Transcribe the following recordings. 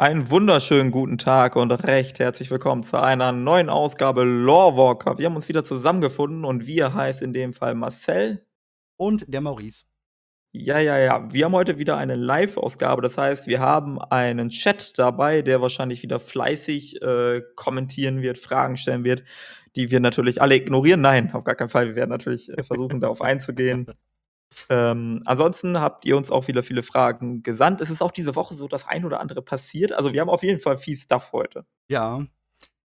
Einen wunderschönen guten Tag und recht herzlich willkommen zu einer neuen Ausgabe Lorewalker. Wir haben uns wieder zusammengefunden und wir heißt in dem Fall Marcel. Und der Maurice. Ja, ja, ja. Wir haben heute wieder eine Live-Ausgabe. Das heißt, wir haben einen Chat dabei, der wahrscheinlich wieder fleißig äh, kommentieren wird, Fragen stellen wird, die wir natürlich alle ignorieren. Nein, auf gar keinen Fall. Wir werden natürlich äh, versuchen, darauf einzugehen. Ähm, ansonsten habt ihr uns auch wieder viele Fragen gesandt. Es ist auch diese Woche so das ein oder andere passiert. Also wir haben auf jeden Fall viel Stuff heute. Ja.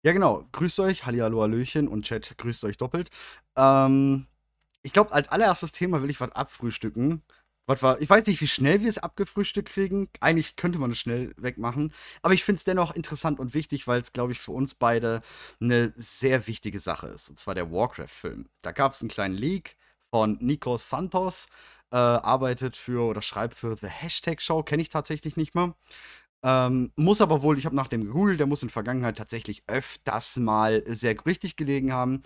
Ja, genau. Grüßt euch, Hallihallo, Hallöchen und Chat grüßt euch doppelt. Ähm, ich glaube, als allererstes Thema will ich was abfrühstücken. Was war, ich weiß nicht, wie schnell wir es abgefrühstückt kriegen. Eigentlich könnte man es schnell wegmachen. Aber ich finde es dennoch interessant und wichtig, weil es, glaube ich, für uns beide eine sehr wichtige Sache ist. Und zwar der Warcraft-Film. Da gab es einen kleinen Leak von Nico Santos. Äh, arbeitet für oder schreibt für The Hashtag Show. Kenne ich tatsächlich nicht mal. Ähm, muss aber wohl, ich habe nach dem gegoogelt, der muss in der Vergangenheit tatsächlich öfters mal sehr richtig gelegen haben.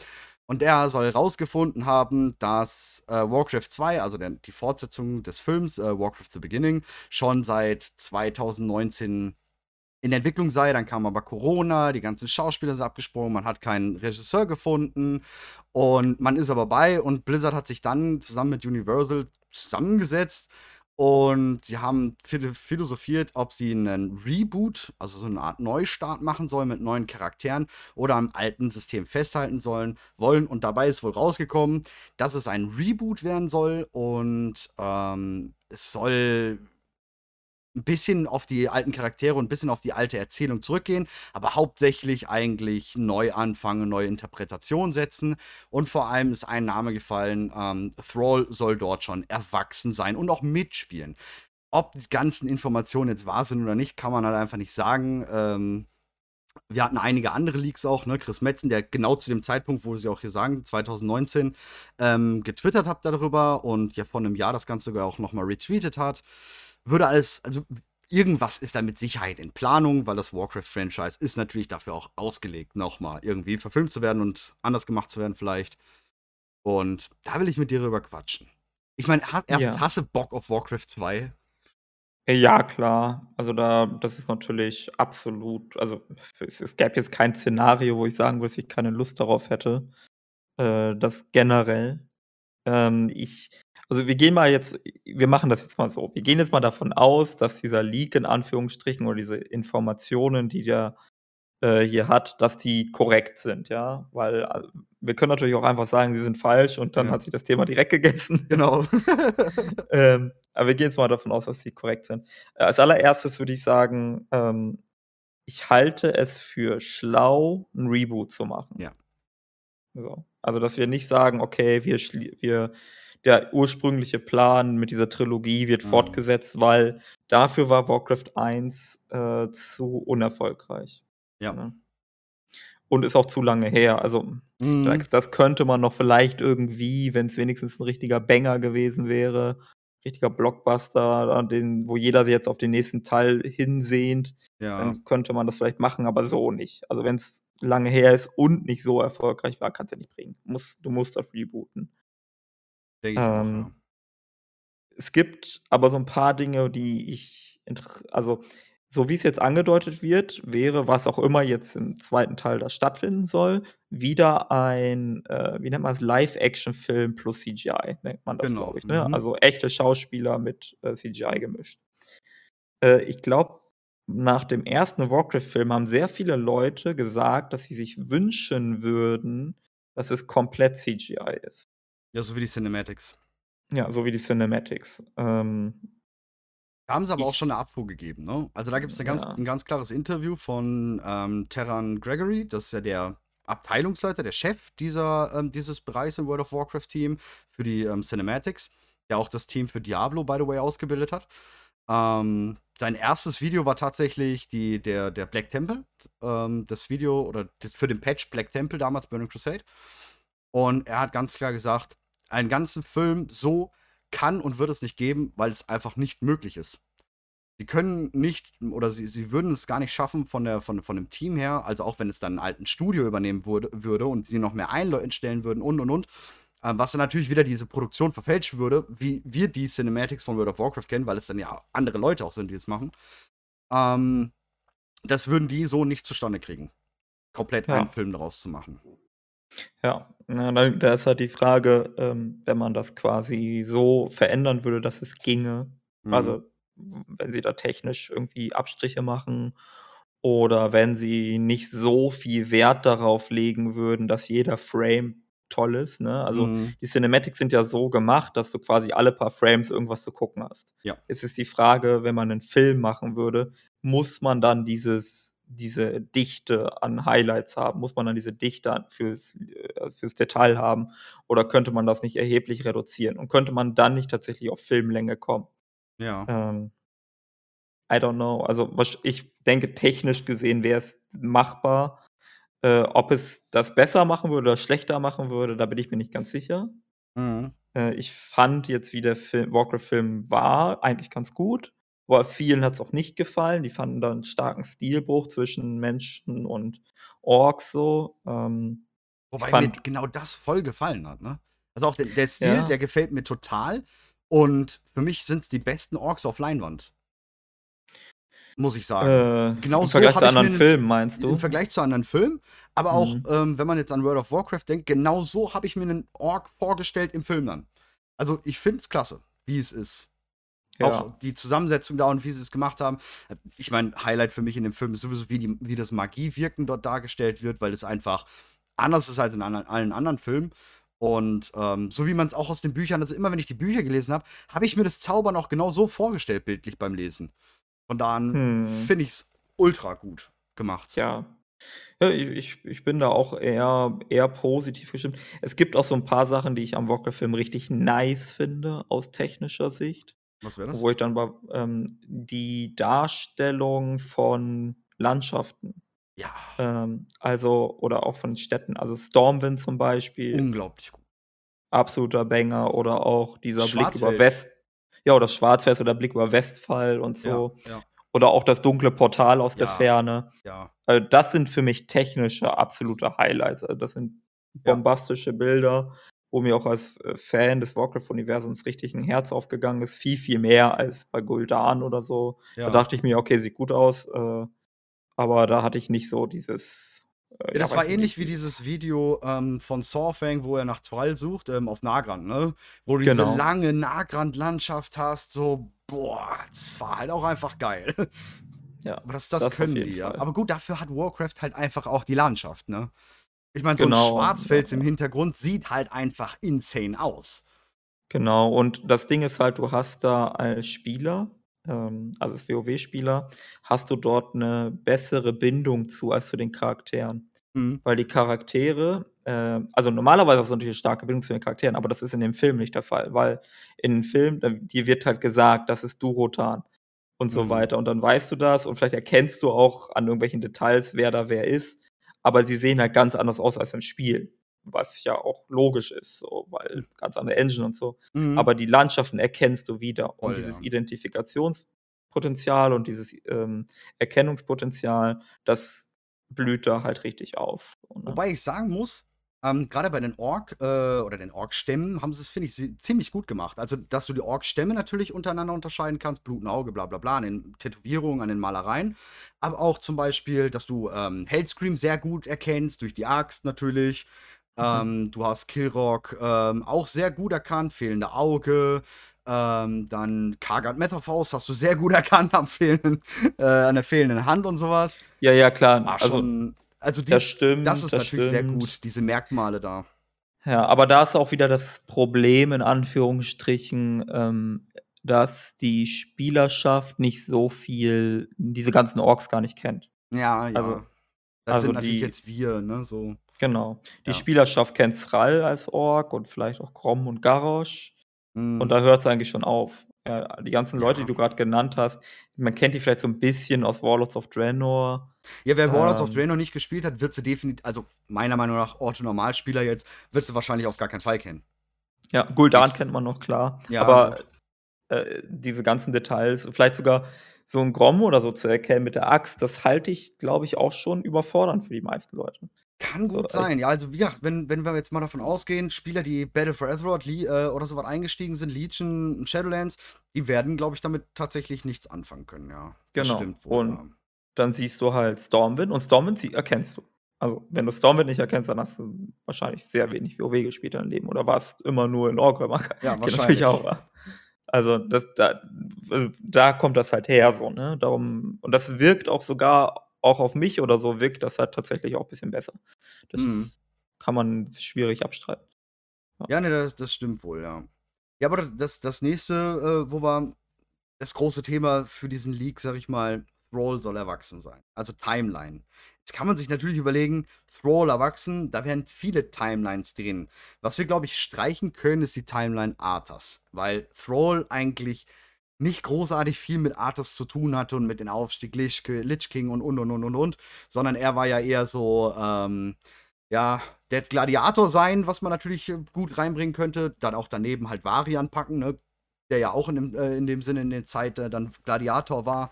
Und er soll herausgefunden haben, dass äh, Warcraft 2, also der, die Fortsetzung des Films äh, Warcraft The Beginning, schon seit 2019 in Entwicklung sei. Dann kam aber Corona, die ganzen Schauspieler sind abgesprungen, man hat keinen Regisseur gefunden und man ist aber bei und Blizzard hat sich dann zusammen mit Universal zusammengesetzt und sie haben philosophiert, ob sie einen Reboot, also so eine Art Neustart machen sollen mit neuen Charakteren oder am alten System festhalten sollen, wollen. Und dabei ist wohl rausgekommen, dass es ein Reboot werden soll und ähm, es soll ein bisschen auf die alten Charaktere und ein bisschen auf die alte Erzählung zurückgehen, aber hauptsächlich eigentlich neu anfangen, neue Interpretationen setzen. Und vor allem ist ein Name gefallen, ähm, Thrall soll dort schon erwachsen sein und auch mitspielen. Ob die ganzen Informationen jetzt wahr sind oder nicht, kann man halt einfach nicht sagen. Ähm, wir hatten einige andere Leaks auch, ne? Chris Metzen, der genau zu dem Zeitpunkt, wo sie auch hier sagen, 2019, ähm, getwittert hat darüber und ja vor einem Jahr das Ganze sogar auch nochmal retweetet hat würde alles, also irgendwas ist da mit Sicherheit in Planung, weil das Warcraft-Franchise ist natürlich dafür auch ausgelegt, nochmal irgendwie verfilmt zu werden und anders gemacht zu werden vielleicht. Und da will ich mit dir drüber quatschen. Ich meine, erstens ja. hast du Bock auf Warcraft 2? Ja, klar. Also da, das ist natürlich absolut, also es, es gäbe jetzt kein Szenario, wo ich sagen würde, dass ich keine Lust darauf hätte. Äh, das generell. Ähm, ich also wir gehen mal jetzt wir machen das jetzt mal so. Wir gehen jetzt mal davon aus, dass dieser Leak in Anführungsstrichen oder diese Informationen, die der äh, hier hat, dass die korrekt sind, ja? Weil, äh, wir können natürlich auch einfach sagen, sie sind falsch und dann Ja. hat sich das Thema direkt gegessen. Genau. Ähm, aber wir gehen jetzt mal davon aus, dass sie korrekt sind. Äh, als Allererstes würde ich sagen, ähm, ich halte es für schlau, 'n Reboot zu machen. Ja. So. Also, dass wir nicht sagen: „Okay, wir wir der ursprüngliche Plan mit dieser Trilogie wird mhm. fortgesetzt, weil dafür war Warcraft 1 äh, zu unerfolgreich. Ja. Ne? Und ist auch zu lange her. Also, mhm. das, das könnte man noch vielleicht irgendwie, wenn es wenigstens ein richtiger Banger gewesen wäre, richtiger Blockbuster, den, wo jeder sich jetzt auf den nächsten Teil hinsehnt, ja. dann könnte man das vielleicht machen, aber so nicht. Also wenn es lange her ist und nicht so erfolgreich war, kannst du ja nicht bringen. Du musst, du musst das rebooten. Denke ich auch, Ähm, ja. es gibt aber so ein paar Dinge, die ich also, so wie es jetzt angedeutet wird, wäre, was auch immer jetzt im zweiten Teil da stattfinden soll, wieder ein, äh, wie nennt man es, Live-Action-Film plus CGI, nennt man das, Genau, glaube ich, ne? Mhm. Also, echte Schauspieler mit, äh, CGI gemischt. Äh, ich glaube, nach dem ersten Warcraft-Film haben sehr viele Leute gesagt, dass sie sich wünschen würden, dass es komplett CGI ist. Ja, so wie die Cinematics. Ja, so wie die Cinematics. Ähm, Da haben sie aber auch schon eine Abfuhr gegeben, ne? Also, da gibt es Ja. 'n ganz klares Interview von, ähm, Terran Gregory, das ist ja der Abteilungsleiter, der Chef dieser ähm, dieses Bereichs im World of Warcraft Team für die, ähm, Cinematics, der auch das Team für Diablo, by the way, ausgebildet hat. Ähm, sein erstes Video war tatsächlich die der der Black Temple, ähm, das Video oder das für den Patch Black Temple damals, Burning Crusade. Und er hat ganz klar gesagt einen ganzen Film so kann und wird es nicht geben, weil es einfach nicht möglich ist. Sie können nicht oder sie, sie würden es gar nicht schaffen von, der, von, von dem Team her, also auch wenn es dann ein alten Studio übernehmen würde, würde und sie noch mehr einstellen würden und und und, äh, was dann natürlich wieder diese Produktion verfälschen würde, wie wir die Cinematics von World of Warcraft kennen, weil es dann ja andere Leute auch sind, die es machen. Ähm, das würden die so nicht zustande kriegen. Komplett Ja. einen Film daraus zu machen. Ja, na, da da ist halt die Frage, ähm, wenn man das quasi so verändern würde, dass es ginge, Mhm. also, wenn sie da technisch irgendwie Abstriche machen oder wenn sie nicht so viel Wert darauf legen würden, dass jeder Frame toll ist, ne? Also, Mhm. die Cinematics sind ja so gemacht, dass du quasi alle paar Frames irgendwas zu gucken hast. Ja. Jetzt ist die Frage, wenn man 'nen Film machen würde, muss man dann dieses diese Dichte an Highlights haben? Muss man dann diese Dichte fürs äh, fürs Detail haben oder könnte man das nicht erheblich reduzieren? Und könnte man dann nicht tatsächlich auf Filmlänge kommen? Ja. Ähm I don't know. Also, ich denke, technisch gesehen wäre es machbar. Äh, ob es das besser machen würde oder schlechter machen würde, da bin ich mir nicht ganz sicher. Mhm. Äh, ich fand jetzt, wie der Film Warcraft-Film war, eigentlich ganz gut, aber vielen hat's auch nicht gefallen. Die fanden da 'n starken Stilbruch zwischen Menschen und Orks so. Ähm, Wobei mir fand genau das voll gefallen hat, ne? Also, auch der der Stil, Ja. der gefällt mir total und für mich sind's die besten Orks auf Leinwand. Muss ich sagen. Äh, Genau im so Vergleich zu mir anderen Filmen, meinst im du? Vergleich zu anderen Filmen, aber auch, Mhm. ähm, wenn man jetzt an World of Warcraft denkt, genau so habe ich mir 'nen Ork vorgestellt im Film dann. Also, ich finde es klasse, wie es ist. Ja. Auch die Zusammensetzung da und wie sie es gemacht haben. Ich meine, Highlight für mich in dem Film ist sowieso, wie die wie das Magiewirken dort dargestellt wird, weil es einfach anders ist als in andern allen anderen Filmen. Und, ähm, so wie man's auch aus den Büchern also, immer wenn ich die Bücher gelesen habe, habe ich mir das Zaubern auch genau so vorgestellt bildlich beim Lesen. Von da an Mhm. finde ich's ultra gut gemacht. Ja. Ja, ich ich bin da auch eher eher positiv gestimmt. Es gibt auch so 'n paar Sachen, die ich am Warcraft-Film richtig nice finde aus technischer Sicht, Was wäre das? wo ich dann bei ähm, die Darstellung von Landschaften. Ja. Ähm, also oder auch von Städten. Also, Stormwind zum Beispiel Unglaublich gut. absoluter Banger oder auch dieser Blick über. West ja, oder Schwarzwälds oder Blick über Westphal und Ja, so. ja. Oder auch das dunkle Portal aus der Ja. Ferne. Ja. Äh, das sind für mich technische absolute Highlights. Also, das sind Ja. bombastische Bilder, wo mir auch als, äh, Fan des Warcraft-Universums richtig 'n Herz aufgegangen ist. Viel, viel mehr als bei Gul'dan oder so. Da Ja. dachte ich mir: „Okay, sieht gut aus“, äh, aber da hatte ich nicht so dieses, äh, Ja, das war ähnlich nicht, wie dieses Video, ähm, von Saurfang, wo er nach Thrall sucht, ähm, auf Nagrand, ne? Wo du diese Genau. lange Nagrand-Landschaft hast, so, boah, das war halt auch einfach geil. Ja, Aber das das das können die, ja. Fall. Aber gut, dafür hat Warcraft halt einfach auch die Landschaft, ne? Ich meine, so Genau, Schwarzfels ja, im. Hintergrund sieht halt einfach insane aus. Genau, und das Ding ist halt, du hast da als Spieler, ähm, also als WoW-Spieler, hast du dort 'ne bessere Bindung zu als zu den Charakteren. Mhm. Weil die Charaktere ähm, also normalerweise hast du natürlich 'ne starke Bindung zu den Charakteren, aber das ist in dem Film nicht der Fall, weil in 'nem Film, dir wird halt gesagt, das ist Durotan und so Mhm. weiter. Und dann weißt du das und vielleicht erkennst du auch an irgendwelchen Details, wer da wer ist, aber sie sehen halt ganz anders aus als im Spiel, was ja auch logisch ist, so, weil ganz andere Engine und so. Mhm. Aber die Landschaften erkennst du wieder und Voll, dieses ja. Identifikationspotenzial und dieses, ähm, Erkennungspotenzial, das blüht da halt richtig auf, ne? Wobei ich sagen muss, ähm, grade bei den Ork äh, oder den Orkstämmen haben sie's, finde ich, sie ziemlich gut gemacht. Also, dass du die Orkstämme natürlich untereinander unterscheiden kannst, Blut 'n Auge, bla bla bla, an den Tätowierungen, an den Malereien. Aber auch zum Beispiel, dass du, ähm, Hellscream sehr gut erkennst, durch die Axt natürlich. Mhm. Ähm, du hast Killrock, ähm, auch sehr gut erkannt, fehlende Auge. Ähm, dann Kargat Metaphos hast du sehr gut erkannt am fehlenden äh, an der fehlenden Hand und so was. Ja, ja, klar. War Also, schon also, das dies stimmt, das ist das natürlich sehr stimmt. gut, diese Merkmale da. Ja, aber da ist auch wieder das Problem in Anführungsstrichen, ähm, dass die Spielerschaft nicht so viel diese ganzen Orks gar nicht kennt. Ja, ja. Also Das also sind natürlich die jetzt wir, ne, so. Genau. Die Ja. Spielerschaft kennt Thrall als Ork und vielleicht auch Grom und Garrosh. Und Mhm. da hört's eigentlich schon auf. Ja, die ganzen Leute, die Ja. du grad genannt hast, man kennt die vielleicht so 'n bisschen aus Warlords of Draenor. Ja, wer Warlords of Ähm Draenor nicht gespielt hat, wird sie definit also, meiner Meinung nach Otto-Normalspieler jetzt, wird sie wahrscheinlich auf gar keinen Fall kennen. Ja, Gul'dan Ich kennt man noch, klar. Ja, Aber, äh, diese ganzen Details, vielleicht sogar so 'n Grom oder so zu erkennen mit der Axt, das halte ich, glaube ich, auch schon überfordernd für die meisten Leute. Kann gut ich sein. Ja, also, wie gesagt, wenn wenn wir jetzt mal davon ausgehen, Spieler, die Battle for Azeroth, äh, oder so was eingestiegen sind, Legion, Shadowlands, die werden, glaube ich, damit tatsächlich nichts anfangen können, ja. Genau. stimmt Und ja. dann siehst du halt Stormwind und Stormwind sie erkennst du. Also, wenn du Stormwind nicht erkennst, dann hast du wahrscheinlich sehr wenig WoW gespielt in deinem Leben oder warst immer nur in Orgrimmar. Ja, wahrscheinlich. natürlich auch. Also, das da also, da kommt das halt her so, ne? Darum und das wirkt auch sogar auch auf mich oder so wirkt das halt tatsächlich auch bisschen besser. Mhm. Das kann man schwierig abstreiten. Ja. Ja, ne, das das stimmt wohl, ja. Ja, aber das das nächste, äh, wo wir das große Thema für diesen Leak, sage ich mal, Thrall soll erwachsen sein, also Timeline. Jetzt kann man sich natürlich überlegen, Thrall erwachsen, da wären viele Timelines drin. Was wir, glaube ich, streichen können, ist die Timeline Arthas, weil Thrall eigentlich nicht großartig viel mit Arthas zu tun hatte und mit dem Aufstieg Lich, King und und und und und und, sondern er war ja eher so, ähm, ja, der Gladiator sein, was man natürlich äh, gut reinbringen könnte. Dann auch daneben halt Varian packen, ne? Der ja auch in dem, äh, in dem Sinne in der Zeit äh, dann Gladiator war.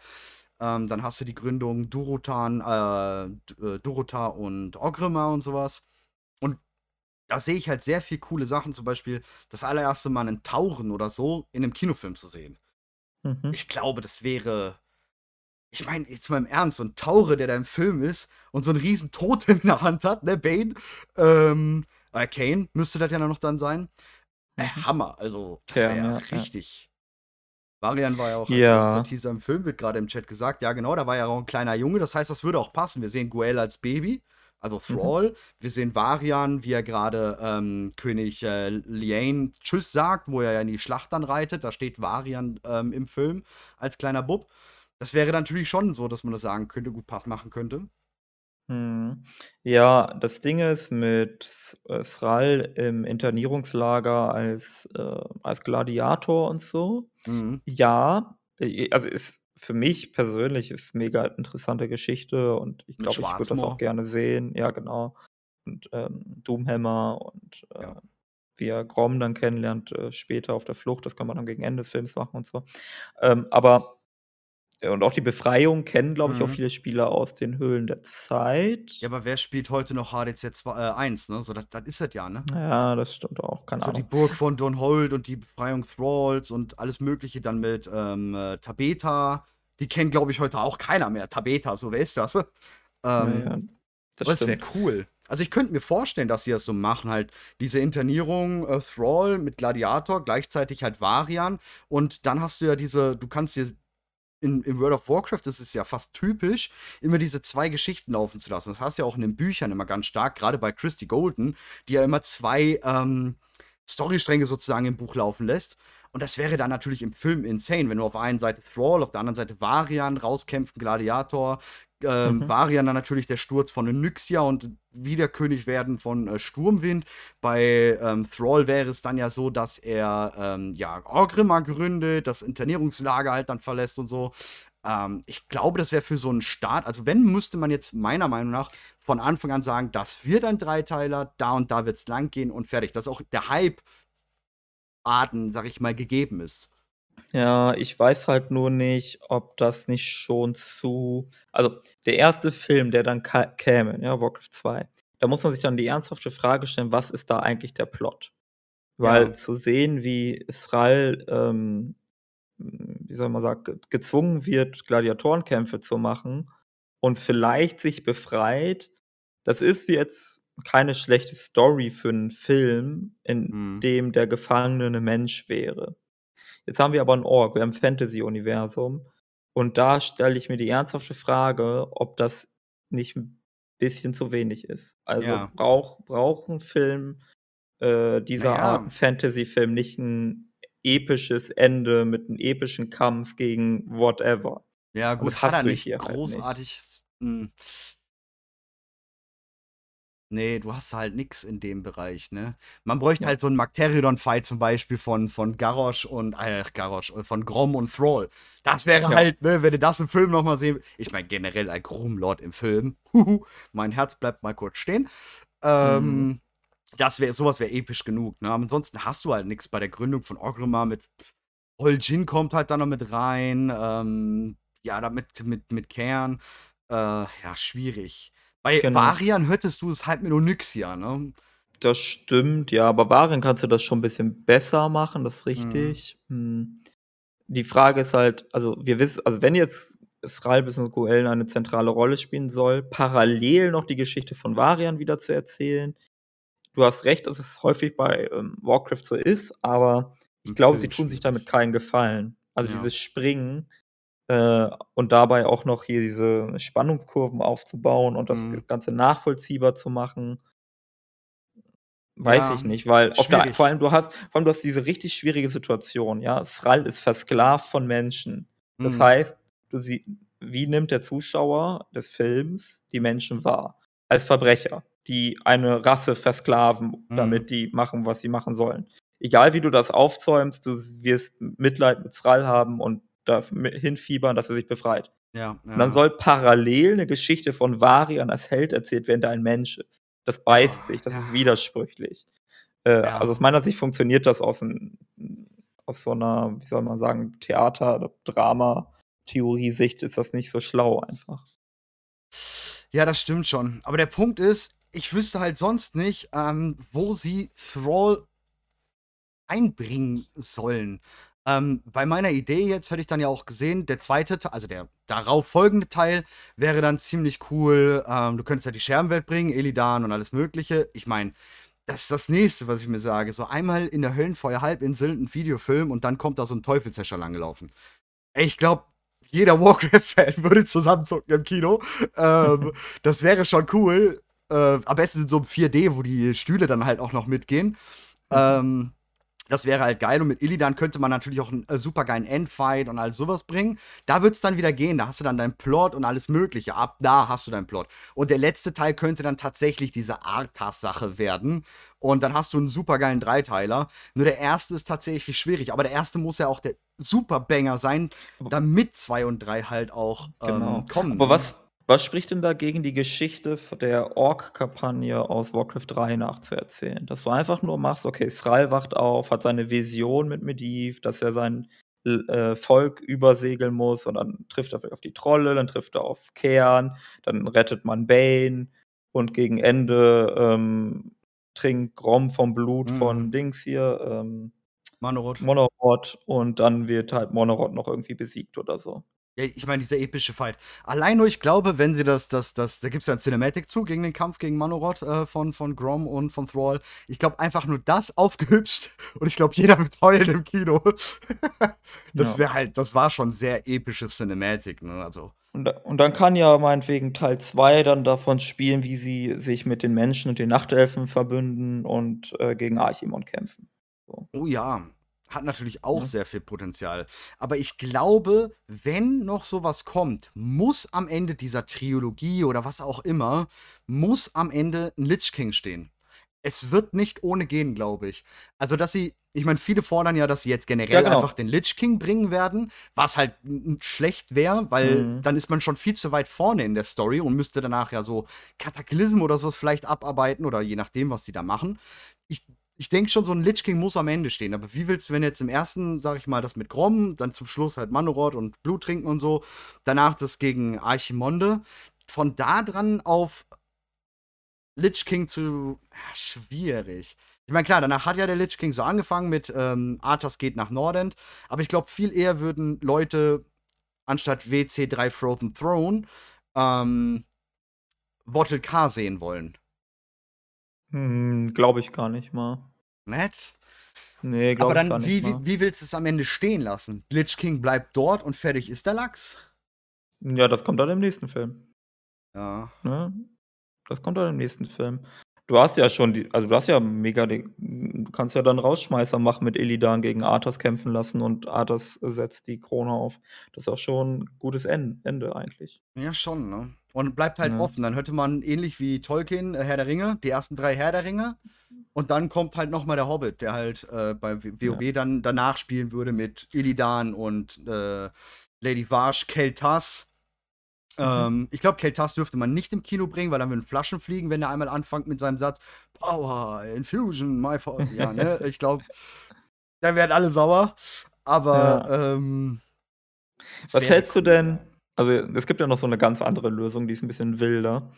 Ähm, dann hast du die Gründung Durotan, äh, äh Durota und Ogrimmar und sowas. Und da sehe ich halt sehr viel coole Sachen, zum Beispiel das allererste Mal einen Tauren oder so in einem Kinofilm zu sehen. Mhm. Ich glaube, das wäre. Ich meine, jetzt mal im Ernst, so ein Taure, der da im Film ist und so einen riesen Totem in der Hand hat, ne, Bane, ähm, äh, Kane müsste das ja noch dann sein. Äh, Mhm. Hammer, also das wäre ja ja, ja. richtig. Varian war ja auch als Ja. erster Teaser im Film, wird gerade im Chat gesagt. Ja, genau, da war ja auch ein kleiner Junge, das heißt, das würde auch passen. Wir sehen Guel als Baby, also Mhm. Thrall. Wir sehen Varian, wie er gerade ähm, König äh, Liane Tschüss sagt, wo er ja in die Schlacht dann reitet. Da steht Varian ähm, im Film als kleiner Bub. Das wäre natürlich schon so, dass man das sagen könnte, gut machen könnte. Mhm. Ja, das Ding ist mit S äh, Thrall im Internierungslager als, äh als Gladiator und so. Mhm. Ja, äh, also ist für mich persönlich ist mega interessante Geschichte und ich glaube, ich würde das auch gerne sehen. Ja, genau. Und, ähm, Doomhammer und, äh, Ja. wie er Grom dann kennenlernt, äh, später auf der Flucht. Das kann man dann gegen Ende des Films machen und so. Ähm, aber und auch die Befreiung kennen, glaube ich, auch Mhm. viele Spieler aus den Höhlen der Zeit. Ja, aber wer spielt heute noch HDZ 2, äh, 1, ne? So, das, das ist das ja, ne? Ja, das stimmt auch, keine So die Ahnung. Burg von Don Holt und die Befreiung Thralls und alles Mögliche dann mit ähm, äh, Tabeta. Die kennt, glaube ich, heute auch keiner mehr. Tabeta, so wer ist das? Ähm, ja, das es wäre cool. Also ich könnte mir vorstellen, dass sie das so machen, halt diese Internierung äh, Thrall mit Gladiator, gleichzeitig halt Varian und dann hast du ja diese, du kannst dir in, in World of Warcraft ist es ja fast typisch, immer diese zwei Geschichten laufen zu lassen. Das hast du ja auch in den Büchern immer ganz stark, gerade bei Christy Golden, die ja immer zwei ähm, Storystränge sozusagen im Buch laufen lässt. Und das wäre dann natürlich im Film insane, wenn du auf der einen Seite Thrall, auf der anderen Seite Varian rauskämpfen, Gladiator, ähm, Mhm. Varian dann natürlich der Sturz von Onyxia und Wiederkönig werden von äh, Sturmwind. Bei ähm, Thrall wäre es dann ja so, dass er ähm, ja Orgrimmar gründet, das Internierungslager halt dann verlässt und so. Ähm, ich glaube, das wäre für so einen Start, also wenn, müsste man jetzt meiner Meinung nach von Anfang an sagen, das wird ein Dreiteiler, da und da wird es lang gehen und fertig. Dass auch der Hype Arten, sag ich mal, gegeben ist. Ja, ich weiß halt nur nicht, ob das nicht schon zu also, der erste Film, der dann käme, ja, Warcraft 2, da muss man sich dann die ernsthafte Frage stellen: „Was ist da eigentlich der Plot?“ Weil Ja. zu sehen, wie Thrall, ähm, hm, wie soll man sagen, ge gezwungen wird, Gladiatorenkämpfe zu machen und vielleicht sich befreit, das ist jetzt keine schlechte Story für 'n Film, in Mhm. dem der Gefangene 'ne Mensch wäre. Jetzt haben wir aber 'n Ork, wir haben Fantasy-Universum und da stelle ich mir die ernsthafte Frage, ob das nicht 'n bisschen zu wenig ist. Also, Ja. brauch braucht 'n Film, äh, dieser Na Art, ja. 'n Fantasyfilm, nicht 'n episches Ende mit 'nem epischen Kampf gegen whatever. Ja, gut, das hat hast er du nicht hier halt nicht. Großartig hm. Ne, du hast halt nix in dem Bereich, ne? Man bräuchte Ja. halt so 'n Magteridon-Fight zum Beispiel von von Garrosh und äh, Garrosh, äh, von Grom und Thrall. Das wäre Ja. halt, ne, wenn du das im Film noch mal sehen ich meine generell ein Grom-Lord im Film. Mein Herz bleibt mal kurz stehen. Ähm, Mhm. das wäre so was wäre episch genug, ne? Aber ansonsten hast du halt nix bei der Gründung von Orgrimmar mit Ol-Jin kommt halt dann noch mit rein, ähm, ja, da mit mit Cairn. Äh, ja, schwierig. Bei Genau. Varian hättest du es halt mit Onyxia, ne? Das stimmt, ja, aber Varian kannst du das schon 'n bisschen besser machen, das ist Mhm. richtig. Hm, die Frage ist halt also, wir wissen also, wenn jetzt Sral bzw. Goellen eine zentrale Rolle spielen soll, parallel noch die Geschichte von Varian wieder zu erzählen. Du hast recht, dass es häufig bei, ähm, Warcraft so ist, aber ich glaube, sie tun sich damit keinen Gefallen. Also, Ja. dieses Springen, äh, und dabei auch noch hier diese Spannungskurven aufzubauen und das Mhm. Ganze nachvollziehbar zu machen. Weiß Ja, ich nicht, weil auf der vor allem du hast vor allem du hast diese richtig schwierige Situation, ja? Sral ist versklavt von Menschen. Das Mhm. heißt, du sie wie nimmt der Zuschauer des Films die Menschen wahr? Als Verbrecher, die eine Rasse versklaven, Mhm. damit die machen, was sie machen sollen. Egal wie du das aufzäumst, du wirst Mitleid mit Sral haben und da hinfiebern, dass er sich befreit. Ja, Und dann ja. soll parallel 'ne Geschichte von Varian als Held erzählt werden, der ein Mensch ist. Das beißt sich, das ist ja. widersprüchlich. Äh, Ja. also, aus meiner Sicht funktioniert das aus 'n aus so 'ner, wie soll man sagen, Theater oder Drama-Theorie-Sicht ist das nicht so schlau einfach. Ja, das stimmt schon. Aber der Punkt ist, ich wüsste halt sonst nicht, ähm, wo sie Thrall einbringen sollen. Ähm, bei meiner Idee jetzt hätte ich dann ja auch gesehen, der zweite also, der darauf folgende Teil wäre dann ziemlich cool. Ähm, du könntest ja die Scherbenwelt bringen, Illidan und alles Mögliche. Ich meine, das ist das Nächste, was ich mir sage. So einmal in der Höllenfeuer-Halbinsel 'n Videofilm und dann kommt da so 'n Teufelshäscher langgelaufen. Ich glaube, jeder Warcraft-Fan würde zusammenzucken im Kino. Ähm, das wäre schon cool. Äh, am besten in so 'nem 4D, wo die Stühle dann halt auch noch mitgehen. Mhm. Ähm, das wäre halt geil und mit Illidan könnte man natürlich auch 'n, äh, supergeilen Endfight und all so was bringen. Da wird's dann wieder gehen, da hast du dann deinen Plot und alles Mögliche. Ab da hast du deinen Plot. Und der letzte Teil könnte dann tatsächlich diese Arthas-Sache werden und dann hast du 'n supergeilen Dreiteiler. Nur der erste ist tatsächlich schwierig, aber der erste muss ja auch der Superbanger sein, damit 2 und 3 halt auch, Genau. ähm, kommen, Aber was was spricht denn dagegen, die Geschichte der Ork-Kampagne aus Warcraft 3 nachzuerzählen? Dass du einfach nur machst, okay, Sral wacht auf, hat seine Vision mit Medivh, dass er sein äh, Volk übersegeln muss und dann trifft er auf die Trolle, dann trifft er auf Cairn, dann rettet man Bane und gegen Ende, ähm, trinkt Grom vom Blut von Mhm. Dings hier, ähm, Manoroth. Monorod und dann wird halt Monorod noch irgendwie besiegt oder so. Ja, ich meine, dieser epische Fight. Allein nur, ich glaube, wenn sie das das das da gibt's ja 'n Cinematic zu gegen den Kampf gegen Manoroth, äh, von von Grom und von Thrall. Ich glaube einfach nur das aufgehübscht und ich glaube, jeder wird heulen im Kino. Das wäre halt das war schon sehr episches Cinematic, ne, also Und und dann kann ja meinetwegen Teil 2 dann davon spielen, wie sie sich mit den Menschen und den Nachtelfen verbünden und, äh, gegen Archimonde kämpfen. So. Oh ja, hat natürlich auch Ne? sehr viel Potenzial. Aber ich glaube, wenn noch so was kommt, muss am Ende dieser Trilogie oder was auch immer muss am Ende 'n Lich King stehen. Es wird nicht ohne gehen, glaube ich. Also, dass sie ich meine, viele fordern ja, dass sie jetzt Ja, generell genau. einfach den Lich King bringen werden, was halt schlecht wäre, weil Mhm. dann ist man schon viel zu weit vorne in der Story und müsste danach ja so Kataklysmen oder so was vielleicht abarbeiten oder je nachdem, was sie da machen. Ich denke schon, so 'n Lich King muss am Ende stehen. Aber wie willst du, wenn jetzt im ersten, sage ich mal, das mit Grom, dann zum Schluss halt Manoroth und Blut trinken und so, danach das gegen Archimonde, von da dran auf Lich King zu ah, schwierig. Ich meine, klar, danach hat ja der Lich King so angefangen mit, ähm, Arthas geht nach Nordend, aber ich glaube, viel eher würden Leute anstatt WC3 Frozen Throne, ähm, Wortel K sehen wollen. Hm, glaube ich gar nicht mal. Nett? Ne, Aber glaube ich gar dann, nicht wie wie mal. wie willst du's am Ende stehen lassen? Lich King bleibt dort und fertig ist der Lachs? Ja, das kommt dann im nächsten Film. Ja. Ne? Das kommt dann im nächsten Film. Du hast ja schon die also, du hast ja mega du kannst ja dann Rausschmeißer machen mit Illidan gegen Arthas kämpfen lassen und Arthas setzt die Krone auf. Das ist auch schon 'n gutes En Ende eigentlich. Ja, schon, ne? Und bleibt halt Ne? offen. Dann hätte man ähnlich wie Tolkien, äh, Herr der Ringe, die ersten 3 Herr der Ringe und dann kommt halt noch mal der Hobbit, der halt, äh, bei W Ja. WoW dann danach spielen würde mit Illidan und, äh, Lady Varsh, Kel'Thas. Mhm. Ähm, ich glaube, Kel'Thas dürfte man nicht im Kino bringen, weil dann würden Flaschen fliegen, wenn er einmal anfängt mit seinem Satz: „Power, Infusion, my for“ ja, ne? Ich glaube, da wären alle sauer. Aber, Ja. ähm, Was hältst du cool, denn ja. Also, es gibt ja noch so 'ne ganz andere Lösung, die ist 'n bisschen wilder.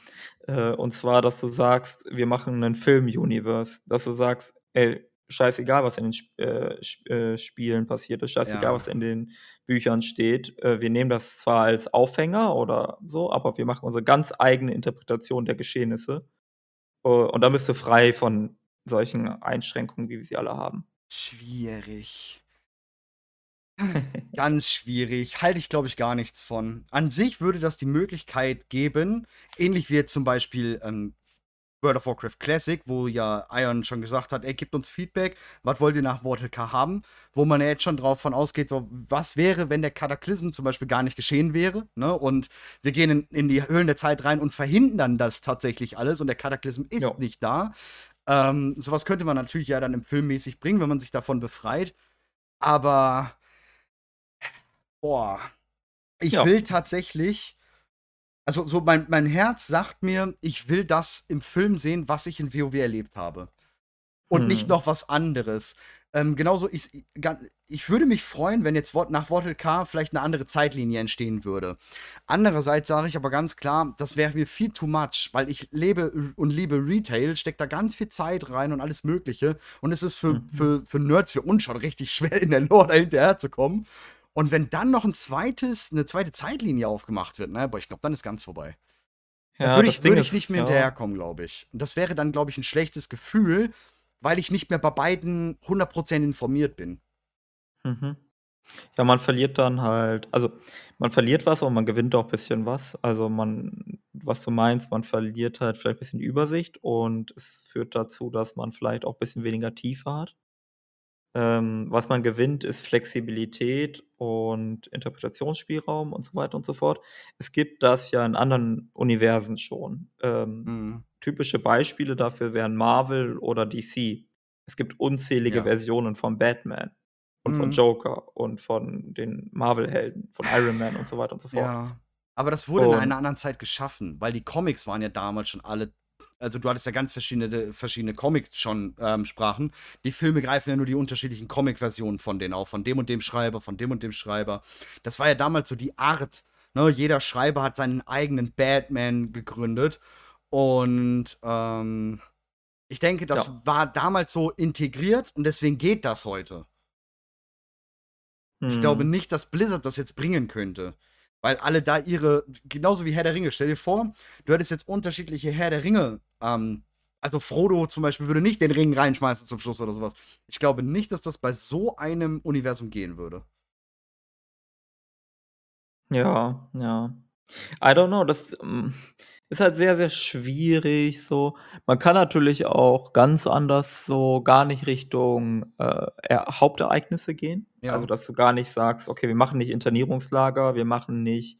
Äh, und zwar, dass du sagst, wir machen 'nen Film-Universe. Dass du sagst: „Ey, scheißegal, was in den äh, Sp äh, Spielen passiert ist, scheißegal, Ja. was in den Büchern steht. Äh, wir nehmen das zwar als Aufhänger oder so, aber wir machen unsere ganz eigene Interpretation der Geschehnisse. Äh, und da bist du frei von solchen Einschränkungen, wie wir sie alle haben. Schwierig. Ganz schwierig. Halte ich, glaube ich, gar nichts von. An sich würde das die Möglichkeit geben, ähnlich wie jetzt zum Beispiel ähm, World of Warcraft Classic, wo ja Ion schon gesagt hat, ey, gebt uns Feedback, was wollt ihr nach Mortal K haben? Wo man ja jetzt schon drauf von ausgeht, so, was wäre, wenn der Kataklysm zum Beispiel gar nicht geschehen wäre, ne? Und wir gehen in, in die Höhlen der Zeit rein und verhindern das tatsächlich alles und der Kataklysm ist Ja. nicht da. Ähm, sowas könnte man natürlich ja dann im Film mäßig bringen, wenn man sich davon befreit. Aber, boah, ich Ja. will tatsächlich also so mein, mein Herz sagt mir, ich will das im Film sehen, was ich in WoW erlebt habe. Und nicht Hm. noch was anderes. Ähm, genauso, ich, ich würde mich freuen, wenn jetzt nach Wortel K vielleicht eine andere Zeitlinie entstehen würde. Andererseits sage ich aber ganz klar, das wäre mir viel too much, weil ich lebe und liebe Retail, steckt da ganz viel Zeit rein und alles Mögliche. Und es ist für, Mhm. für, für Nerds, für uns schon richtig schwer, in der Lore da hinterherzukommen. Und wenn dann noch ein zweites, eine zweite Zeitlinie aufgemacht wird, ne, boah, ich glaube, dann ist ganz vorbei. Da Ja, würde das ich, würde ich nicht mehr ja. hinterherkommen, glaube ich. Und das wäre dann, glaube ich, ein schlechtes Gefühl, weil ich nicht mehr bei beiden 100% informiert bin. Mhm. Ja, man verliert dann halt also, man verliert was, aber man gewinnt auch bisschen was. Also, man was du meinst, man verliert halt vielleicht bisschen die Übersicht und es führt dazu, dass man vielleicht auch bisschen weniger Tiefe hat. Ähm, was man gewinnt, ist Flexibilität und Interpretationsspielraum und so weiter und so fort. Es gibt das ja in anderen Universen schon. Ähm, Mhm. typische Beispiele dafür wären Marvel oder DC. Es gibt unzählige Ja. Versionen von Batman und von Mhm. Joker und von den Marvel-Helden, von Iron Man und so weiter und so fort. Ja. Aber das wurde in Und einer anderen Zeit geschaffen, weil die Comics waren ja damals schon alle. Also, du hattest ja ganz verschiedene, verschiedene Comics schon ähm, Sprachen. Die Filme greifen ja nur die unterschiedlichen Comic-Versionen von denen auf. Von dem und dem Schreiber, von dem und dem Schreiber. Das war ja damals so die Art. Ne? Jeder Schreiber hat seinen eigenen Batman gegründet. Und ähm, ich denke, das Ja. war damals so integriert und deswegen geht das heute. Ich glaube Mhm. nicht, dass Blizzard das jetzt bringen könnte. Weil alle da ihre, genauso wie Herr der Ringe, stell dir vor, du hättest jetzt unterschiedliche Herr der Ringe. Ähm, also Frodo zum Beispiel würde nicht den Ring reinschmeißen zum Schluss oder sowas. Ich glaube nicht, dass das bei so einem Universum gehen würde. Ja, ja. I don't know, das, hm, ist halt sehr, sehr schwierig so. Man kann natürlich auch ganz anders so gar nicht Richtung, äh, er Hauptereignisse gehen. Also, Ja. dass du gar nicht sagst: „Okay, wir machen nicht Internierungslager, wir machen nicht,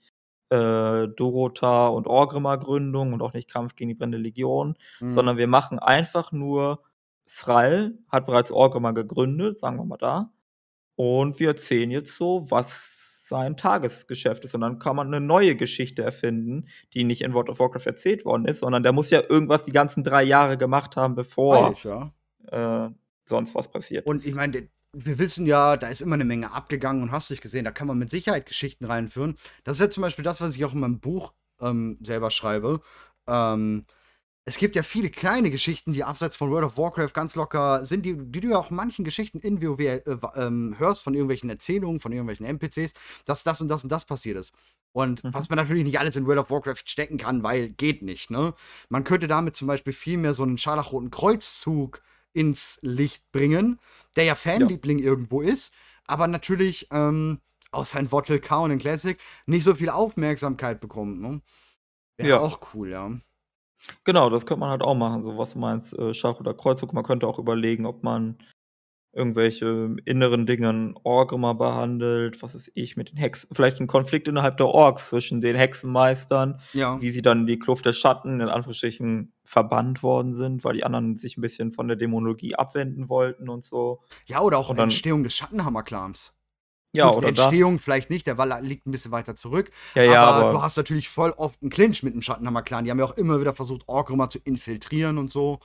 äh, Dorothar und Orgrimmar-Gründung und auch nicht Kampf gegen die brennende Legion“, Mhm. sondern wir machen einfach nur Thrall hat bereits Orgrimmar gegründet, sagen wir mal da, und wir erzählen jetzt so, was sein Tagesgeschäft ist. Und dann kann man 'ne neue Geschichte erfinden, die nicht in World of Warcraft erzählt worden ist, sondern der muss ja irgendwas die ganzen 3 Jahre gemacht haben, bevor, Freilich, ja. äh, sonst was passiert Und ich meine, wir wissen ja, da ist immer eine Menge abgegangen und hast nicht gesehen, da kann man mit Sicherheit Geschichten reinführen. Das ist ja zum Beispiel das, was ich auch in meinem Buch ähm, selber schreibe. Ähm, es gibt ja viele kleine Geschichten, die abseits von World of Warcraft ganz locker sind, die, die du ja auch manchen Geschichten in WoW äh, ähm, hörst, von irgendwelchen Erzählungen, von irgendwelchen NPCs, dass das und das und das passiert ist. Und Mhm. was man natürlich nicht alles in World of Warcraft stecken kann, weil geht nicht, ne? Man könnte damit zum Beispiel viel mehr so einen scharlachroten Kreuzzug ins Licht bringen, der ja Fanliebling irgendwo ist, aber natürlich, ähm, außer in K und in Classic, nicht so viel Aufmerksamkeit bekommt, ne? Wäre Ja. auch cool, ja. Genau, das könnte man halt auch machen, so was du meinst, äh, Schach oder Kreuzzug. Man könnte auch überlegen, ob man irgendwelche inneren Dingen Orgrimmar behandelt, was weiß ich, mit den Hexen vielleicht 'n Konflikt innerhalb der Orks zwischen den Hexenmeistern, Ja. wie sie dann in die Kluft der Schatten in Anführungsstrichen verbannt worden sind, weil die anderen sich 'n bisschen von der Dämonologie abwenden wollten und so. Ja, oder auch Und dann Entstehung des Schattenhammer-Clans. Ja, Gut, oder Entstehung das. vielleicht nicht, der Wall liegt ein bisschen weiter zurück. Ja, ja, aber, aber du hast natürlich voll oft einen Clinch mit dem Schattenhammer-Clan. Die haben ja auch immer wieder versucht, Orgrimmar zu infiltrieren und so.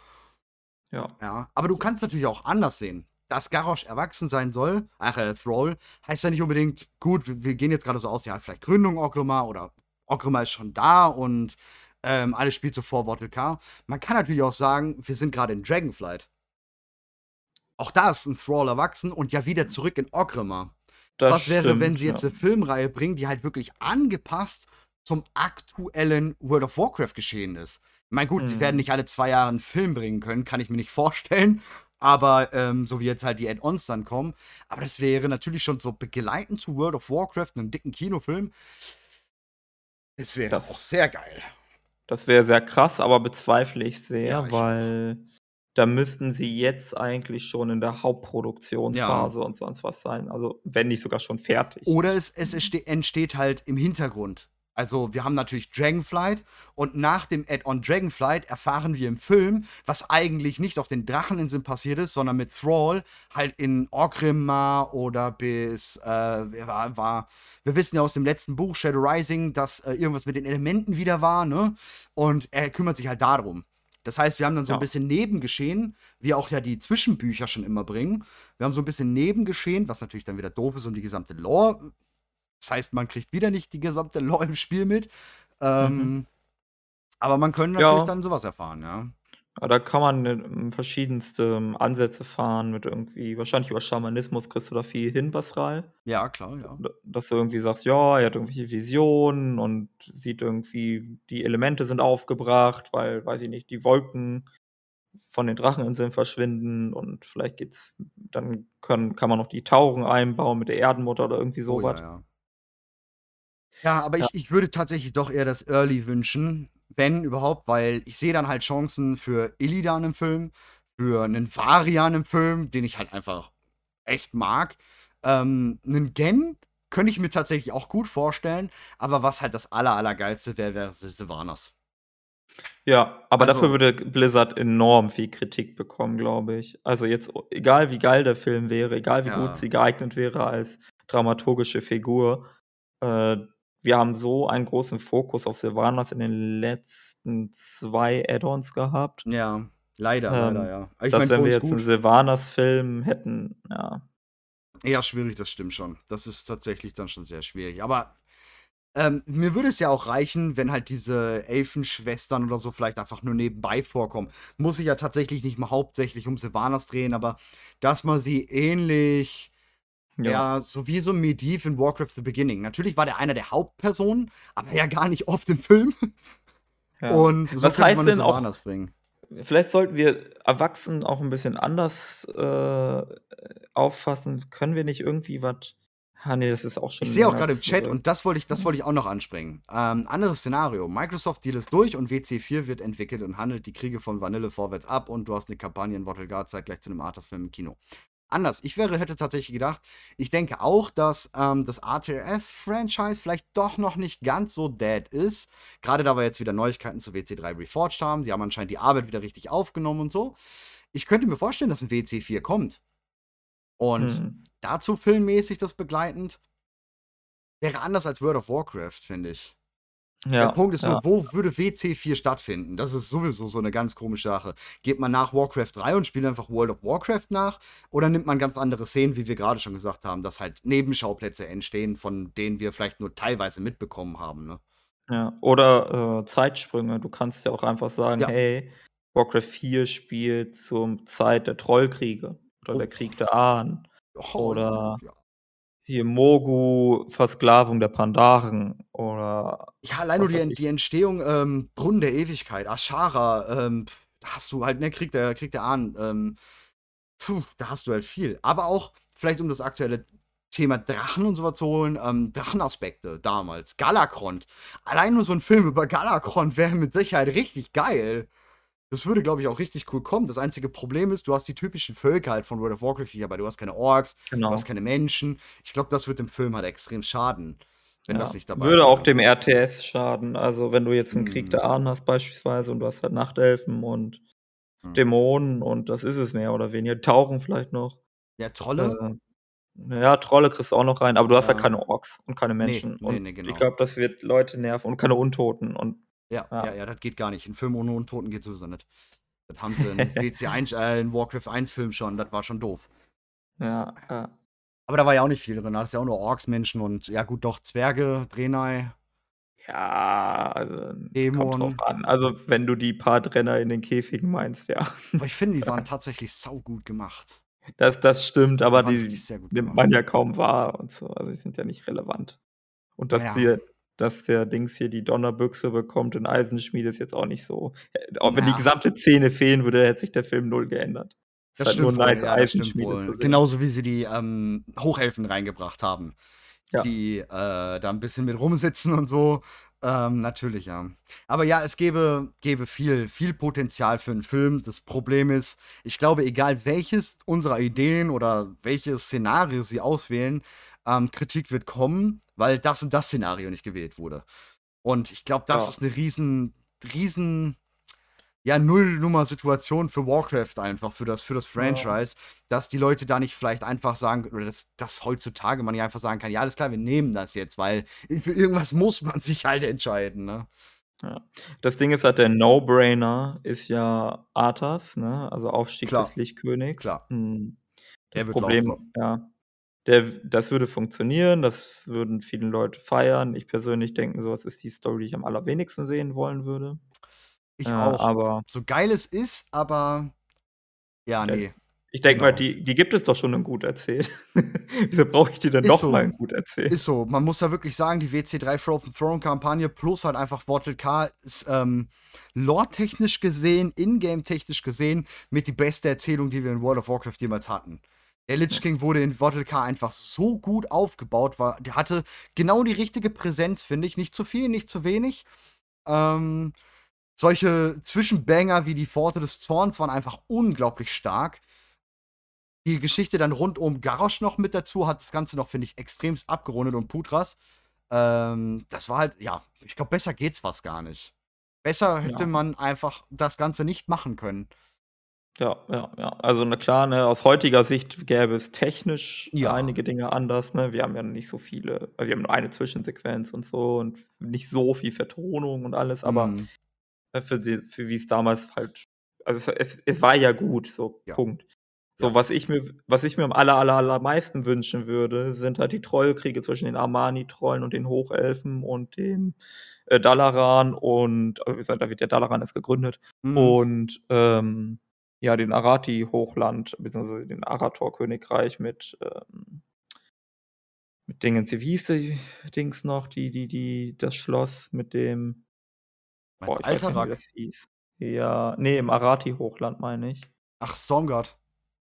Ja. Ja, aber du kannst natürlich auch anders sehen. Dass Garrosh erwachsen sein soll, ach, äh, Thrall, heißt ja nicht unbedingt, gut, wir, wir gehen jetzt gerade so aus, ja, vielleicht Gründung Orgrimmar oder Orgrimmar ist schon da und ähm, alles spielt so vor Wortel K. Man kann natürlich auch sagen, wir sind gerade in Dragonflight. Auch da ist 'n Thrall erwachsen und ja wieder zurück in Orgrimmar. Das Was wäre, wenn stimmt, sie jetzt ja. 'ne Filmreihe bringen, die halt wirklich angepasst zum aktuellen World of Warcraft geschehen ist? Ich meine, gut, sie werden Mhm. nicht alle 2 Jahre 'n Film bringen können, kann ich mir nicht vorstellen, aber, ähm, so wie jetzt halt die Add-ons dann kommen. Aber das wäre natürlich schon so begleitend zu World of Warcraft, 'nem dicken Kinofilm. Es wäre Das auch sehr geil. Das wäre sehr krass, aber bezweifle ich sehr, Ja, ich weil da müssten sie jetzt eigentlich schon in der Ja. Hauptproduktionsphase und sonst was sein. Also, wenn nicht sogar schon fertig. Oder es es entste entsteht halt im Hintergrund. Also, wir haben natürlich Dragonflight und nach dem Add-on Dragonflight erfahren wir im Film, was eigentlich nicht auf den Dracheninseln passiert ist, sondern mit Thrall halt in Orgrimmar oder bis, äh, war war wir wissen ja aus dem letzten Buch Shadow Rising, dass, äh, irgendwas mit den Elementen wieder war, ne? Und er kümmert sich halt da drum. Das heißt, wir haben dann so Ja. bisschen Nebengeschehen, wie auch ja die Zwischenbücher schon immer bringen. Wir haben so 'n bisschen Nebengeschehen, was natürlich dann wieder doof ist und die gesamte Lore das heißt, man kriegt wieder nicht die gesamte Lore im Spiel mit. Ähm, Mhm. aber man könnte natürlich Ja. dann so was erfahren, ja. Ja, da kann man, ähm, verschiedenste Ansätze fahren mit irgendwie wahrscheinlich über Schamanismus kriegst du da viel hin, Basral. Ja, klar, ja. Dass du irgendwie sagst: „Ja, er hat irgendwelche Visionen und sieht irgendwie, die Elemente sind aufgebracht, weil, weiß ich nicht, die Wolken von den Dracheninseln verschwinden und vielleicht geht's dann können kann man noch die Tauchen einbauen mit der Erdenmutter oder irgendwie so Oh ja, was.“ ja. Ja, aber Ja. ich ich würde tatsächlich doch eher das Early wünschen, wenn überhaupt, weil ich sehe dann halt Chancen für Illidan im Film, für 'nen Varian im Film, den ich halt einfach echt mag. Ähm, 'nen Genn könnte ich mir tatsächlich auch gut vorstellen, aber was halt das aller allergeilste wäre, wäre Sy Sylvanas. Ja, aber dafür Also würde Blizzard enorm viel Kritik bekommen, glaube ich. Also, jetzt egal wie geil der Film wäre, egal wie gut Ja. sie geeignet wäre als dramaturgische Figur. Äh, wir haben so einen großen Fokus auf Sylvanas in den letzten 2 Add-ons gehabt. Ja, leider, leider, Ähm, ja. Aber ich dass meine, wenn wir jetzt gut. Sylvanas-Film hätten, ja. Eher schwierig, das stimmt schon. Das ist tatsächlich dann schon sehr schwierig. Aber, ähm, mir würde es ja auch reichen, wenn halt diese Elfenschwestern oder so vielleicht einfach nur nebenbei vorkommen. Muss sich ja tatsächlich nicht mal hauptsächlich um Sylvanas drehen, aber dass man sie ähnlich Ja. ja, so wie so Medivh in Warcraft: The Beginning. Natürlich war der einer der Hauptpersonen, aber ja gar nicht oft im Film. Ja. Und so Was heißt man denn auch Sylvanas bringen. vielleicht sollten wir Erwachsenen auch 'n bisschen anders, äh, auffassen. Können wir nicht irgendwie was ah, ne, das ist auch schon Ich sehe auch länger grade im Chat zurück. und das wollte ich das wollte ich auch noch anspringen. Ähm, anderes Szenario. Microsoft Deal ist durch und WC4 wird entwickelt und handelt die Kriege von Vanille vorwärts ab und du hast 'ne Kampagne in Battleguard zeitgleich zu 'nem Arthas-Film im Kino. Anders. Ich wäre hätte tatsächlich gedacht ich denke auch, dass, ähm, das RTS-Franchise vielleicht doch noch nicht ganz so dead ist. Grade da wir jetzt wieder Neuigkeiten zu WC3 Reforged haben. Die haben anscheinend die Arbeit wieder richtig aufgenommen und so. Ich könnte mir vorstellen, dass 'n WC4 kommt. Und Mhm. dazu filmmäßig das begleitend wäre anders als World of Warcraft, finde ich. Der Ja, Punkt ist ja. nur, wo würde WC4 stattfinden? Das ist sowieso so 'ne ganz komische Sache. Geht man nach Warcraft 3 und spielt einfach World of Warcraft nach oder nimmt man ganz andere Szenen, wie wir grade schon gesagt haben, dass halt Nebenschauplätze entstehen, von denen wir vielleicht nur teilweise mitbekommen haben, ne? Ja, oder, äh, Zeitsprünge. Du kannst ja auch einfach sagen: Ja. „Hey, Warcraft 4 spielt zum Zeit der Trollkriege oder Oh. der Krieg der Ahnen.“ Oh, Oder ja. Hier Mogu, Versklavung der Pandaren oder Ja, allein nur die die Entstehung, ähm, Brunnen der Ewigkeit, Ashara, ähm, da hast du halt, ne, Krieg der Krieg der Ahnen, ähm, puh, da hast du halt viel. Aber auch vielleicht, um das aktuelle Thema Drachen und so was zu holen, ähm, Drachenaspekte damals, Galakrond. Allein nur so 'n Film über Galakrond wäre mit Sicherheit richtig geil. Das würde, glaube ich, auch richtig cool kommen. Das einzige Problem ist, du hast die typischen Völker halt von World of Warcraft nicht dabei. Du hast keine Orks, du hast Genau. keine Menschen. Ich glaube, das wird dem Film halt extrem schaden, wenn das Ja, nicht dabei würde auch wäre. dem RTS schaden. Also, wenn du jetzt 'n Krieg Mhm. der Ahnen hast beispielsweise und du hast halt Nachtelfen und Mhm. Dämonen und das ist es mehr oder weniger. Tauchen vielleicht noch. Ja, Trolle? Äh, ja, Trolle kriegst du auch noch rein, aber du hast halt Ja. keine Orks und keine Ne, Menschen. ne, Und ne, ich genau. glaube, das wird Leute nerven und keine Untoten und Ja, ja, ja. ja, das geht gar nicht. 'N Film ohne Untoten geht sowieso nicht. Das haben sie in WC1 äh, in Warcraft 1 Film schon, das war schon doof. Ja, ja. Aber da war ja auch nicht viel drin. Da hattest ja auch nur Orks, Menschen und ja gut, doch Zwerge, Draenei. Ja, also, kommt Dämonen. drauf an. Also, wenn du die paar Trenner in den Käfigen meinst, ja. Aber ich finde, die waren tatsächlich saugut gemacht. Das das stimmt, aber Die die sehr gut nimmt man ja kaum wahr und so. Also, die sind ja nicht relevant. Und dass Ja. dir dass der Dings hier die Donnerbüchse bekommt in Eisenschmiede ist jetzt auch nicht so äh, auch wenn die Ja. gesamte Szene fehlen würde, hätte sich der Film null geändert. Ist Das halt nur stimmt wohl, nice, ja, das Eisenschmiede zu sehen. Genauso wie sie die, ähm, Hochelfen reingebracht haben, Ja. die, äh, da 'n bisschen mit rumsitzen und so. Ähm, natürlich, ja. Aber ja, es gäbe gäbe viel viel Potenzial für 'n Film. Das Problem ist, ich glaube, egal welches unserer Ideen oder welches Szenario sie auswählen, ähm, Kritik wird kommen, weil das und das Szenario nicht gewählt wurde. Und ich glaube, das Ja. ist 'ne riesen riesen, ja, Nullnummer-Situation für Warcraft einfach, für das für das Ja. Franchise, dass die Leute da nicht vielleicht einfach sagen oder dass dass heutzutage man nicht einfach sagen kann: „Ja, alles klar, wir nehmen das jetzt“, weil für irgendwas muss man sich halt entscheiden, ne? Ja. Das Ding ist halt, der No-Brainer ist ja Arthas, ne, also Aufstieg Klar. des Lichtkönigs. Klar. Hm, das Der wird laufen. Problem ja, der das würde funktionieren, das würden viele Leute feiern. Ich persönlich denke, so was ist die Story, die ich am allerwenigsten sehen wollen würde. Ich Äh, auch. aber So geil es ist, aber ja, Ja, ne. ich denke mal, Genau. die die gibt es doch schon in gut erzählt. Wieso brauche ich die denn noch so. mal in gut erzählt? Ist so. Man muss ja wirklich sagen, die WC3 Frozen Throne Kampagne plus halt einfach Vortal K ist, ähm, lore-technisch gesehen, in-game-technisch gesehen mit die beste Erzählung, die wir in World of Warcraft jemals hatten. Der Lich. King wurde in Vortal K einfach so gut aufgebaut, war der hatte genau die richtige Präsenz, finde ich. Nicht zu viel, nicht zu wenig. Ähm, solche Zwischenbanger wie die Pforte des Zorns waren einfach unglaublich stark. Die Geschichte dann rund um Garrosh noch mit dazu hat das Ganze noch, finde ich, extremst abgerundet und Putras. Ähm, das war halt ja, ich glaube, besser geht's fast gar nicht. Besser hätte Ja. man einfach das Ganze nicht machen können. Ja, ja, ja. Also, na klar, ne, aus heutiger Sicht gäbe es technisch Ja. einige Dinge anders, ne? Wir haben ja nicht so viele also, wir haben nur eine Zwischensequenz und so und nicht so viel Vertonung und alles, aber, Mhm. äh, für die für wie's damals halt also, es es es war ja gut, so, Ja. Punkt. So, Ja. was ich mir w was ich mir am aller, aller, allermeisten wünschen würde, sind halt die Trollkriege zwischen den Amani-Trollen und den Hochelfen und dem, äh, Dalaran und äh, wie gesagt, da wird ja Dalaran erst gegründet Mhm. und, ähm, ja, den Arathi-Hochland beziehungsweise den Arathor-Königreich mit, ähm mit Dingens wie hieß die Dings noch, die die die das Schloss mit dem boah, ich weiß gar nicht, wie das hieß. Ja, ne, im Arathi-Hochland meine ich. Ach, Stormguard.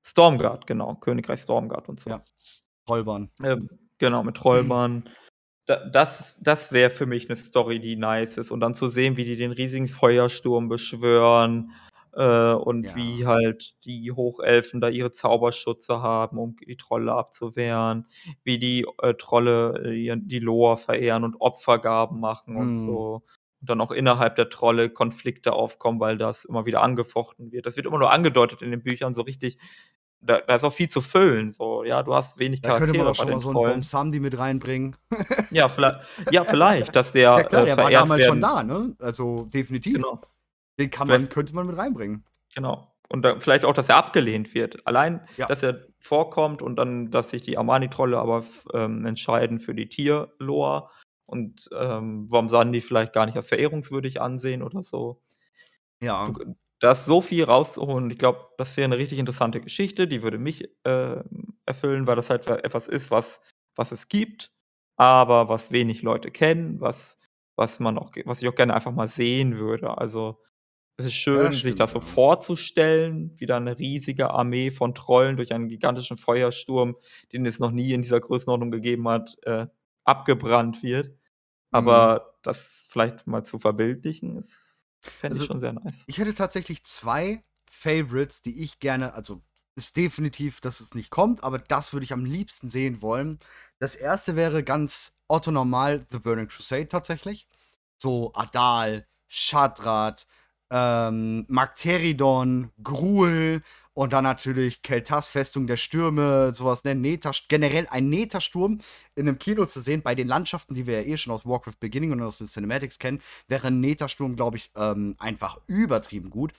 Stormguard, genau, Königreich Stormguard und so. Ja. Trollbarn. Ähm, genau, mit Trollbarn. Da das das wäre für mich 'ne Story, die nice ist und dann zu sehen, wie die den riesigen Feuersturm beschwören, äh, und Ja. wie halt die Hochelfen da ihre Zauberschutze haben, um die Trolle abzuwehren, wie die, äh, Trolle, äh, die Lore verehren und Opfergaben machen und Mhm. so. Und dann auch innerhalb der Trolle Konflikte aufkommen, weil das immer wieder angefochten wird. Das wird immer nur angedeutet in den Büchern so richtig da da ist auch viel zu füllen, so, ja, du hast wenig Da könnte man Charaktere auch bei schon den mal so Trollen. Dom Samdi mit reinbringen. Ja, viellei ja, vielleicht, dass der, Ja klar, äh, der war damals schon werden da, ne? Also, definitiv. Genau. Den kann man könnte man mit reinbringen. Genau. Und dann vielleicht auch, dass er abgelehnt wird. Allein, Ja. dass er vorkommt und dann dass sich die Amani-Trolle aber ähm, entscheiden für die Tier-Lore und, ähm, Wamsandi vielleicht gar nicht als verehrungswürdig ansehen oder so. Ja. Du da ist so viel rauszuholen. Ich glaube, das wäre 'ne richtig interessante Geschichte, die würde mich, ähm, erfüllen, weil das halt wa etwas ist, was was es gibt, aber was wenig Leute kennen, was was man auch was ich auch gerne einfach mal sehen würde. Also, es ist Ja, schön, das sich das so ja. vorzustellen, wie da 'ne riesige Armee von Trollen durch einen gigantischen Feuersturm, den es noch nie in dieser Größenordnung gegeben hat, äh, abgebrannt wird. Mhm. Aber das vielleicht mal zu verbildlichen, ist fände ich Also, schon sehr nice. ich hätte tatsächlich 2 Favorites, die ich gerne also, ist definitiv, dass es nicht kommt, aber das würde ich am liebsten sehen wollen. Das 1. wäre ganz Otto normal The Burning Crusade tatsächlich. So Adal, Schadrad, ähm, Magteridon, Gruul und dann natürlich Kel'Thas Festung der Stürme, so was, ne? Nether generell ein Nether-Sturm in 'nem Kino zu sehen bei den Landschaften, die wir ja eh schon aus Warcraft Beginning und aus den Cinematics kennen, wäre 'n Nether-Sturm, glaube ich, ähm, einfach übertrieben gut.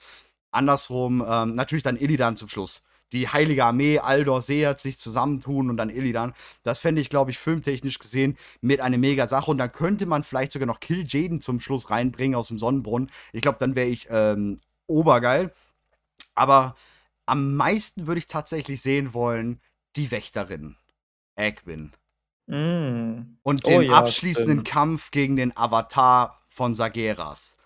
Andersrum, ähm, natürlich dann Illidan zum Schluss. Die heilige Armee, Aldor, Seath sich zusammentun und dann Illidan. Das fände ich, glaube ich, filmtechnisch gesehen mit eine mega Sache und dann könnte man vielleicht sogar noch Kill Jaden zum Schluss reinbringen aus'm Sonnenbrunnen. Ich glaube, dann wäre ich, ähm, obergeil. Aber am meisten würde ich tatsächlich sehen wollen, die Wächterin. Egwin. Mm. Und Oh den ja, abschließenden stimmt. Kampf gegen den Avatar von Sageras.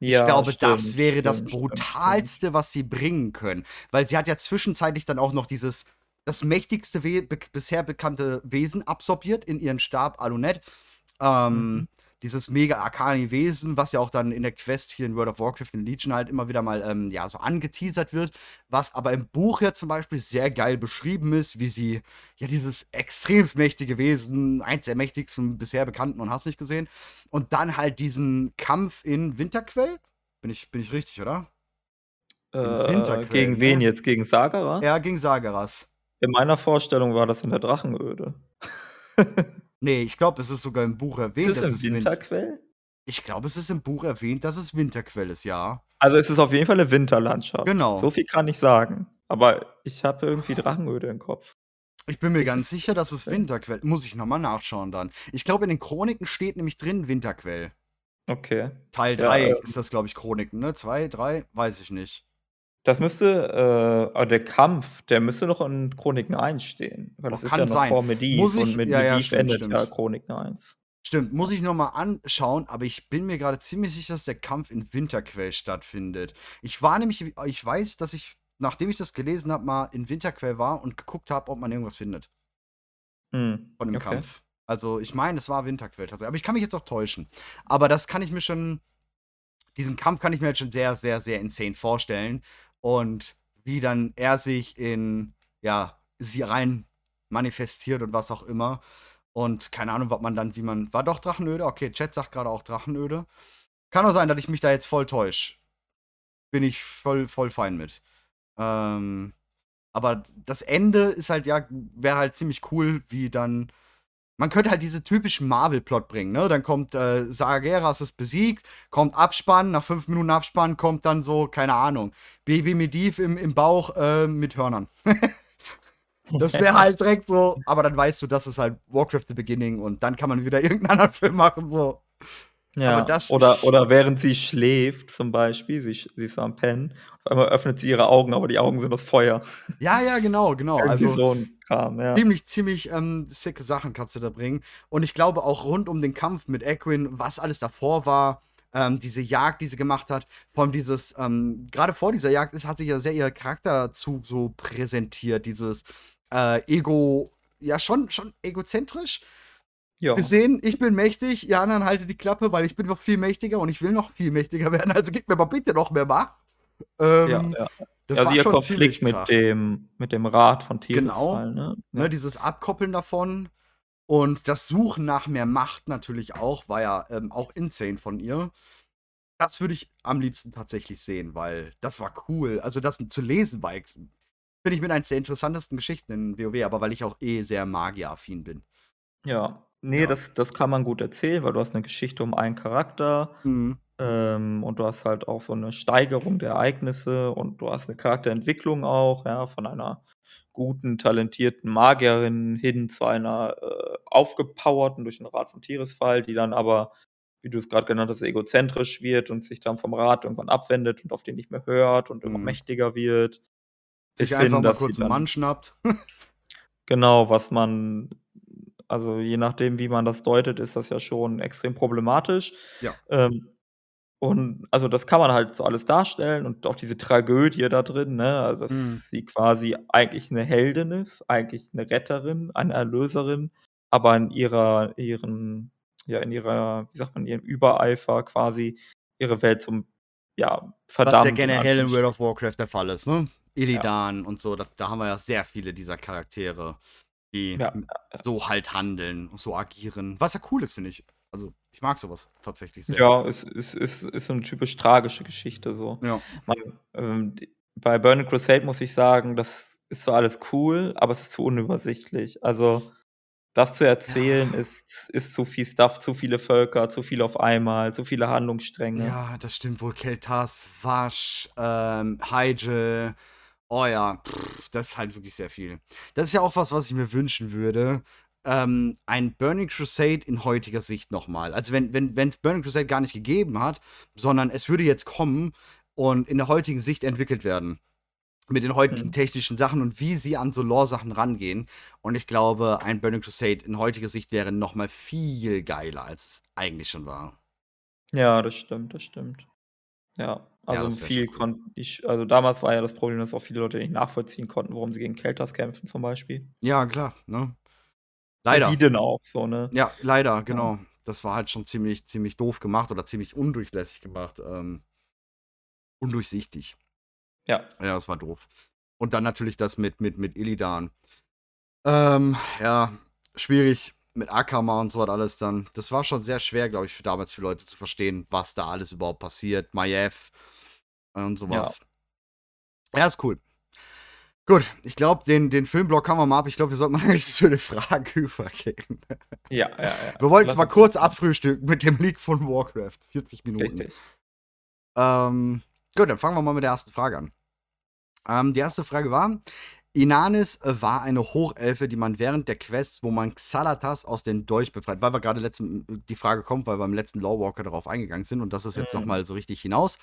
Ja, ich glaube, das stimmt, wäre das stimmt, stimmt, stimmt. brutalste, was sie bringen können. Weil sie hat ja zwischenzeitlich dann auch noch dieses, das mächtigste We be bisher bekannte Wesen absorbiert in ihren Stab Alunet. Ähm, Mhm. Dieses mega arkane Wesen, was ja auch dann in der Quest hier in World of Warcraft in Legion halt immer wieder mal ähm, ja, so angeteasert wird, was aber im Buch ja zum Beispiel sehr geil beschrieben ist, wie sie ja dieses extremst mächtige Wesen, eins der mächtigsten bisher bekannten und hast nicht gesehen, und dann halt diesen Kampf in Winterquell. Bin ich, bin ich richtig, oder? Äh, gegen wen ne? jetzt? Gegen Sagaras? Ja, gegen Sagaras. In meiner Vorstellung war das in der Drachenöde. Nee, ich glaube, es ist sogar im Buch erwähnt. ist es dass im es Win- Winterquell? Ich glaube, es ist im Buch erwähnt, dass es Winterquell ist, ja. Also es ist auf jeden Fall eine Winterlandschaft. Genau. So viel kann ich sagen. Aber ich habe irgendwie Drachenöde im Kopf. Ich bin mir Ist ganz sicher, dass es. Winterquell. Muss ich nochmal nachschauen dann. Ich glaube, in den Chroniken steht nämlich drin Winterquell. Okay. Teil Ja, 3 ähm. ist das, glaube ich, Chroniken, ne? 2, 3, weiß ich nicht. Das müsste, äh, der Kampf, der müsste noch in Chroniken 1 stehen. Weil Oh, das ist kann ja noch sein. vor Mediv Muss ich- und mit ja, ja, Mediv stimmt, endet stimmt. ja Chroniken 1. Stimmt, muss ich nochmal anschauen, aber ich bin mir gerade ziemlich sicher, dass der Kampf in Winterquell stattfindet. Ich war nämlich, ich weiß, dass ich, nachdem ich das gelesen habe, mal in Winterquell war und geguckt habe, ob man irgendwas findet Hm. von dem okay. Kampf. Also, ich meine, es war Winterquell tatsächlich. Aber ich kann mich jetzt auch täuschen. Aber das kann ich mir schon, diesen Kampf kann ich mir jetzt schon sehr, sehr, sehr insane vorstellen. Und wie dann er sich in, ja, sie rein manifestiert und was auch immer. Und keine Ahnung, was man dann, wie man. War doch Drachenöde? Okay, Chat sagt gerade auch Drachenöde. Kann auch sein, dass ich mich da jetzt voll täusche. Bin ich voll, voll fein mit. Ähm, aber das Ende ist halt, ja, wäre halt ziemlich cool, wie dann. Man könnte halt diese typischen Marvel-Plot bringen, ne? Dann kommt äh, Sagaras ist besiegt, kommt Abspann, nach fünf Minuten Abspann kommt dann so, keine Ahnung, Baby Mediv im, im Bauch äh, mit Hörnern. Das wäre halt direkt so, aber dann weißt du, das ist halt Warcraft The Beginning und dann kann man wieder irgendeinen anderen Film machen, so. Ja, oder, oder während sie schläft, zum Beispiel, sie, sie ist am Pennen, auf einmal öffnet sie ihre Augen, aber die Augen sind aus Feuer. Ja, ja, genau, genau. Irgendwie Also so ein Kram, ja. ziemlich, ziemlich ähm, sicke Sachen kannst du da bringen. Und ich glaube auch rund um den Kampf mit Equin, was alles davor war, ähm, diese Jagd, die sie gemacht hat, vor allem dieses, ähm, gerade vor dieser Jagd ist, hat sich ja sehr ihr Charakterzug so präsentiert, dieses äh, Ego, ja schon, schon egozentrisch. Ja. gesehen, ich bin mächtig, ihr anderen haltet die Klappe, weil ich bin noch viel mächtiger und ich will noch viel mächtiger werden, also gib mir mal bitte noch mehr Macht. Ähm, ja, ja. das also war ihr Konflikt mit dem, mit dem Rat von Genau. Tiresfall, ne? ne, dieses Abkoppeln davon und das Suchen nach mehr Macht natürlich auch, war ja ähm, auch insane von ihr. Das würde ich am liebsten tatsächlich sehen, weil das war cool. Also das zu lesen war, finde ich mit eins der interessantesten Geschichten in WoW, aber weil ich auch eh sehr magieraffin bin. Ja. Nee, Ja. Das, das kann man gut erzählen, weil du hast eine Geschichte um einen Charakter Mhm. ähm, und du hast halt auch so eine Steigerung der Ereignisse und du hast eine Charakterentwicklung auch, ja, von einer guten, talentierten Magierin hin zu einer äh, aufgepowerten durch den Rat von Tiresfall, die dann aber, wie du es gerade genannt hast, egozentrisch wird und sich dann vom Rat irgendwann abwendet und auf den nicht mehr hört und immer Mhm. mächtiger wird. Sich einfach hin, mal kurz einen Mann schnappt. Genau, was man also je nachdem, wie man das deutet, ist das ja schon extrem problematisch. Ja. Ähm, und also das kann man halt so alles darstellen und auch diese Tragödie da drin, ne? Also, dass Mhm. sie quasi eigentlich eine Heldin ist, eigentlich eine Retterin, eine Erlöserin, aber in ihrer ihren ja, in ihrer, wie sagt man, ihrem Übereifer quasi ihre Welt zum ja, verdammt. Was ja generell in World of Warcraft der Fall ist, ne? Illidan und so, da, da haben wir ja sehr viele dieser Charaktere, die Ja, so halt handeln, so agieren. Was ja cool ist, finde ich. Also, ich mag sowas tatsächlich sehr. Ja, es ist, ist, ist so eine typisch tragische Geschichte so. Ja. Man, ähm, bei Burning Crusade muss ich sagen, das ist so alles cool, aber es ist zu unübersichtlich. Also, das zu erzählen ist, ist zu viel Stuff, zu viele Völker, zu viel auf einmal, zu viele Handlungsstränge. Ja, das stimmt wohl. Keltas, Wasch, ähm, Hyjal. Oh ja, pff, das ist halt wirklich sehr viel. Das ist ja auch was, was ich mir wünschen würde. Ähm, ein Burning Crusade in heutiger Sicht nochmal. Also wenn es wenn, Burning Crusade gar nicht gegeben hat, sondern es würde jetzt kommen und in der heutigen Sicht entwickelt werden. mit den heutigen Mhm. technischen Sachen und wie sie an so Lore-Sachen rangehen. Und ich glaube, ein Burning Crusade in heutiger Sicht wäre noch mal viel geiler, als es eigentlich schon war. Ja, das stimmt, das stimmt. Ja, also wär viel cool. konnten ich also damals war ja das Problem, dass auch viele Leute nicht nachvollziehen konnten, warum sie gegen Keltas kämpfen zum Beispiel. Ja, klar, ne? Ja, Leider. wie denn auch so, ne? Ja, leider, Ja. genau. Das war halt schon ziemlich ziemlich doof gemacht oder ziemlich undurchlässig gemacht, ähm undurchsichtig. Ja. Ja, das war doof. Und dann natürlich das mit mit mit Illidan. Ähm, ja, schwierig mit Akama und so was alles dann. Das war schon sehr schwer, glaube ich, für damals für Leute zu verstehen, was da alles überhaupt passiert. Maiev und so Ja. was. Ja, ist cool. Gut, ich glaube, den den Filmblock haben wir mal ab. Ich glaube, wir sollten mal eigentlich zu den Fragen übergehen. Ja, ja, ja. Wir wollten es Lass mal uns kurz machen. abfrühstücken mit dem Leak von Warcraft. 40 Minuten. Richtig. Ähm, gut, dann fangen wir mal mit der ersten Frage an. Ähm, die erste Frage war: Inanis äh, war eine Hochelfe, die man während der Quest, wo man Xalatas aus dem Dolch befreit, weil wir gerade letzten, die Frage kommt, weil wir im letzten Lawwalker darauf eingegangen sind und das ist jetzt Mhm. nochmal so richtig hinaus.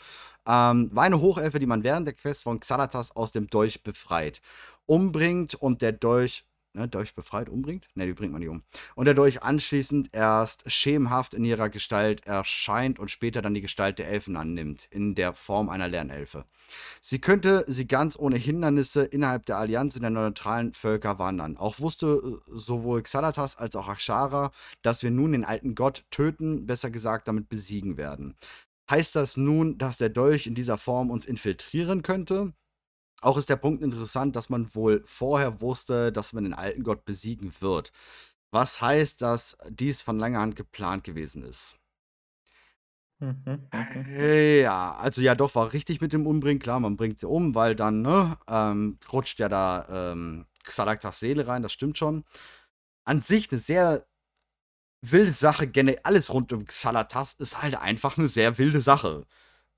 Ähm, war eine Hochelfe, die man während der Quest von Xalatas aus dem Dolch befreit, umbringt und der Dolch. Ne, Dolch befreit, umbringt? Ne, die bringt man nicht um. Und der Dolch anschließend erst schemenhaft in ihrer Gestalt erscheint und später dann die Gestalt der Elfen annimmt, in der Form einer Lernelfe. Sie könnte sie ganz ohne Hindernisse innerhalb der Allianz in der neutralen Völker wandern. Auch wusste äh, sowohl Xalatas als auch Akshara, dass wir nun den alten Gott töten, besser gesagt damit besiegen werden. Heißt das nun, dass der Dolch in dieser Form uns infiltrieren könnte? Auch ist der Punkt interessant, dass man wohl vorher wusste, dass man den alten Gott besiegen wird. Was heißt, dass dies von langer Hand geplant gewesen ist? Mhm, mhm. Äh, Ja, also ja, doch, war richtig mit dem Umbringen. Klar, man bringt sie um, weil dann, ne, ähm, rutscht ja da ähm, Xalaktas Seele rein, das stimmt schon. An sich eine sehr wilde Sache, generell alles rund um Xalatas ist halt einfach eine sehr wilde Sache.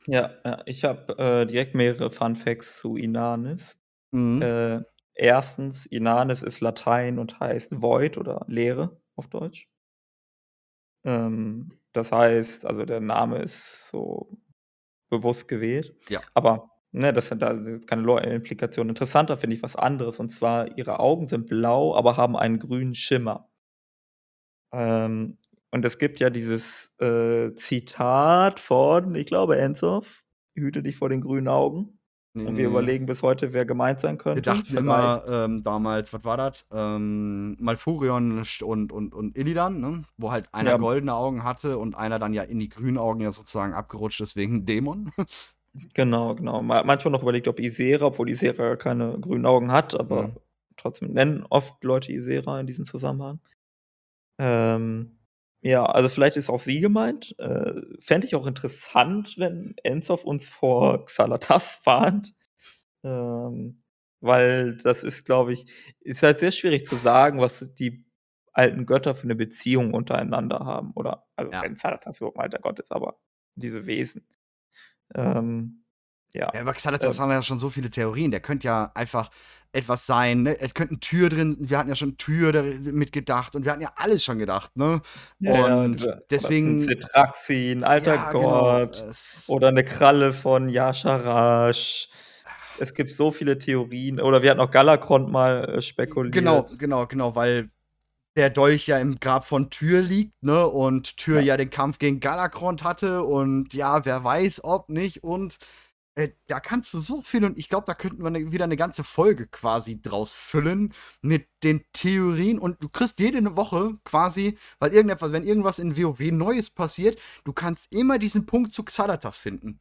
Ja, ja, ich habe äh, direkt mehrere Fun Facts zu Inanis. Mhm. Äh, erstens, Inanis ist Latein und heißt Void oder Leere auf Deutsch. Ähm, das heißt, also der Name ist so bewusst gewählt. Ja. Aber ne, das hat da keine Lore-Implikation. Interessanter finde ich was anderes. Und zwar, ihre Augen sind blau, aber haben einen grünen Schimmer. Ähm, und es gibt ja dieses äh, Zitat von, ich glaube, Enzov, hüte dich vor den grünen Augen. Und wir Nee. überlegen bis heute, wer gemeint sein könnte. Wir dachten immer ähm, damals, was war das? Ähm, Malfurion und, und, und Illidan, ne? wo halt einer Ja. goldene Augen hatte und einer dann ja in die grünen Augen ja sozusagen abgerutscht ist wegen Dämon. Genau, genau. Ma manchmal noch überlegt, ob Isera, obwohl Isera keine grünen Augen hat, aber Mhm. trotzdem nennen oft Leute Isera in diesem Zusammenhang. Ähm, ja, also vielleicht ist auch sie gemeint. Äh, Fände ich auch interessant, wenn Enzov uns vor Xalatas warnt. Ähm, weil das ist, glaube ich, ist halt sehr schwierig zu sagen, was die alten Götter für eine Beziehung untereinander haben. Oder, also Ja. wenn Xalatas überhaupt ein alter Gott ist, aber diese Wesen. Ähm, ja. Ja, über Xalatas Ähm. haben wir ja schon so viele Theorien. Der könnte ja einfach etwas sein, ne? Es könnte eine Tür drin, wir hatten ja schon Tür da mitgedacht und wir hatten ja alles schon gedacht, ne? Ja, und dieser- deswegen- oder ein Zitraxi, 'n alter Ja, genau, Gott. es- Oder eine Kralle von Yasharash. Es gibt so viele Theorien. Oder wir hatten auch Galakrond mal äh, spekuliert. Genau, genau, genau, weil der Dolch ja im Grab von Tür liegt, ne? Und Tür Ja. ja, den Kampf gegen Galakrond hatte und ja, wer weiß, ob nicht. Und äh, da kannst du so viel und ich glaube, da könnten wir ne, wieder eine ganze Folge quasi draus füllen mit den Theorien und du kriegst jede Woche quasi, weil irgendetwas, wenn irgendwas in WoW Neues passiert, du kannst immer diesen Punkt zu Xalatas finden.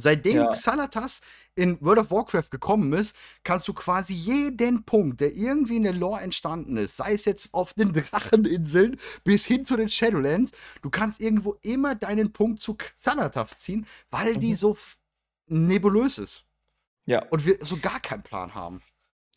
Seitdem Ja. Xalatas in World of Warcraft gekommen ist, kannst du quasi jeden Punkt, der irgendwie in der Lore entstanden ist, sei es jetzt auf den Dracheninseln bis hin zu den Shadowlands, du kannst irgendwo immer deinen Punkt zu Xalatas ziehen, weil die Mhm. so nebulös ist Ja, und wir so gar keinen Plan haben.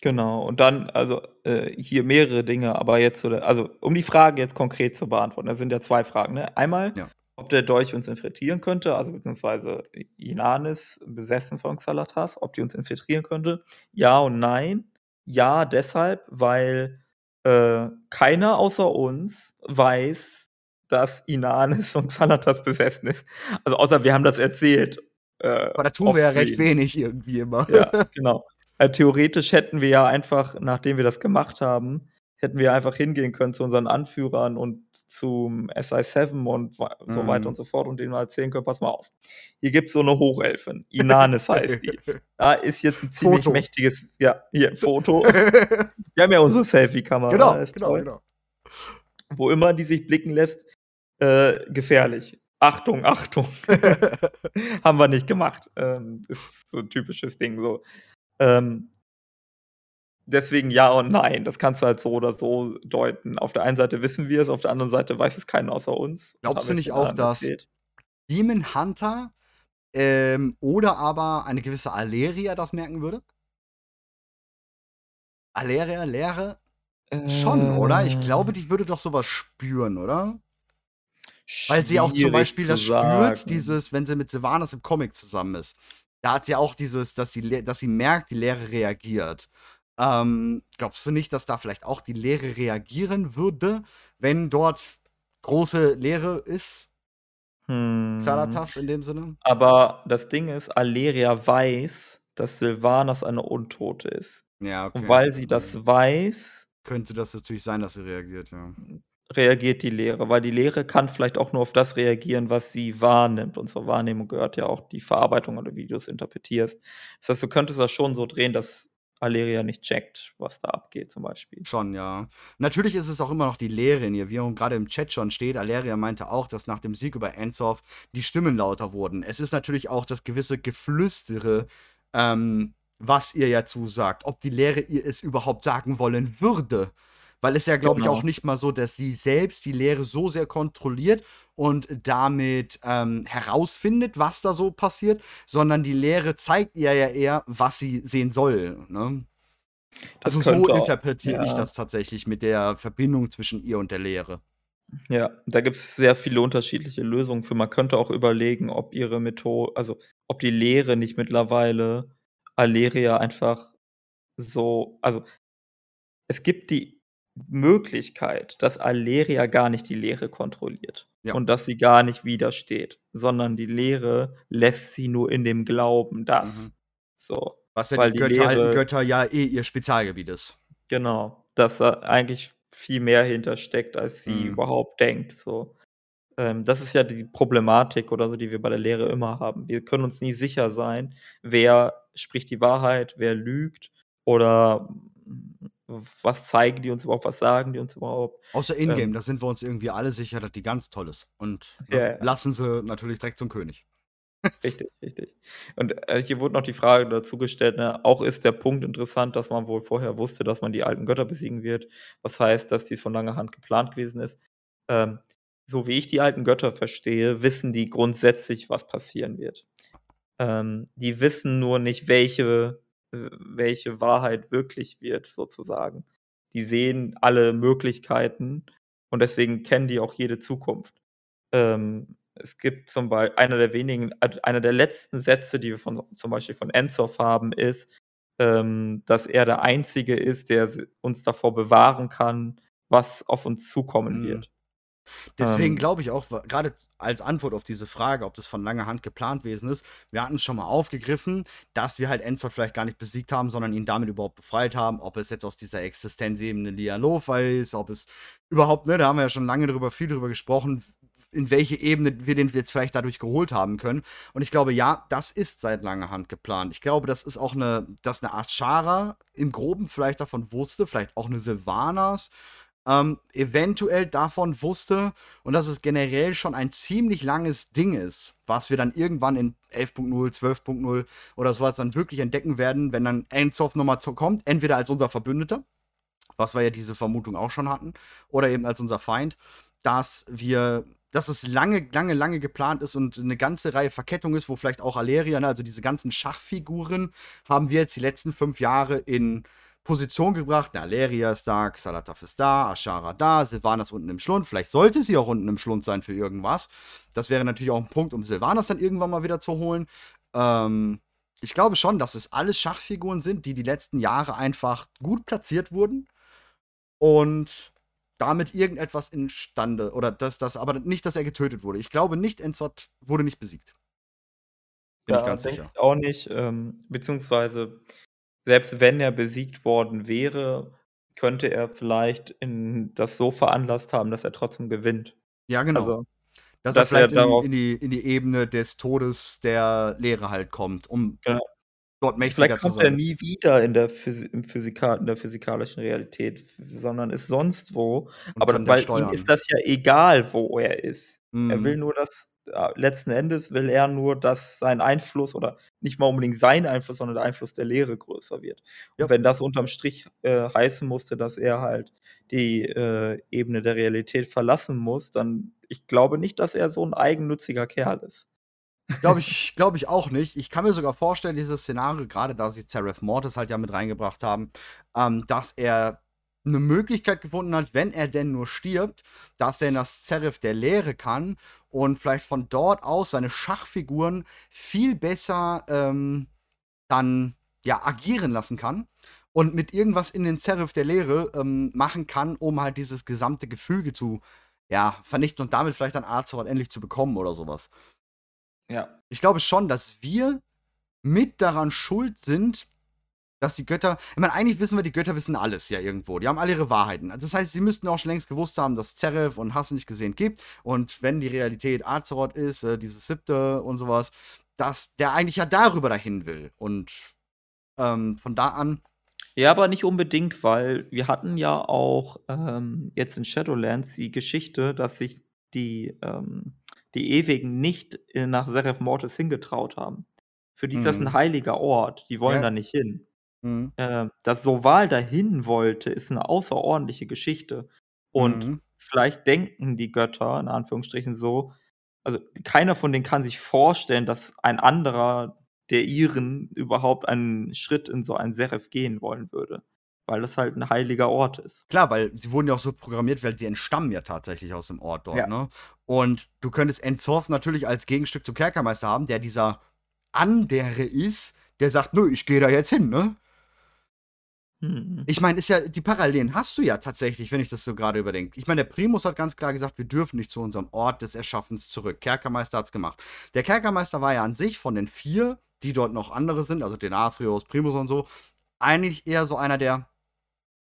genau. Und dann, also äh, hier mehrere Dinge, aber jetzt also um die Frage jetzt konkret zu beantworten, da sind ja zwei Fragen. Ne? Einmal, Ja. ob der Dolch uns infiltrieren könnte, also beziehungsweise Inanis, besessen von Xalatas, ob die uns infiltrieren könnte. Ja und nein. Ja, deshalb, weil äh, keiner außer uns weiß, dass Inanis von Xalatas besessen ist. Also außer wir haben das erzählt. Äh, Aber da tun wir ja recht wenig irgendwie immer. Ja, genau. Äh, theoretisch hätten wir ja einfach, nachdem wir das gemacht haben hätten wir einfach hingehen können zu unseren Anführern und zum SI7 und so weiter und Mhm. so fort und denen mal erzählen können: „Pass mal auf, hier gibt's so 'ne Hochelfin, Inanis heißt die. Ja, ist jetzt 'n ziemlich Foto. mächtiges ja, hier, Foto. Wir haben ja unsere Selfie-Kamera, Genau, genau, toll. genau. Wo immer die sich blicken lässt, äh, gefährlich. Achtung, Achtung.“ Haben wir nicht gemacht. Ähm, ist so 'n typisches Ding so. Ähm deswegen ja und nein. Das kannst du halt so oder so deuten. Auf der einen Seite wissen wir's, auf der anderen Seite weiß es keiner außer uns. Glaubst du nicht den auch, dass erzählt. Demon Hunter, ähm, oder aber eine gewisse Aleria das merken würde? Aleria, Leere? Schon, oder? Ich glaube, Äh. die würde doch so was spüren, oder? Weil sie auch zum Beispiel zu das spürt, sagen. dieses wenn sie mit Sylvanas im Comic zusammen ist. Da hat sie auch dieses, dass Le dass sie merkt, die Leere reagiert. Ähm, glaubst du nicht, dass da vielleicht auch die Leere reagieren würde, wenn dort große Leere ist? Hm. Xanatas in dem Sinne? Aber das Ding ist, Aleria weiß, dass Sylvanas eine Untote ist. Ja, Und okay. weil sie Mhm. das weiß Könnte das natürlich sein, dass sie reagiert, ja. Reagiert die Leere, weil die Leere kann vielleicht auch nur auf das reagieren, was sie wahrnimmt. Und zur Wahrnehmung gehört ja auch die Verarbeitung oder wie du's interpretierst. Das heißt, du könntest das schon so drehen, dass Aleria nicht checkt, was da abgeht zum Beispiel. Schon, ja. Natürlich ist es auch immer noch die Leere in ihr, wie grade im Chat schon steht. Aleria meinte auch, dass nach dem Sieg über Ensov die Stimmen lauter wurden. Es ist natürlich auch das gewisse Geflüstere, ähm, was ihr ja zusagt. Ob die Leere ihr es überhaupt sagen wollen würde. Weil es ja, glaube ich, Genau. auch nicht mal so, dass sie selbst die Leere so sehr kontrolliert und damit, ähm, herausfindet, was da so passiert, sondern die Leere zeigt ihr ja eher, was sie sehen soll, ne? Das Also, so interpretiere ich ja. das tatsächlich mit der Verbindung zwischen ihr und der Leere. Ja, da gibt's sehr viele unterschiedliche Lösungen für. Man könnte auch überlegen, ob ihre Metho also, ob die Leere nicht mittlerweile Aleria einfach so also es gibt die Möglichkeit, dass Aleria gar nicht die Leere kontrolliert Ja. und dass sie gar nicht widersteht, sondern die Leere lässt sie nur in dem Glauben, dass. Mhm. So, Was ja die die Götter alten Leere Götter ja eh ihr Spezialgebiet ist. Genau, dass da eigentlich viel mehr hintersteckt, als sie Mhm. überhaupt denkt, so. Ähm, das ist ja die Problematik oder so, die wir bei der Lehre immer haben. Wir können uns nie sicher sein, wer spricht die Wahrheit, wer lügt oder was zeigen die uns überhaupt, was sagen die uns überhaupt? Außer in-game, Ähm da sind wir uns irgendwie alle sicher, dass die ganz toll ist. Und, Ja, ne, lassen sie natürlich direkt zum König. Richtig, richtig. Und, äh, hier wurde noch die Frage dazu gestellt, ne, auch ist der Punkt interessant, dass man wohl vorher wusste, dass man die alten Götter besiegen wird. Was heißt, dass dies von langer Hand geplant gewesen ist. Ähm, so wie ich die alten Götter verstehe, wissen die grundsätzlich, was passieren wird. Ähm, die wissen nur nicht, welche welche Wahrheit wirklich wird sozusagen. Die sehen alle Möglichkeiten und deswegen kennen die auch jede Zukunft. Ähm, es gibt zum Bei einer der wenigen also, einer der letzten Sätze, die wir von zum Beispiel von Enzov haben, ist, ähm, dass er der Einzige ist, der uns davor bewahren kann, was auf uns zukommen Mhm. wird. Deswegen Ähm glaube ich auch, wa grade als Antwort auf diese Frage, ob das von langer Hand geplant gewesen ist, wir hatten's schon mal aufgegriffen, dass wir halt Enzov vielleicht gar nicht besiegt haben, sondern ihn damit überhaupt befreit haben. Ob es jetzt aus dieser Existenzebene Lialofa ist, ob es überhaupt ne, da haben wir ja schon lange drüber viel drüber gesprochen, in welche Ebene wir den jetzt vielleicht dadurch geholt haben können. Und ich glaube, ja, das ist seit langer Hand geplant. Ich glaube, das ist auch 'ne dass 'ne Ashara im Groben vielleicht davon wusste, vielleicht auch 'ne Sylvanas, ähm, eventuell davon wusste und dass es generell schon ein ziemlich langes Ding ist, was wir dann irgendwann in 11.0, 12.0 oder so was dann wirklich entdecken werden, wenn dann Enzov noch mal zu kommt, entweder als unser Verbündeter, was wir ja diese Vermutung auch schon hatten, oder eben als unser Feind, dass wir dass es lange, lange, lange geplant ist und 'ne ganze Reihe Verkettung ist, wo vielleicht auch Aleria, ne, also diese ganzen Schachfiguren haben wir jetzt die letzten 5 Jahre in Position gebracht. Ne, Aleria ist da, Xal'atath ist da, Ashara da, Sylvanas unten im Schlund. Vielleicht sollte sie auch unten im Schlund sein für irgendwas. Das wäre natürlich auch 'n Punkt, um Sylvanas dann irgendwann mal wieder zu holen. Ähm, ich glaube schon, dass es alles Schachfiguren sind, die die letzten Jahre einfach gut platziert wurden und damit irgendetwas instande oder dass das aber nicht, dass er getötet wurde. Ich glaube nicht, Enzod wurde nicht besiegt. Bin ich Ja, ganz denke sicher. ich auch nicht, ähm, beziehungsweise selbst wenn er besiegt worden wäre, könnte er vielleicht in das so veranlasst haben, dass er trotzdem gewinnt. Ja, genau. Also, Dass er dass er vielleicht in darauf in die in die Ebene des Todes der Lehre halt kommt, um Ja. dort Vielleicht mächtiger zu kommt er sein. nie wieder in der Physi im Physikal in der physikalischen Realität, sondern ist sonst wo. Und Aber weil ihm ist das ja egal, wo er ist. Er will Mhm. nur, dass letzten Endes will er nur, dass sein Einfluss oder nicht mal unbedingt sein Einfluss, sondern der Einfluss der Lehre größer wird. Und Ja. wenn das unterm Strich, äh, heißen musste, dass er halt die, äh, Ebene der Realität verlassen muss, dann ich glaube nicht, dass er so 'n eigennütziger Kerl ist. Glaube ich glaube ich auch nicht. Ich kann mir sogar vorstellen, dieses Szenario, grade da sie Zereth Mortis halt ja mit reingebracht haben, ähm, dass er 'ne Möglichkeit gefunden hat, wenn er denn nur stirbt, dass er in das Zereth der Lehre kann und vielleicht von dort aus seine Schachfiguren viel besser, ähm, dann, ja, agieren lassen kann und mit irgendwas in den Zereth der Lehre, ähm, machen kann, um halt dieses gesamte Gefüge zu, ja, vernichten und damit vielleicht dann Azeroth endlich zu bekommen oder so was. Ja. Ich glaube schon, dass wir mit daran schuld sind, dass die Götter ich meine, eigentlich wissen wir, die Götter wissen alles ja irgendwo. Die haben alle ihre Wahrheiten. Also, das heißt, sie müssten auch schon längst gewusst haben, dass Zereth und hast du nicht gesehen gibt und wenn die Realität Azeroth ist, äh, dieses 7. und so was, dass der eigentlich ja darüber dahin will und, ähm, von da an Ja, aber nicht unbedingt, weil wir hatten ja auch, ähm, jetzt in Shadowlands die Geschichte, dass sich die, ähm die Ewigen nicht, äh, nach Zereth Mortis hingetraut haben. Für die ist das 'n Mhm. heiliger Ort, die wollen Ja. da nicht hin. Mhm. Äh, dass Soval dahin wollte, ist 'ne außerordentliche Geschichte. Und Mhm. vielleicht denken die Götter in Anführungsstrichen so also, keiner von denen kann sich vorstellen, dass ein anderer der ihren überhaupt einen Schritt in so ein Zereth gehen wollen würde, weil das halt 'n heiliger Ort ist. Klar, weil sie wurden ja auch so programmiert, weil sie entstammen ja tatsächlich aus dem Ort dort, Ja. ne? Und du könntest Entsorth natürlich als Gegenstück zum Kerkermeister haben, der dieser Andere ist, der sagt: „Nö, ich gehe da jetzt hin“, ne? Mhm. Ich meine, ist ja die Parallelen hast du ja tatsächlich, wenn ich das so grade überdenke. Ich meine, der Primus hat ganz klar gesagt: „Wir dürfen nicht zu unserem Ort des Erschaffens zurück.“ Kerkermeister hat's gemacht. Der Kerkermeister war ja an sich von den 4, die dort noch andere sind, also Denathrius, Primus und so, eigentlich eher so einer der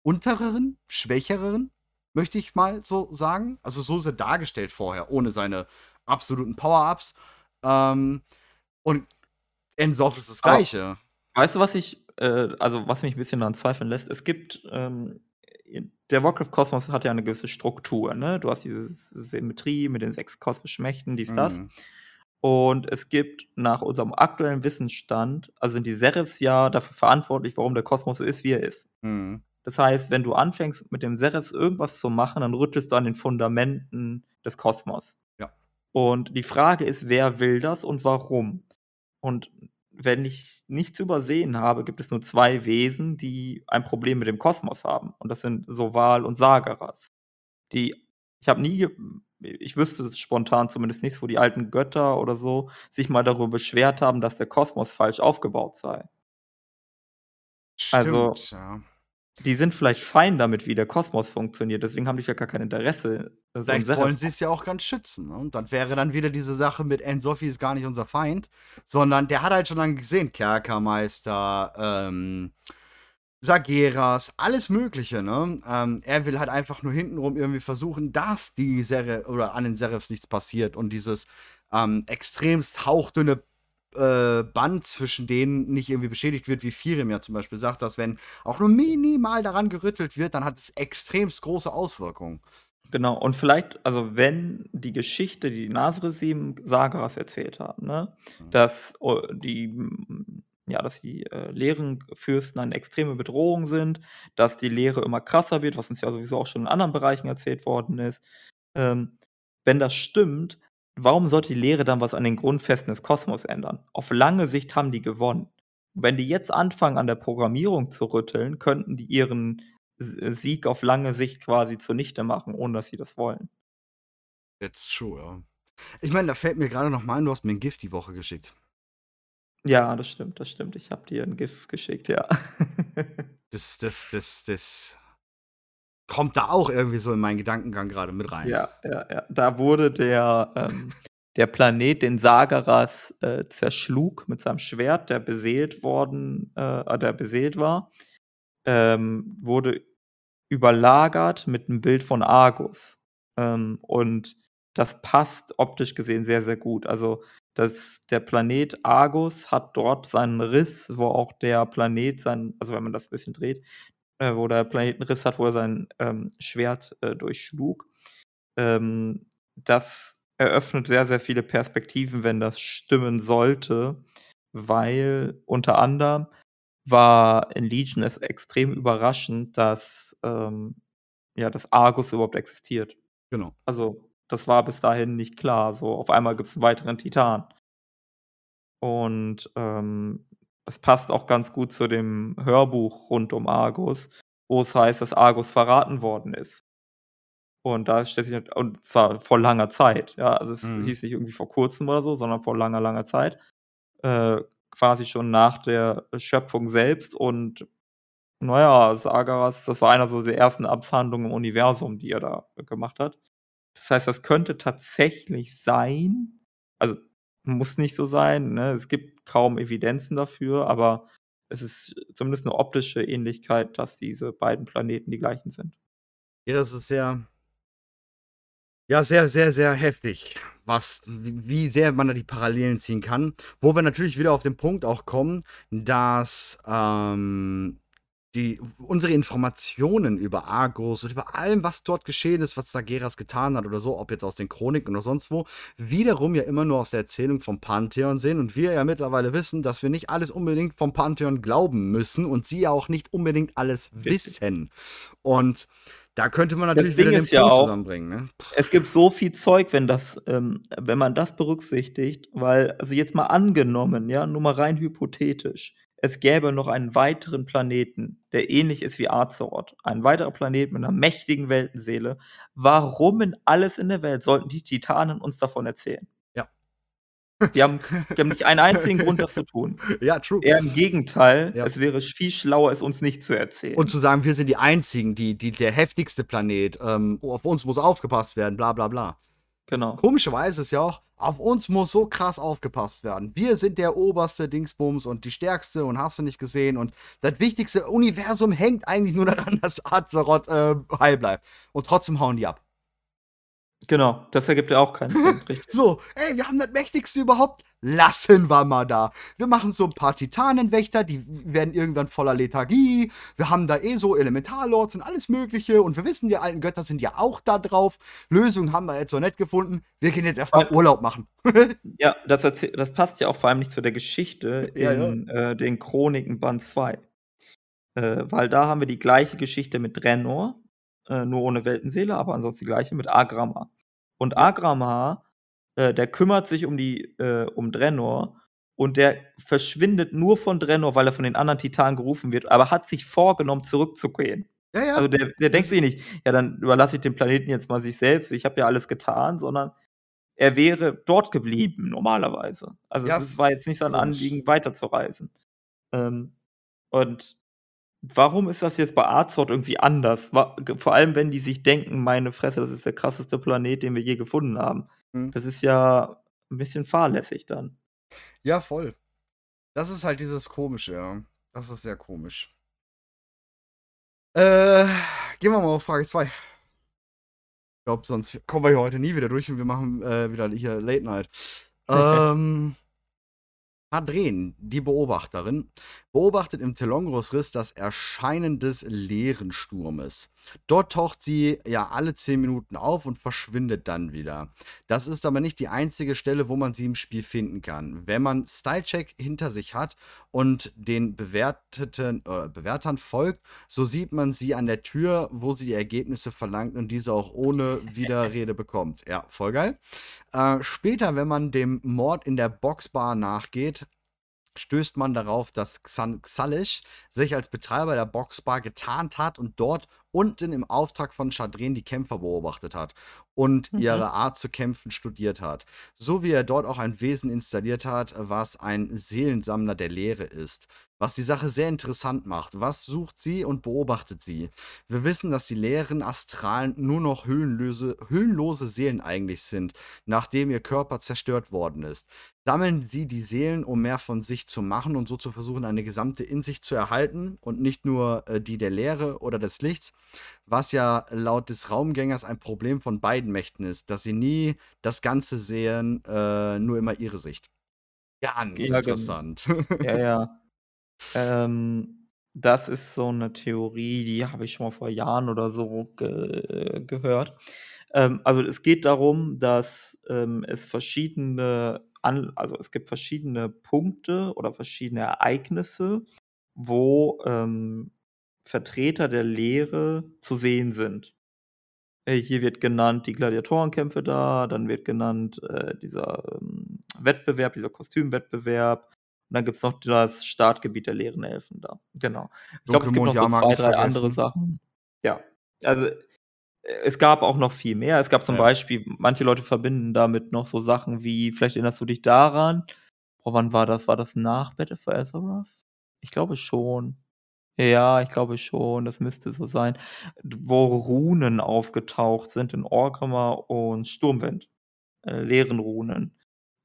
untereren, schwächereren, möchte ich mal so sagen. Also, so ist er dargestellt vorher, ohne seine absoluten Power-Ups. Ähm, und Entsorth ist das Aber Gleiche. weißt du, was ich äh, also, was mich 'n bisschen daran zweifeln lässt? Es gibt, ähm der Warcraft-Kosmos hat ja 'ne gewisse Struktur, ne? Du hast diese Symmetrie mit den 6 kosmischen Mächten, dies, das. Mhm. Und es gibt nach unserem aktuellen Wissensstand also, sind die Zereths ja dafür verantwortlich, warum der Kosmos so ist, wie er ist. Mhm. Das heißt, wenn du anfängst, mit den Zereths irgendwas zu machen, dann rüttelst du an den Fundamenten des Kosmos. Ja. Und die Frage ist, wer will das und warum? Und wenn ich nichts übersehen habe, gibt es nur 2 Wesen, die ein Problem mit dem Kosmos haben. Und das sind Soval und Sargeras. Die ich habe nie ich wüsste spontan zumindest nichts, wo die alten Götter oder so sich mal darüber beschwert haben, dass der Kosmos falsch aufgebaut sei. Also, Stimmt, ja. Die sind vielleicht fein damit, wie der Kosmos funktioniert, deswegen haben die vielleicht gar kein Interesse, so 'n Vielleicht Zereth wollen sie's ja auch ganz schützen, ne? Und dann wäre dann wieder diese Sache mit Entsofi ist gar nicht unser Feind, sondern der hat halt schon lange gesehen, Kerkermeister, ähm, Sargeras, alles Mögliche, ne? Ähm, er will halt einfach nur hintenrum irgendwie versuchen, dass die Sere oder an den Zereths nichts passiert und dieses, ähm, extremst hauchdünne, äh, Band zwischen denen nicht irgendwie beschädigt wird, wie Firem ja zum Beispiel sagt, dass wenn auch nur minimal daran gerüttelt wird, dann hat es extremst große Auswirkungen. Genau, und vielleicht also, wenn die Geschichte, die Nasresim Sargeras erzählt haben, ne, Mhm. dass, o die ja, dass die, äh, Lehren-Fürsten eine extreme Bedrohung sind, dass die Lehre immer krasser wird, was uns ja sowieso auch schon in anderen Bereichen erzählt worden ist. Ähm, wenn das stimmt, warum sollte die Lehre dann was an den Grundfesten des Kosmos ändern? Auf lange Sicht haben die gewonnen. Wenn die jetzt anfangen, an der Programmierung zu rütteln, könnten die ihren S Sieg auf lange Sicht quasi zunichte machen, ohne dass sie das wollen. It's true, ja. Ich meine, da fällt mir grade noch mal ein, du hast mir 'n GIF die Woche geschickt. Ja, das stimmt, das stimmt. Ich habe dir 'n GIF geschickt, ja. Das das das das kommt da auch irgendwie so in meinen Gedankengang grade mit rein. Ja, ja, ja. Da wurde der, ähm der Planet, den Sagaras, äh, zerschlug mit seinem Schwert, der beseelt worden äh, der beseelt war, ähm, wurde überlagert mit 'nem Bild von Argus. Ähm, und das passt optisch gesehen sehr, sehr gut. Also, das der Planet Argus hat dort seinen Riss, wo auch der Planet sein also, wenn man das bisschen dreht, äh, wo der Planet 'n Riss hat, wo er sein, ähm, Schwert, äh, durchschlug. Ähm, das eröffnet sehr, sehr viele Perspektiven, wenn das stimmen sollte, weil unter anderem war in Legion es extrem überraschend, dass, ähm ja, dass Argus überhaupt existiert. Genau. Also, das war bis dahin nicht klar. So, auf einmal gibt's 'n weiteren Titan. Und, ähm, es passt auch ganz gut zu dem Hörbuch rund um Argus, wo es heißt, dass Argus verraten worden ist. Und da stellt sich und zwar vor langer Zeit, ja. Also, es Mhm. hieß nicht irgendwie vor Kurzem oder so, sondern vor langer, langer Zeit. Äh, quasi schon nach der Schöpfung selbst und na ja, Sagaras, das war einer so der ersten Amtshandlungen im Universum, die er da gemacht hat. Das heißt, das könnte tatsächlich sein also, muss nicht so sein, ne? Es gibt kaum Evidenzen dafür, aber es ist zumindest 'ne optische Ähnlichkeit, dass diese beiden Planeten die gleichen sind. Ja, das ist sehr ja, sehr, sehr, sehr heftig, was wie sehr man da die Parallelen ziehen kann. Wo wir natürlich wieder auf den Punkt auch kommen, dass, ähm, die unsere Informationen über Argus und über allem, was dort geschehen ist, was Sageras getan hat oder so, ob jetzt aus den Chroniken oder sonst wo, wiederum ja immer nur aus der Erzählung vom Pantheon sehen und wir ja mittlerweile wissen, dass wir nicht alles unbedingt vom Pantheon glauben müssen und sie ja auch nicht unbedingt alles wissen. Und da könnte man Das natürlich Ding wieder den ist ja Punkt auch zusammenbringen, ne? es gibt so viel Zeug, wenn das ähm, wenn man das berücksichtigt, weil also, jetzt mal angenommen, ja, nur mal rein hypothetisch, es gäbe noch einen weiteren Planeten, der ähnlich ist wie Azeroth, ein weiterer Planet mit 'ner mächtigen Weltenseele. Warum in alles in der Welt sollten die Titanen uns davon erzählen? Ja. Die haben die haben nicht einen einzigen Grund, das zu tun. Ja, true. Eher im Gegenteil, Ja. es wäre viel schlauer, es uns nicht zu erzählen. Und zu sagen, wir sind die Einzigen, die die der heftigste Planet, ähm, auf uns muss aufgepasst werden, bla bla bla. Genau. Komischerweise ist ja auch, auf uns muss so krass aufgepasst werden. Wir sind der oberste Dingsbums und die Stärkste und hast du nicht gesehen und das wichtigste Universum hängt eigentlich nur daran, dass Azeroth, äh, heil bleibt. Und trotzdem hauen die ab. Genau, das ergibt ja auch keinen Sinn, richtig. So, ey, wir haben das Mächtigste überhaupt, lassen wir mal da. Wir machen so 'n paar Titanenwächter, die werden irgendwann voller Lethargie. Wir haben da eh so Elementarlords und alles Mögliche und wir wissen, die alten Götter sind ja auch da drauf. Lösung haben wir jetzt noch nicht gefunden. Wir gehen jetzt erst mal Weil Urlaub machen. Ja, das das passt ja auch vor allem nicht zu der Geschichte Ja, ja. in, äh, den Chroniken Band 2. Äh, weil da haben wir die gleiche Geschichte mit Draenor, äh, nur ohne Weltenseele, aber ansonsten die gleiche mit Agramar. Und Ja. Agramar, äh, der kümmert sich um die äh, um Draenor und der verschwindet nur von Draenor, weil er von den anderen Titanen gerufen wird, aber hat sich vorgenommen, zurückzugehen. Ja, ja. Also, der der denkt sich nicht: „Ja, dann überlasse ich den Planeten jetzt mal sich selbst. Ich habe ja alles getan“, sondern er wäre dort geblieben normalerweise. Also, Ja, es war jetzt nicht sein. Anliegen, weiterzureisen. Ähm, und warum ist das jetzt bei Azeroth irgendwie anders? Wa vor allem, wenn die sich denken: „Meine Fresse, das ist der krasseste Planet, den wir je gefunden haben.“ Mhm. Das ist ja 'n bisschen fahrlässig dann. Ja, voll. Das ist halt dieses Komische, ja. Das ist sehr komisch. Äh, gehen wir mal auf Frage 2. Ich glaube, sonst kommen wir hier heute nie wieder durch und wir machen, äh, wieder hier Late Night. Ähm Hadreen, die Beobachterin, beobachtet im Telongros-Riss das Erscheinen des leeren Sturmes. Dort taucht sie ja alle 10 Minuten auf und verschwindet dann wieder. Das ist aber nicht die einzige Stelle, wo man sie im Spiel finden kann. Wenn man Stylecheck hinter sich hat und den bewerteten äh, Bewertern folgt, so sieht man sie an der Tür, wo sie die Ergebnisse verlangt und diese auch ohne Widerrede bekommt. Ja, voll geil. Äh, später, wenn man dem Mord in der Boxbar nachgeht, stößt man darauf, dass Xan Xalish sich als Betreiber der Boxbar getarnt hat und dort unten im Auftrag von Chadren die Kämpfer beobachtet hat. und Mhm. ihre Art zu kämpfen studiert hat. So wie er dort auch ein Wesen installiert hat, was ein Seelensammler der Lehre ist. Was die Sache sehr interessant macht. Was sucht sie und beobachtet sie? Wir wissen, dass die leeren Astralen nur noch hüllenlose, hüllenlose Seelen eigentlich sind, nachdem ihr Körper zerstört worden ist. Sammeln sie die Seelen, um mehr von sich zu machen und so zu versuchen, eine gesamte in sich zu erhalten und nicht nur äh, die der Leere oder des Lichts, was ja laut des Raumgängers ein Problem von beiden Mächten ist, dass sie nie das Ganze sehen, äh, nur immer ihre Sicht. Ganz Ja, interessant. Ja, ja. Ähm, das ist so 'ne Theorie, die habe ich schon mal vor Jahren oder so ge gehört. Ähm, also, es geht darum, dass, ähm, es verschiedene an also, es gibt verschiedene Punkte oder verschiedene Ereignisse, wo, ähm, Vertreter der Lehre zu sehen sind. Äh, hier wird genannt die Gladiatorenkämpfe da, dann wird genannt, äh, dieser, ähm, Wettbewerb, dieser Kostümwettbewerb. Und dann gibt's noch das Startgebiet der leeren Elfen da. Genau. Ich glaube, es gibt noch so Dunkelmond-Jahrmarkt 2, nicht 3 andere. Sachen. Ja. Also, äh, es gab auch noch viel mehr. Es gab zum Ja. Beispiel manche Leute verbinden damit noch so Sachen wie vielleicht erinnerst du dich daran boah, wann war das? War das nach Battle for Azeroth? Ich glaube schon. Ja, ich glaube schon, das müsste so sein, d wo Runen aufgetaucht sind in Orgrimmar und Sturmwind. Äh, Lehren-Runen.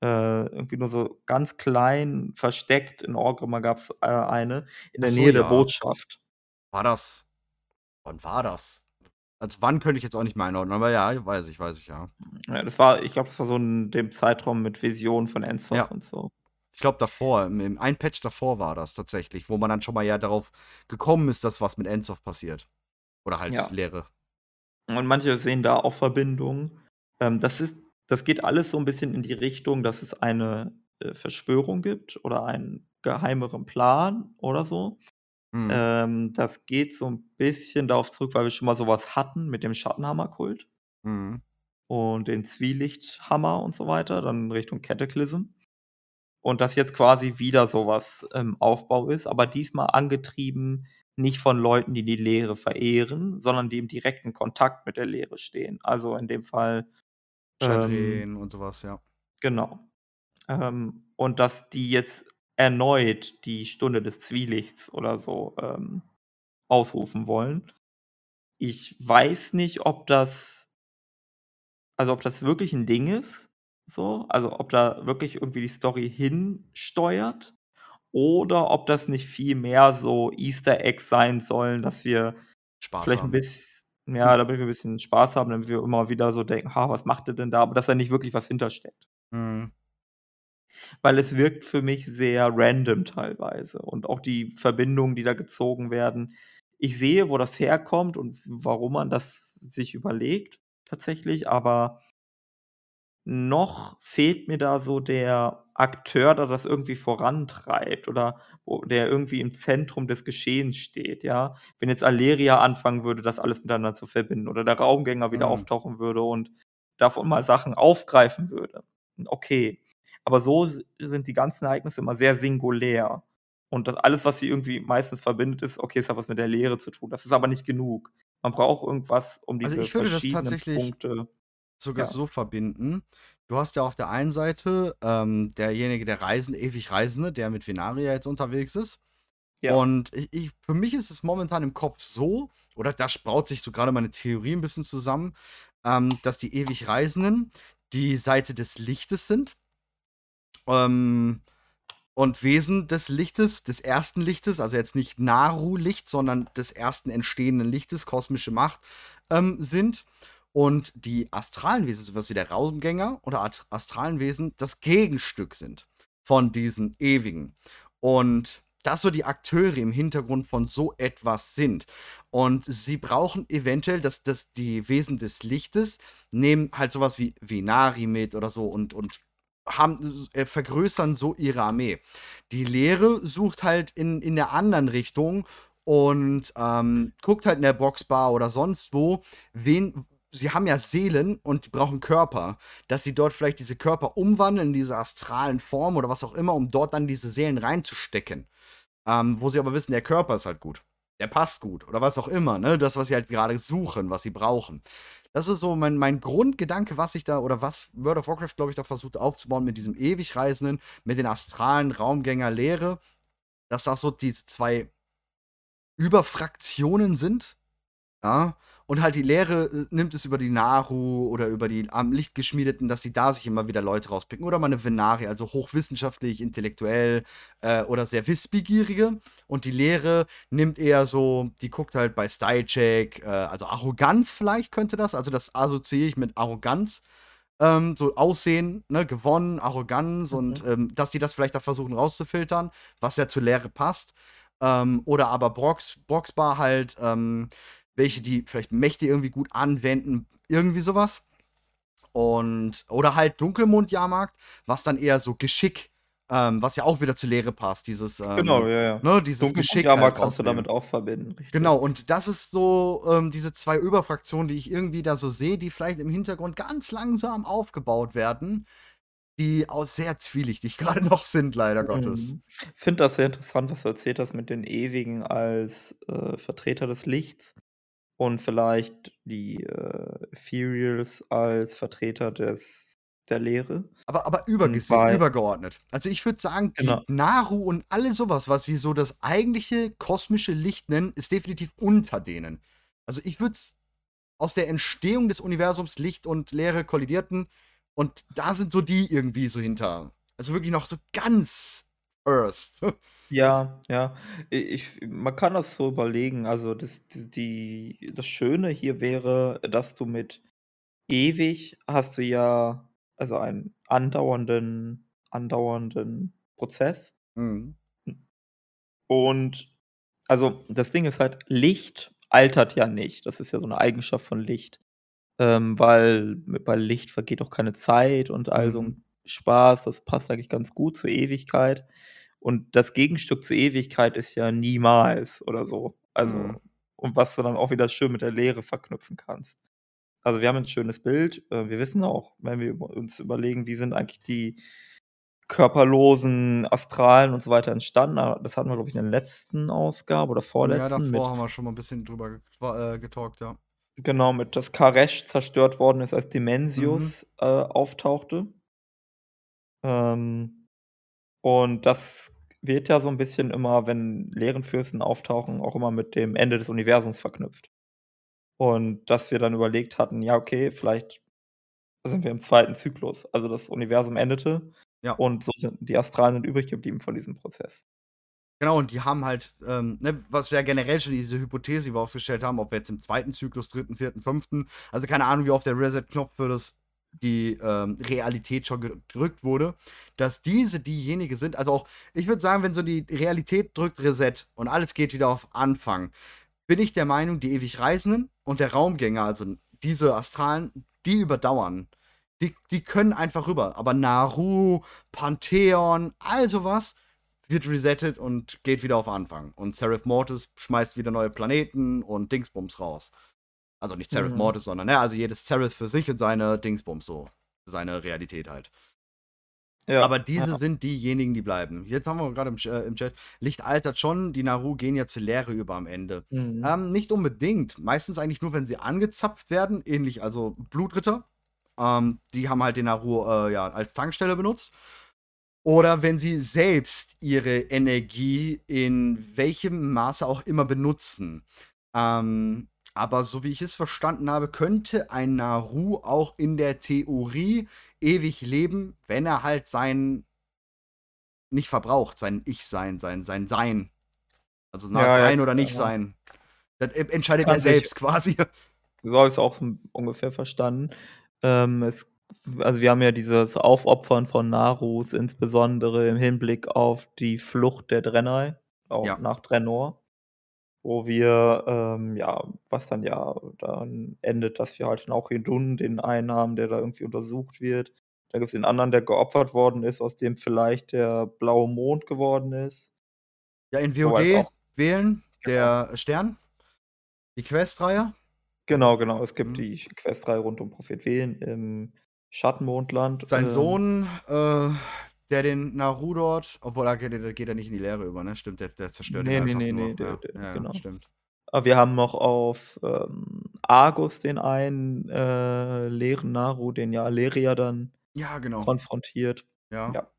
Äh, irgendwie nur so ganz klein versteckt. In Orgrimmar gab's, äh, eine in der so, Nähe der ja. Botschaft. War das wann war das? Also, wann könnte ich jetzt auch nicht mehr einordnen, aber ja, weiß ich, weiß ich, ja. Ja, das war ich glaube, das war so in dem Zeitraum mit Visionen von Ensor Ja. und so. Ich glaube davor, im ein Patch davor war das tatsächlich, wo man dann schon mal ja darauf gekommen ist, dass was mit Ensoth passiert. Oder halt Ja. Leere. Und manche sehen da auch Verbindungen. Ähm, das ist das geht alles so 'n bisschen in die Richtung, dass es eine, äh, Verschwörung gibt oder einen geheimeren Plan oder so. Mhm. Ähm, das geht so 'n bisschen darauf zurück, weil wir schon mal so was hatten mit dem Schattenhammer-Kult Mhm. und den Zwielichthammer und so weiter, dann Richtung Cataclysm. Und dass jetzt quasi wieder so was im Aufbau ist, aber diesmal angetrieben nicht von Leuten, die die Lehre verehren, sondern die im direkten Kontakt mit der Lehre stehen. Also, in dem Fall, ähm Chandrine und so was, ja. Genau. Ähm, und dass die jetzt erneut die Stunde des Zwielichts oder so, ähm, ausrufen wollen. Ich weiß nicht, ob das also, ob das wirklich 'n Ding ist, so, also, ob da wirklich irgendwie die Story hinsteuert oder ob das nicht viel mehr so Easter Eggs sein sollen, dass wir Spaß vielleicht haben. biss ja, damit wir 'n bisschen Spaß haben, damit wir immer wieder so denken: „Ha, was macht der denn da?“ Aber dass da nicht wirklich was hintersteckt. Mhm. Weil es wirkt für mich sehr random teilweise und auch die Verbindungen, die da gezogen werden. Ich sehe, wo das herkommt und warum man das sich überlegt tatsächlich, aber noch fehlt mir da so der Akteur, der das irgendwie vorantreibt oder der irgendwie im Zentrum des Geschehens steht, ja? Wenn jetzt Alleria anfangen würde, das alles miteinander zu verbinden oder der Raumgänger wieder Mhm. auftauchen würde und davon mal Sachen aufgreifen würde, okay. Aber so sind die ganzen Ereignisse immer sehr singulär. Und das alles, was sie irgendwie meistens verbindet, ist: „Okay, es hat was mit der Lehre zu tun.“ Das ist aber nicht genug. Man braucht irgendwas, um Also, diese ich würde das verschiedenen tatsächlich Punkte sogar ja. so verbinden. Du hast ja auf der einen Seite, ähm, derjenige, der Reisen ewig Reisende, der mit Venaria jetzt unterwegs ist. Ja. Und ich ich für mich ist es momentan im Kopf so, oder da spraut sich so grade meine Theorie 'n bisschen zusammen, ähm, dass die ewig Reisenden die Seite des Lichtes sind. Ähm, und Wesen des Lichtes, des ersten Lichtes, also jetzt nicht Naru-Licht, sondern des ersten entstehenden Lichtes, kosmische Macht, ähm, sind. Und die astralen Wesen, so was wie der Raumgänger oder astralen Wesen, das Gegenstück sind von diesen Ewigen. Und dass so die Akteure im Hintergrund von so etwas sind. Und sie brauchen eventuell dass dass die Wesen des Lichtes nehmen halt so was wie Venari mit oder so und und haben äh, vergrößern so ihre Armee. Die Leere sucht halt in in der anderen Richtung und, ähm, guckt halt in der Boxbar oder sonst wo, wen sie haben ja Seelen und die brauchen Körper, dass sie dort vielleicht diese Körper umwandeln in diese astralen Formen oder was auch immer, um dort dann diese Seelen reinzustecken. Ähm, wo sie aber wissen, der Körper ist halt gut. der passt gut oder was auch immer, ne? Das, was sie halt gerade suchen, was sie brauchen. Das ist so mein, mein Grundgedanke, was ich da oder was World of Warcraft, glaube ich, da versucht aufzubauen mit diesem Ewigreisenden, mit den astralen Raumgänger Lehre, dass das so die zwei Überfraktionen sind. Ja, und halt die Lehre äh, nimmt es über die Naru oder über die am Licht geschmiedeten, dass sie da sich immer wieder Leute rauspicken. Oder mal eine Venari, also hochwissenschaftlich, intellektuell äh, oder sehr wissbegierige. Und die Lehre nimmt eher so, die guckt halt bei Stylecheck, äh, also Arroganz vielleicht könnte das, also das assoziiere ich mit Arroganz. Ähm, so Aussehen, ne, gewonnen, Arroganz mhm. und ähm, dass die das vielleicht da versuchen rauszufiltern, was ja zur Lehre passt. Ähm, oder aber Brox, Broxbar halt, ähm, welche die vielleicht Mächte irgendwie gut anwenden, irgendwie sowas. Und, oder halt Dunkelmond-Jahrmarkt, was dann eher so Geschick, ähm, was ja auch wieder zur Lehre passt, dieses, ähm, genau, ja, ja. Ne, dieses Geschick. Halt kannst du damit auch verbinden, richtig. Genau, und das ist so ähm, diese zwei Überfraktionen, die ich irgendwie da so sehe, die vielleicht im Hintergrund ganz langsam aufgebaut werden, die auch sehr zwielichtig gerade noch sind, leider Gottes. Mhm. Ich finde das sehr interessant, was du erzählt hast mit den Ewigen als äh, Vertreter des Lichts und vielleicht die, äh, Ethereals als Vertreter des der Lehre. Aber aber übergesehen übergeordnet. Also, ich würde sagen, die Genau. Naru und alles sowas, was wir so das eigentliche kosmische Licht nennen, ist definitiv unter denen. Also, ich würde es aus der Entstehung des Universums Licht und Leere kollidierten und da sind so die irgendwie so hinter. Also, wirklich noch so ganz Earth. Ja, ja. ich man kann das so überlegen. Also, das die das Schöne hier wäre, dass du mit ewig hast du ja also einen andauernden andauernden Prozess. Mhm. Und also, das Ding ist halt, Licht altert ja nicht. Das ist ja so eine Eigenschaft von Licht. Ähm, weil bei Licht vergeht auch keine Zeit und all so. Spaß. Das passt eigentlich ganz gut zur Ewigkeit. Und das Gegenstück zur Ewigkeit ist ja niemals oder so. Also Mhm. und was du dann auch wieder schön mit der Lehre verknüpfen kannst. Also, wir haben 'n schönes Bild. Äh, wir wissen auch, wenn wir uns überlegen, wie sind eigentlich die körperlosen Astralen und so weiter entstanden. Ah, das hatten wir, glaube ich, in der letzten Ausgabe oder Ja, vorletzten mit davor haben wir schon mal 'n bisschen drüber äh, getalkt, ja. genau, mit dass Karesh zerstört worden ist, als Mhm. Dimensius, äh, auftauchte. Ähm, und das wird ja so 'n bisschen immer, wenn Lehren-Fürsten auftauchen, auch immer mit dem Ende des Universums verknüpft. Und dass wir dann überlegt hatten: „Ja, okay, vielleicht sind wir im zweiten Zyklus.“ Also, das Universum endete Ja. und so sind die Astralen sind übrig geblieben von diesem Prozess. Genau, und die haben halt, ähm, ne, was wir ja generell schon diese Hypothese, die wir aufgestellt haben, ob wir jetzt im zweiten Zyklus, dritten, vierten, fünften, also keine Ahnung, wie oft der Reset-Knopf für das die ähm, Realität schon gedrückt wurde, dass diese diejenige sind, also auch, ich würde sagen, wenn so die Realität drückt Reset und alles geht wieder auf Anfang, bin ich der Meinung, die ewig Reisenden und der Raumgänger, also diese Astralen, die überdauern. Die, die können einfach rüber. Aber Naru, Pantheon, all sowas wird resettet und geht wieder auf Anfang. Und Seraph Mortis schmeißt wieder neue Planeten und Dingsbums raus. Also nicht Seraph mhm. Mortis, sondern, ne, also jedes Seraph für sich und seine Dingsbums so. Seine Realität halt. Ja, Aber diese ja. sind diejenigen, die bleiben. Jetzt haben wir gerade im, äh, im, Chat, Licht altert schon, die Naru gehen ja zur Leere über am Ende. Mhm. Ähm, nicht unbedingt. Meistens eigentlich nur, wenn sie angezapft werden, ähnlich, also Blutritter. Ähm, die haben halt den Naru äh, ja, als Tankstelle benutzt. Oder wenn sie selbst ihre Energie in welchem Maße auch immer benutzen. Ähm, aber so wie ich es verstanden habe, könnte ein Naru auch in der Theorie ewig leben, wenn er halt sein nicht verbraucht, sein Ich-Sein, sein, sein Sein. Also nach ja, sein ja, oder nicht ja. sein. Das entscheidet Kann er selbst ich, quasi. So habe ich es auch ungefähr verstanden. Ähm, es, also wir haben ja dieses Aufopfern von Narus, insbesondere im Hinblick auf die Flucht der Drenai, auch nach Drenor wo wir, ähm, ja was dann ja dann endet, dass wir halt auch Hedun, den einen haben, der da irgendwie untersucht wird. Da gibt es den anderen, der geopfert worden ist, aus dem vielleicht der blaue Mond geworden ist. Ja, in WoD wählen, genau. der Stern, die Questreihe. Genau, genau. Es gibt Mhm. die Questreihe rund um Prophet Wählen im Schattenmondland. Sein ähm Sohn, äh, der den Naru dort, obwohl da geht, geht er nicht in die Leere über, ne? Stimmt, der, der zerstört Nee, ihn nee, nee, nur. nee, der, Ja, genau. stimmt. Aber wir haben noch auf ähm, Argus den einen äh, leeren Naru, den ja Aleria dann Ja, genau. konfrontiert. Ja. Ja.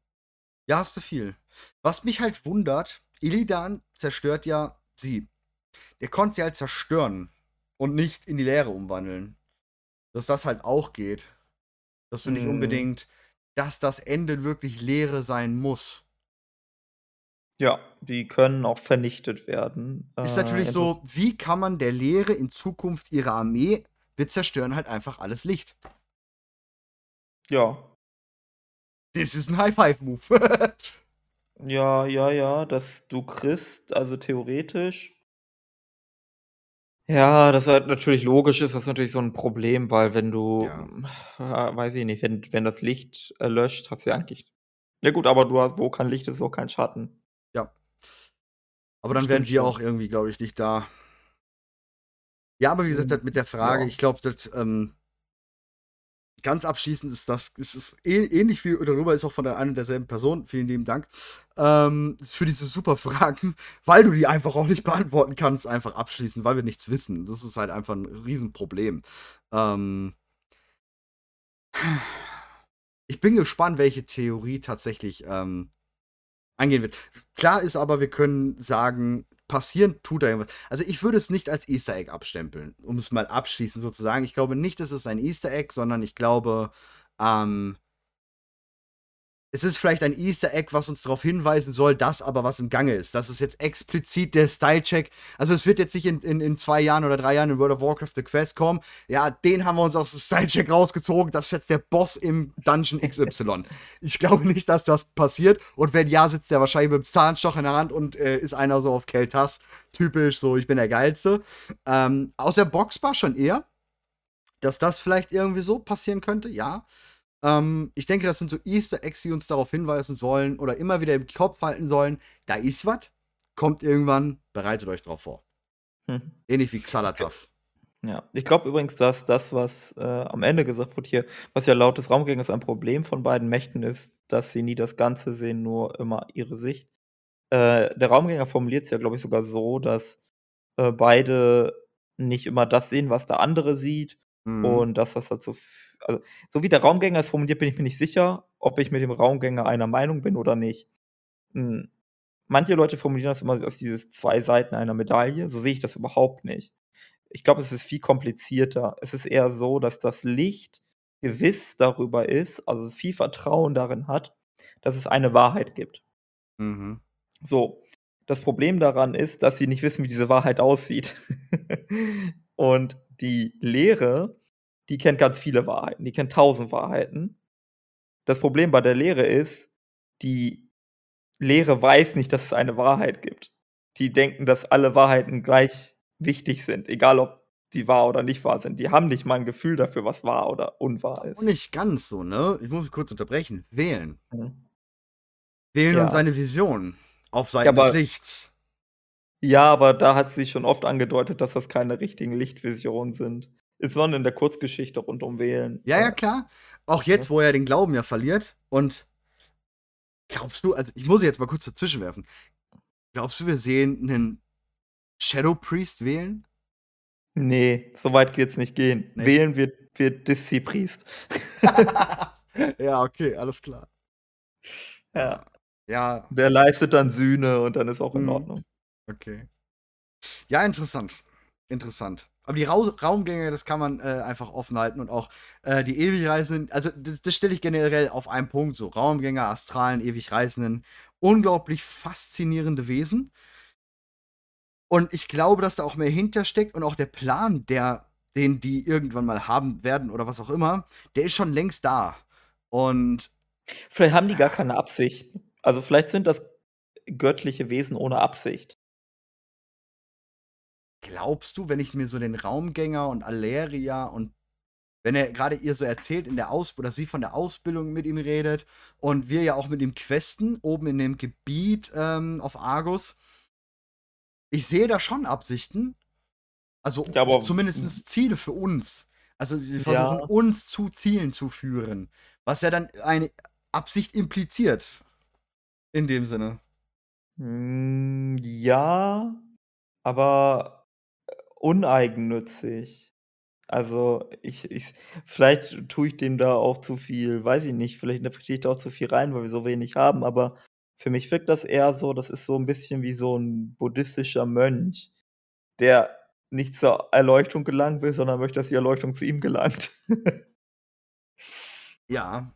Ja, hast du viel. Was mich halt wundert, Illidan zerstört ja sie. Der konnte sie halt zerstören und nicht in die Leere umwandeln. Dass das halt auch geht. Dass du nicht Mhm. unbedingt, dass das Ende wirklich Leere sein muss. Ja, die können auch vernichtet werden. Ist Äh, natürlich so, interess- wie kann man der Leere in Zukunft ihre Armee, wir zerstören halt einfach alles Licht. Ja. Das ist ein High-Five-Move. Ja, ja, ja, dass du kriegst, also theoretisch. Ja, das halt natürlich logisch ist, das ist natürlich so ein Problem, weil wenn du, Ja. äh, weiß ich nicht, wenn, wenn das Licht erlöscht, hast du ja eigentlich. Ja gut, aber du hast, wo kein Licht ist, ist auch kein Schatten. Ja. Aber dann wären Stimmt wir schon. auch irgendwie, glaube ich, nicht da. Ja, aber wie gesagt, Mhm. halt mit der Frage, Ja. ich glaube, das ähm, ganz abschließend ist das, ist es ähnlich wie darüber ist auch von der einen und derselben Person. Vielen lieben Dank ähm, für diese super Fragen, weil du die einfach auch nicht beantworten kannst, einfach abschließen, weil wir nichts wissen. Das ist halt einfach ein Riesenproblem. Ähm, ich bin gespannt, welche Theorie tatsächlich ähm, eingehen wird. Klar ist aber, wir können sagen, passieren tut da irgendwas. Also ich würde es nicht als Easter Egg abstempeln, um es mal abschließend sozusagen. Ich glaube nicht, dass es ein Easter Egg, sondern ich glaube, ähm, es ist vielleicht ein Easter Egg, was uns darauf hinweisen soll, dass aber was im Gange ist. Das ist jetzt explizit der Style-Check. Also es wird jetzt nicht in, in, in zwei Jahren oder drei Jahren in World of Warcraft The Quest kommen. Ja, den haben wir uns aus dem Style-Check rausgezogen. Das ist jetzt der Boss im Dungeon XY. ich glaube nicht, dass das passiert. Und wenn ja, sitzt der wahrscheinlich mit dem Zahnstocher in der Hand und äh, ist einer so auf Keltas. Typisch, so ich bin der Geilste. Ähm, aus der Boxbar schon eher. Dass das vielleicht irgendwie so passieren könnte, ja. Ähm, ich denke, das sind so Easter Eggs, die uns darauf hinweisen sollen oder immer wieder im Kopf halten sollen. Da ist was, kommt irgendwann, bereitet euch drauf vor. Hm. Ähnlich wie Xalatav. Ja, ich glaube übrigens, dass das, was äh, am Ende gesagt wurde hier, was ja laut des Raumgängers ein Problem von beiden Mächten ist, dass sie nie das Ganze sehen, nur immer ihre Sicht. Äh, der Raumgänger formuliert es ja, glaube ich, sogar so, dass äh, beide nicht immer das sehen, was der andere sieht. Mhm. Und dass das halt so, f- also, so wie der Raumgänger es formuliert, bin ich mir nicht sicher, ob ich mit dem Raumgänger einer Meinung bin oder nicht. Hm. Manche Leute formulieren das immer als dieses zwei Seiten einer Medaille. So sehe ich das überhaupt nicht. Ich glaube, es ist viel komplizierter. Es ist eher so, dass das Licht gewiss darüber ist, also viel Vertrauen darin hat, dass es eine Wahrheit gibt. Mhm. So, das Problem daran ist, dass sie nicht wissen, wie diese Wahrheit aussieht. Und die Lehre, die kennt ganz viele Wahrheiten, die kennt tausend Wahrheiten. Das Problem bei der Lehre ist, die Lehre weiß nicht, dass es eine Wahrheit gibt. Die denken, dass alle Wahrheiten gleich wichtig sind, egal ob die wahr oder nicht wahr sind. Die haben nicht mal ein Gefühl dafür, was wahr oder unwahr ist. Und nicht ganz so, ne? Ich muss kurz unterbrechen. Wählen. Mhm. Wählen Ja. und seine Vision. Auf Seiten Ja, des Lichts. Ja, aber da hat sich schon oft angedeutet, dass das keine richtigen Lichtvisionen sind. Insbesondere in der Kurzgeschichte rund um Wählen. Ja, ja, Äh, klar. Auch jetzt, wo er den Glauben ja verliert. Und glaubst du, also ich muss jetzt mal kurz dazwischen werfen. Glaubst du, wir sehen einen Shadow Priest wählen? Nee, so weit wird's nicht gehen. Nee. Wählen wird, wird Diszi-Priest. ja, okay, alles klar. ja. Ja, Der leistet dann Sühne und dann ist auch in Mhm. Ordnung. Okay. Ja, interessant. Interessant. Aber die Rau Raumgänge, das kann man äh, einfach offen halten und auch äh, die Ewigreisenden, also das stelle ich generell auf einen Punkt, so Raumgänger, Astralen, Ewigreisenden, unglaublich faszinierende Wesen. Und ich glaube, dass da auch mehr hintersteckt und auch der Plan, der, den die irgendwann mal haben werden oder was auch immer, der ist schon längst da. Und Vielleicht haben die gar keine Absicht. Also vielleicht sind das göttliche Wesen ohne Absicht. Glaubst du, wenn ich mir so den Raumgänger und Aleria und wenn er gerade ihr so erzählt in der Ausbildung, oder sie von der Ausbildung mit ihm redet und wir ja auch mit ihm questen, oben in dem Gebiet ähm, auf Argus, ich sehe da schon Absichten. Also Ja, zumindest Ziele für uns. Also sie Ja. versuchen uns zu Zielen zu führen. Was ja dann eine Absicht impliziert. In dem Sinne. Hm, ja, aber, uneigennützig. Also, ich ich vielleicht tue ich dem da auch zu viel weiß ich nicht, vielleicht interpretiere ich da auch zu viel rein, weil wir so wenig haben, aber für mich wirkt das eher so das ist so 'n bisschen wie so 'n buddhistischer Mönch, der nicht zur Erleuchtung gelangen will, sondern möchte, dass die Erleuchtung zu ihm gelangt. Ja.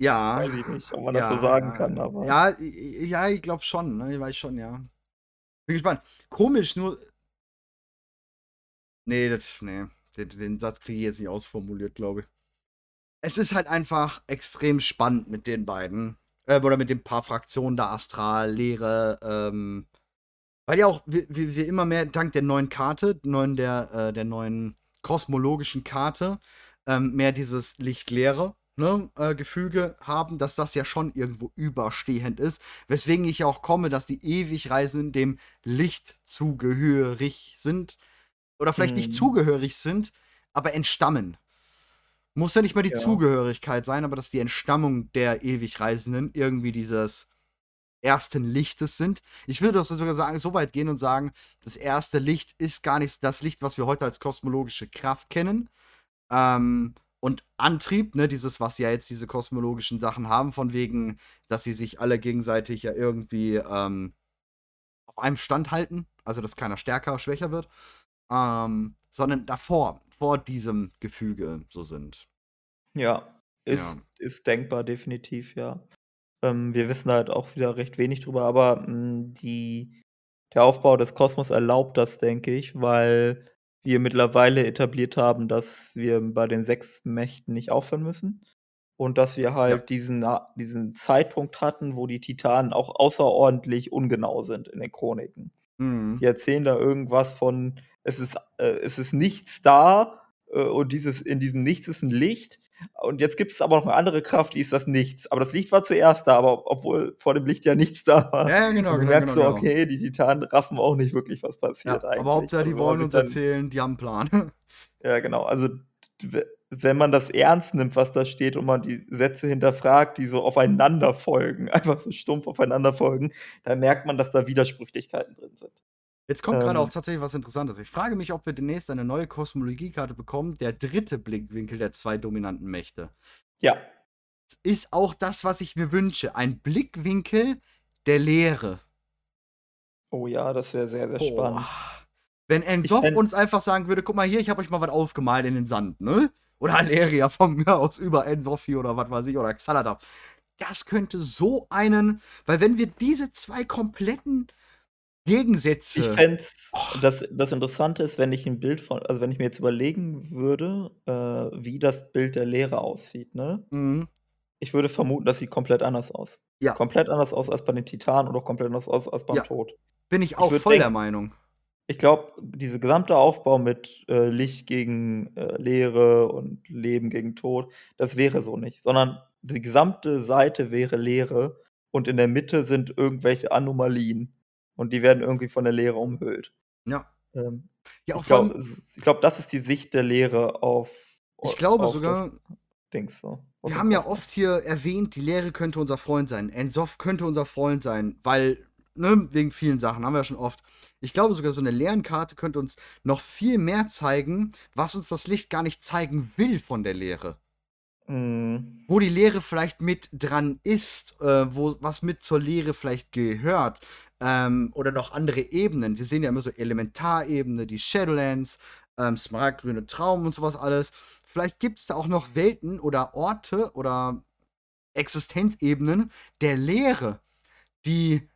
Ja, Weiß ich nicht, ob man das so ja, sagen ja, kann, aber ja, ja, ich glaube schon, ne? Ich weiß schon, ja. Bin gespannt. Komisch, nur Ne, das ne, den den Satz kriege ich jetzt nicht ausformuliert, glaube ich. Es ist halt einfach extrem spannend mit den beiden, äh, oder mit den paar Fraktionen da, Astral, Leere, ähm, weil ja auch wir wir immer mehr dank der neuen Karte, neuen der äh, der neuen kosmologischen Karte, ähm, mehr dieses Licht-Leere, ne, äh, Gefüge haben, dass das ja schon irgendwo überstehend ist, weswegen ich auch komme, dass die Ewigreisenden dem Licht zugehörig sind oder vielleicht nicht Mhm. zugehörig sind, aber entstammen. Muss ja nicht mal die Ja. Zugehörigkeit sein, aber dass die Entstammung der Ewigreisenden irgendwie dieses ersten Lichtes sind. Ich würde doch sogar sagen so weit gehen und sagen, das erste Licht ist gar nicht das Licht, was wir heute als kosmologische Kraft kennen. Ähm, und Antrieb, ne, dieses, was ja jetzt diese kosmologischen Sachen haben, von wegen, dass sie sich alle gegenseitig ja irgendwie, ähm, auf einem Stand halten, also dass keiner stärker, schwächer wird, ähm, sondern davor, vor diesem Gefüge so sind. Ja, Ja. ist ist denkbar, definitiv, ja. Ähm, wir wissen halt auch wieder recht wenig drüber, aber, hm, die der Aufbau des Kosmos erlaubt das, denke ich, weil wir mittlerweile etabliert haben, dass wir bei den 6 Mächten nicht aufhören müssen und dass wir Ja. halt diesen a diesen Zeitpunkt hatten, wo die Titanen auch außerordentlich ungenau sind in den Chroniken. Mhm. Die erzählen da irgendwas von, es ist äh, es ist nichts da, äh, und dieses in diesem Nichts ist 'n Licht und jetzt gibt's aber noch 'ne andere Kraft, die ist das Nichts. Aber das Licht war zuerst da, aber obwohl vor dem Licht ja nichts da war. Ja, ja, genau, Und du genau, merkst genau, so, genau. okay, die Titanen raffen auch nicht wirklich, was Ja, passiert eigentlich. aber Hauptsache, Also, die man wollen uns erzählen, die haben 'n Plan. Ja, genau. Also, wenn man das ernst nimmt, was da steht und man die Sätze hinterfragt, die so aufeinander folgen, einfach so stumpf aufeinander folgen, dann merkt man, dass da Widersprüchlichkeiten drin sind. Jetzt kommt grade auch Ähm tatsächlich was Interessantes. Ich frage mich, ob wir demnächst eine neue Kosmologiekarte bekommen, der dritte Blickwinkel der 2 dominanten Mächte. Ja. Ist auch das, was ich mir wünsche, ein Blickwinkel der Leere. Oh ja, das wäre sehr, sehr spannend. Boah. Wenn fände uns einfach sagen würde: „Guck mal hier, ich habe euch mal was aufgemalt in den Sand, ne?“ Oder Alleria von mir aus über hier oder was weiß ich oder Xaladath. Das könnte so einen weil wenn wir diese 2 kompletten Ich Gegensätze fände es oh. das das Interessante ist, wenn ich 'n Bild von also, wenn ich mir jetzt überlegen würde, äh, wie das Bild der Leere aussieht, ne? Mhm. Ich würde vermuten, das sieht komplett anders aus. Ja. Komplett anders aus als bei den Titanen oder komplett anders aus als beim Ja. Tod. Bin ich Ich auch würde voll der denken Meinung. ich glaube, dieser gesamte Aufbau mit, äh, Licht gegen, äh, Leere und Leben gegen Tod, das wäre so nicht, sondern die gesamte Seite wäre Leere und in der Mitte sind irgendwelche Anomalien und die werden irgendwie von der Leere umhüllt. Ja. Ähm, Ja, auch ich glaube glaube, das ist die Sicht der Leere auf Ich au glaube auf sogar Dings so, wir haben ja oft hier erwähnt, die Leere könnte unser Freund sein. N'Zoth könnte unser Freund sein, weil ne, wegen vielen Sachen, haben wir ja schon oft. Ich glaube sogar, so 'ne Leerenkarte könnte uns noch viel mehr zeigen, was uns das Licht gar nicht zeigen will von der Leere. Mhm. Wo die Leere vielleicht mit dran ist, äh, wo was mit zur Leere vielleicht gehört, ähm, oder noch andere Ebenen. Wir sehen ja immer so Elementarebene, die Shadowlands, ähm, Smaragdgrüne Traum und so was alles. Vielleicht gibt's da auch noch Welten oder Orte oder Existenzebenen der Leere, die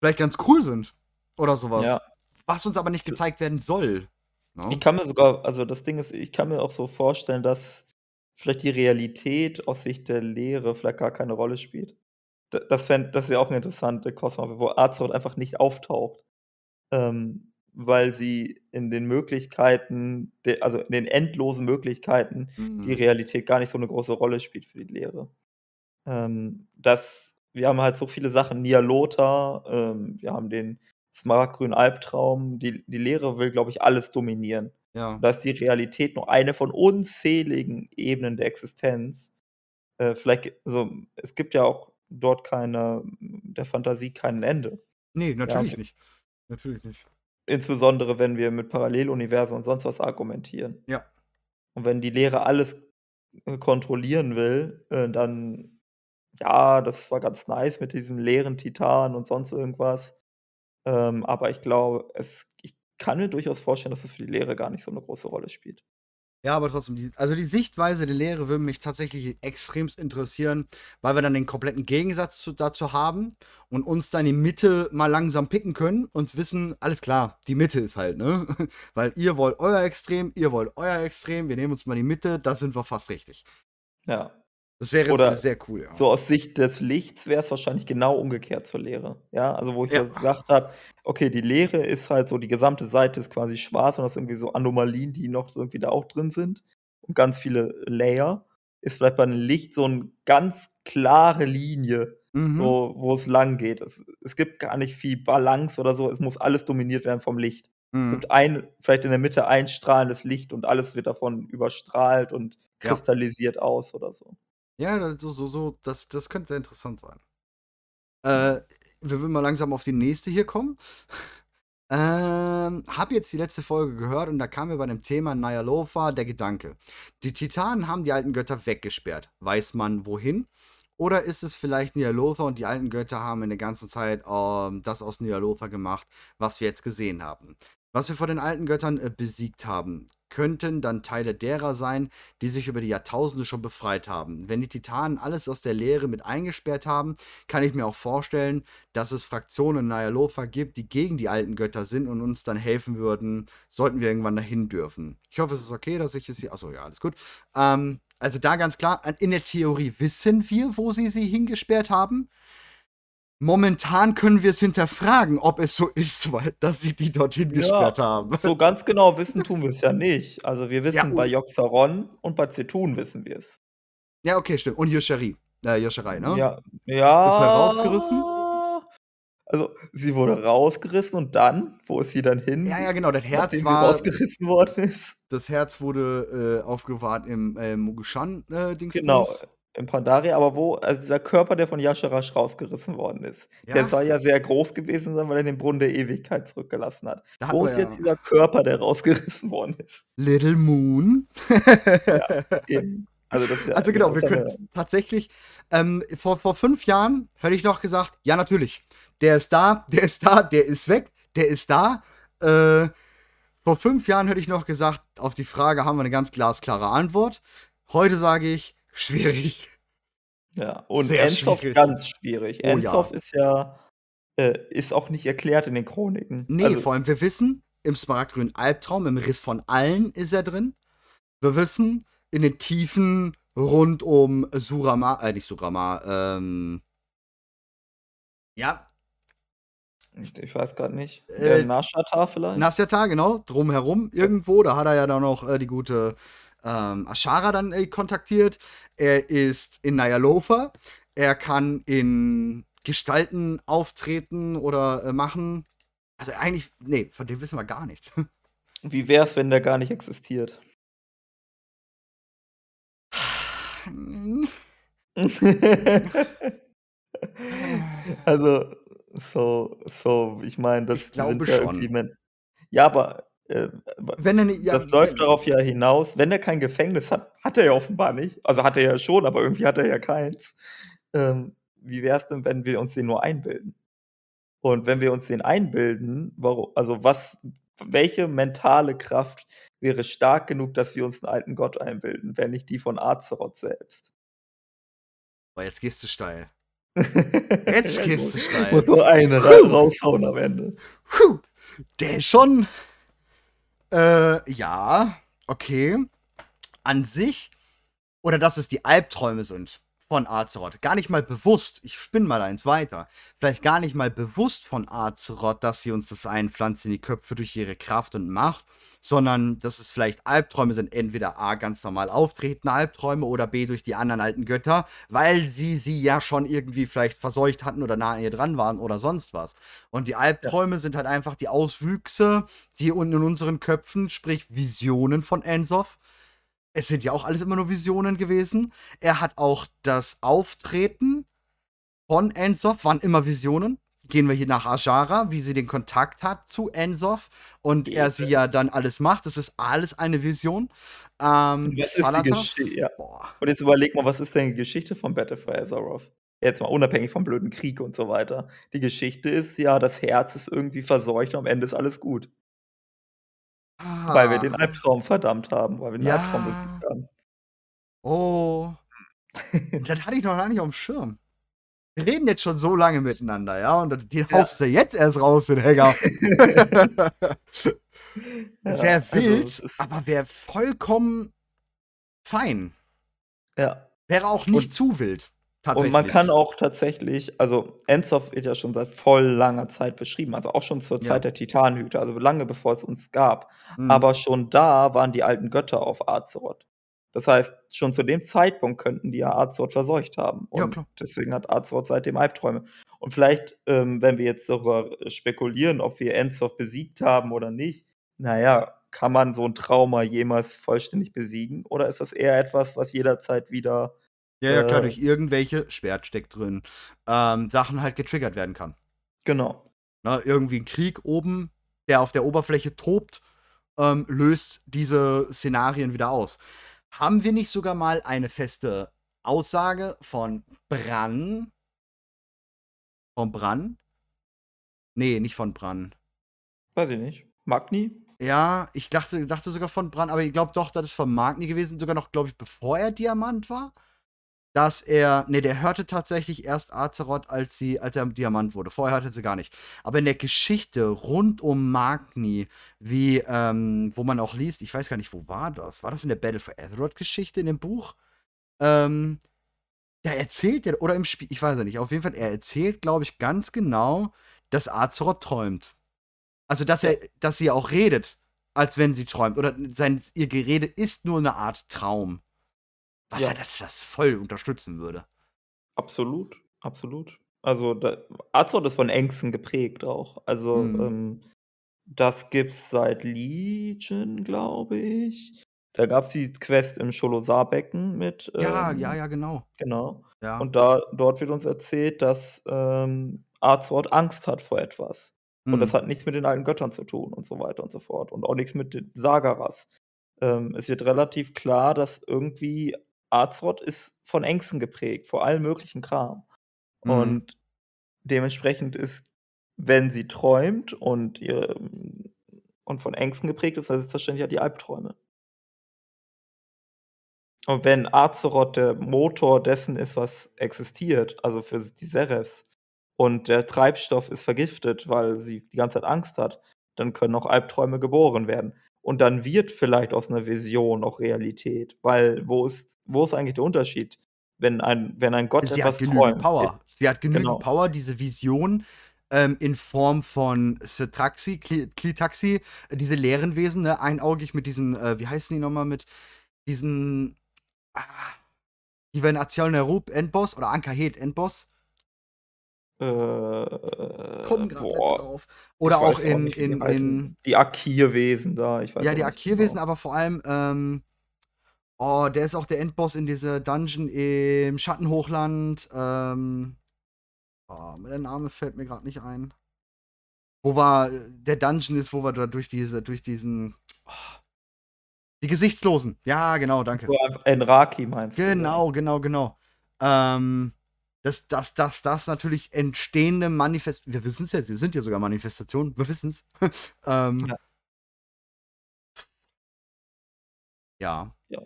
vielleicht ganz cool sind oder so was, Ja. was uns aber nicht gezeigt werden soll, Ich ne? kann mir sogar also, das Ding ist, ich kann mir auch so vorstellen, dass vielleicht die Realität aus Sicht der Leere vielleicht gar keine Rolle spielt. Das fände das wäre auch 'ne interessante Kosmos, wo Azeroth einfach nicht auftaucht, ähm, weil sie in den Möglichkeiten also, in den endlosen Möglichkeiten die Mhm. Realität gar nicht so 'ne große Rolle spielt für die Leere. Ähm, dass wir haben halt so viele Sachen, Nyalotha, ähm, wir haben den Smaragdgrünen Albtraum. Die die Leere will, glaube ich, alles dominieren. Ja. Da ist die Realität nur eine von unzähligen Ebenen der Existenz. Äh, vielleicht also, es gibt ja auch dort keine der Fantasie kein Ende. Ne, Ja, natürlich nicht. Natürlich nicht. insbesondere wenn wir mit Paralleluniversen und sonst was argumentieren. Ja. Und wenn die Lehre alles, äh, kontrollieren will, äh, dann ja, das war ganz nice mit diesem leeren Titan und sonst irgendwas. Ähm, aber ich glaube, es ich kann mir durchaus vorstellen, dass es für die Lehre gar nicht so 'ne große Rolle spielt. Ja, aber trotzdem, also, die Sichtweise der Lehre würde mich tatsächlich extremst interessieren, weil wir dann den kompletten Gegensatz zu dazu haben und uns dann die Mitte mal langsam picken können und wissen: „Alles klar, die Mitte ist halt, ne? Weil ihr wollt euer Extrem, ihr wollt euer Extrem, wir nehmen uns mal die Mitte, da sind wir fast richtig.“ Ja. Das wäre Oder sehr cool, ja. so aus Sicht des Lichts wäre es wahrscheinlich genau umgekehrt zur Lehre. Ja, also, wo ich ja gesagt habe: „Okay, die Lehre ist halt so die gesamte Seite ist quasi schwarz und hast irgendwie so Anomalien, die noch irgendwie da auch drin sind und ganz viele Layer.“ Ist vielleicht beim Licht so 'n ganz klare Linie, Mhm. so wo es lang geht. Es es gibt gar nicht viel Balance oder so, es muss alles dominiert werden vom Licht. Es Mhm. gibt ein vielleicht in der Mitte ein strahlendes Licht und alles wird davon überstrahlt und Ja. kristallisiert aus oder so. Ja, so so so das das könnte sehr interessant sein. Äh, wir würden mal langsam auf die nächste hier kommen. Ähm, habe jetzt die letzte Folge gehört und da kam mir bei dem Thema Nyalotha der Gedanke: Die Titanen haben die alten Götter weggesperrt. Weiß man wohin? Oder ist es vielleicht Nyalotha und die alten Götter haben in der ganzen Zeit, ähm, das aus Nyalotha gemacht, was wir jetzt gesehen haben? Was wir vor den alten Göttern, äh, besiegt haben, könnten dann Teile derer sein, die sich über die Jahrtausende schon befreit haben. Wenn die Titanen alles aus der Leere mit eingesperrt haben, kann ich mir auch vorstellen, dass es Fraktionen in Nyalotha gibt, die gegen die alten Götter sind und uns dann helfen würden, sollten wir irgendwann dahin dürfen. Ich hoffe, es ist okay, dass ich es hier achso, ja, alles gut. Ähm, also da ganz klar, in der Theorie wissen wir, wo sie sie hingesperrt haben. Momentan können wir es hinterfragen, ob es so ist, weil dass sie die dorthin gesperrt Ja, haben. so ganz genau wissen tun wir es ja nicht. Also, wir Ja, wissen bei und Yogg-Saron und bei Zetun wissen wir's. Ja, okay, stimmt. Und Yshari äh, Yoshirai, ne? Ja, Ist er rausgerissen? ja. Also, sie wurde rausgerissen und dann wo ist sie dann hin, Ja, ja, genau, das Herz nachdem sie war rausgerissen worden ist? das Herz wurde, äh, aufbewahrt im, äh, Mogushan, äh, Genau, Im Pandaria, aber wo also, dieser Körper, der von Yasharash rausgerissen worden ist, der Ja. soll ja sehr groß gewesen sein, weil er den Brunnen der Ewigkeit zurückgelassen hat. Da Wo ist jetzt ja dieser Körper, der rausgerissen worden ist? Little Moon. Ja, eben. Also, ja Also, genau, wir können wir tatsächlich ähm, vor vor 5 Jahren hätte ich noch gesagt: „Ja, natürlich. Der ist da, der ist da, der ist weg, der ist da.“ Äh, vor 5 Jahren hätte ich noch gesagt: „Auf die Frage haben wir 'ne ganz glasklare Antwort.“ Heute sage ich: „Schwierig.“ Ja, und Sehr Ensov schwierig. ganz schwierig. Oh ja. Ensov ist ja äh, ist auch nicht erklärt in den Chroniken. Ne, Also vor allem, wir wissen, im smaragdgrünen Albtraum, im Riss von allen ist er drin. Wir wissen, in den Tiefen rund um Surama äh, nicht Surama, ähm ja. Ich ich weiß grad nicht. Äh, Nashata vielleicht? Nasjata, genau, drumherum irgendwo. Da hat er ja dann noch, äh, die gute, ähm, Ashara dann, äh, kontaktiert. Er ist in Nyalotha. Er kann in Gestalten auftreten oder, äh, machen. Also, eigentlich ne, von dem wissen wir gar nichts. Wie wär's, wenn der gar nicht existiert? Also, so so ich meine, Ich das sind glaube ja schon. ja, aber, äh, Wenn er ni ja, das läuft darauf ja hinaus, wenn er kein Gefängnis hat hat er ja offenbar nicht. Also, hat er ja schon, aber irgendwie hat er ja keins. Ähm, wie wär's denn, wenn wir uns den nur einbilden? Und wenn wir uns den einbilden, waru also, was welche mentale Kraft wäre stark genug, dass wir uns 'n alten Gott einbilden, wenn nicht die von Azeroth selbst? Boah, jetzt gehst du steil. Jetzt gehst du steil. muss so eine raushauen am Ende. Der ist schon äh, ja, okay. An sich oder dass es die Albträume sind von Azeroth. Gar nicht mal bewusst. Ich spinne mal eins weiter. Vielleicht gar nicht mal bewusst von Azeroth, dass sie uns das einpflanzt in die Köpfe durch ihre Kraft und Macht, sondern dass es vielleicht Albträume sind, entweder A, ganz normal auftretende Albträume oder B, durch die anderen alten Götter, weil sie sie ja schon irgendwie vielleicht verseucht hatten oder nah an ihr dran waren oder sonst was. Und die Ja. Albträume sind halt einfach die Auswüchse, die in unseren Köpfen, sprich Visionen von Ensov es sind ja auch alles immer nur Visionen gewesen. Er hat auch das Auftreten von Ensoff, waren immer Visionen. Gehen wir hier nach Ajara, wie sie den Kontakt hat zu Ensoff und er sie ja dann alles macht. Das ist alles eine Vision. Ähm, Und was ist die Geschichte? Ja. Und jetzt überleg mal, was ist denn die Geschichte von Battle for Azeroth? Jetzt mal unabhängig vom blöden Krieg und so weiter. Die Geschichte ist ja, das Herz ist irgendwie verseucht und am Ende ist alles gut. Weil wir den Ah. Albtraum verdammt haben, weil wir den Ja. Albtraum besiegt haben. Oh. Das hatte ich noch gar nicht auf dem Schirm. Wir reden jetzt schon so lange miteinander, ja? Und den Ja. haust du jetzt erst raus, den Hänger. Ja, also, wild, ist aber wäre vollkommen fein. ja. Wäre auch nicht Und zu wild. Und man kann auch tatsächlich also, Ensoff wird ja schon seit voll langer Zeit beschrieben, also auch schon zur Ja. Zeit der Titanhüter, also lange bevor es uns gab. Mhm. Aber schon da waren die alten Götter auf Azeroth. Das heißt, schon zu dem Zeitpunkt könnten die ja Azeroth verseucht haben. Ja, Und klar. deswegen hat Azeroth seitdem Albträume. Und vielleicht, ähm, wenn wir jetzt darüber spekulieren, ob wir Ensoff besiegt haben oder nicht, na ja, kann man so 'n Trauma jemals vollständig besiegen oder ist das eher etwas, was jederzeit wieder, Ja, ja, klar, äh durch irgendwelche Schwert steckt drin, ähm, Sachen halt getriggert werden kann. Genau. Ne, irgendwie 'n Krieg oben, der auf der Oberfläche tobt, ähm, löst diese Szenarien wieder aus. Haben wir nicht sogar mal eine feste Aussage von Bran? Von Bran? Ne, nicht von Bran. Weiß ich nicht. Magni? Ja, ich dachte dachte sogar von Bran, aber ich glaube doch, das ist von Magni gewesen, sogar noch, glaube ich, bevor er Diamant war, dass er ne, der hörte tatsächlich erst Azeroth, als sie als er Diamant wurde. Vorher hörte sie gar nicht. Aber in der Geschichte rund um Magni, wie, ähm wo man auch liest ich weiß gar nicht, wo war das? War das in der Battle for Azeroth-Geschichte in dem Buch? Ähm, da erzählt er oder im Spiel, ich weiß ja nicht. Auf jeden Fall, er erzählt, glaube ich, ganz genau, dass Azeroth träumt. Also, dass er dass sie auch redet, als wenn sie träumt oder sein ihr Gerede ist nur 'ne Art Traum. Was ja Ja. das das voll unterstützen würde. Absolut, absolut. Also, da Azeroth ist von Ängsten geprägt auch. Also, Mhm. ähm, das gibt's seit Legion, glaube ich. Da gab's die Quest im Sholozar-Becken mit, Ja, ja, ähm ja, genau. genau. Ja. Und da dort wird uns erzählt, dass, ähm, Azeroth Angst hat vor etwas. Und das Mhm. hat nichts mit den alten Göttern zu tun und so weiter und so fort und auch nix mit den Sagaras. Ähm, es wird relativ klar, dass irgendwie Azeroth ist von Ängsten geprägt, vor allem möglichen Kram. Mhm. Und dementsprechend ist, wenn sie träumt und ihr und von Ängsten geprägt ist, dann selbstverständlich hat die Albträume. Und wenn Azeroth der Motor dessen ist, was existiert, also für die Serefs, und der Treibstoff ist vergiftet, weil sie die ganze Zeit Angst hat, dann können auch Albträume geboren werden. Und dann wird vielleicht aus 'ner Vision auch Realität, weil wo ist wo ist eigentlich der Unterschied? Wenn ein wenn ein Gott Sie hat etwas genügend träumt, Power. Sie hat genügend genau. Power, diese Vision, ähm, in Form von Setraxi, Kli Klitaxi, äh, diese leeren Wesen, ne, einaugig mit diesen, äh, wie heißen die noch mal, mit diesen ah, die wir in Aziel Nerub Endboss oder Ankahet Endboss Äh, Komme grad nicht boah. drauf. Oder auch weiß auch in in in Die Akir-Wesen da, ich weiß Ja, die Akir-Wesen, genau. aber vor allem, ähm oh, der ist auch der Endboss in dieser Dungeon im Schattenhochland, ähm oh, der Name fällt mir grad nicht ein. Wo wir der Dungeon ist, wo wir da durch diese durch diesen oh, die Gesichtslosen. Ja, genau, danke. Enraki meinst du, ja. Genau, genau, genau. Ähm, dass dass dass das natürlich entstehende Manifest wir wissen's ja, sie sind ja sogar Manifestationen, wir wissen's. Ähm Ja. Ja. Ja.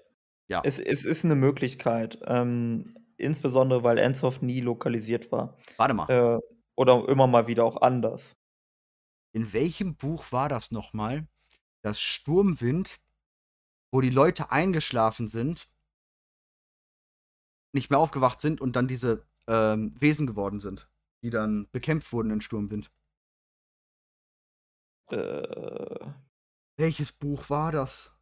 Ja. Es es ist 'ne Möglichkeit, ähm, insbesondere, weil Ensoff nie lokalisiert war. Warte mal. Äh, oder immer mal wieder auch anders. In welchem Buch war das noch mal, dass Sturmwind, wo die Leute eingeschlafen sind nicht mehr aufgewacht sind und dann diese, ähm, Wesen geworden sind, die dann bekämpft wurden in Sturmwind? Äh Welches Buch war das?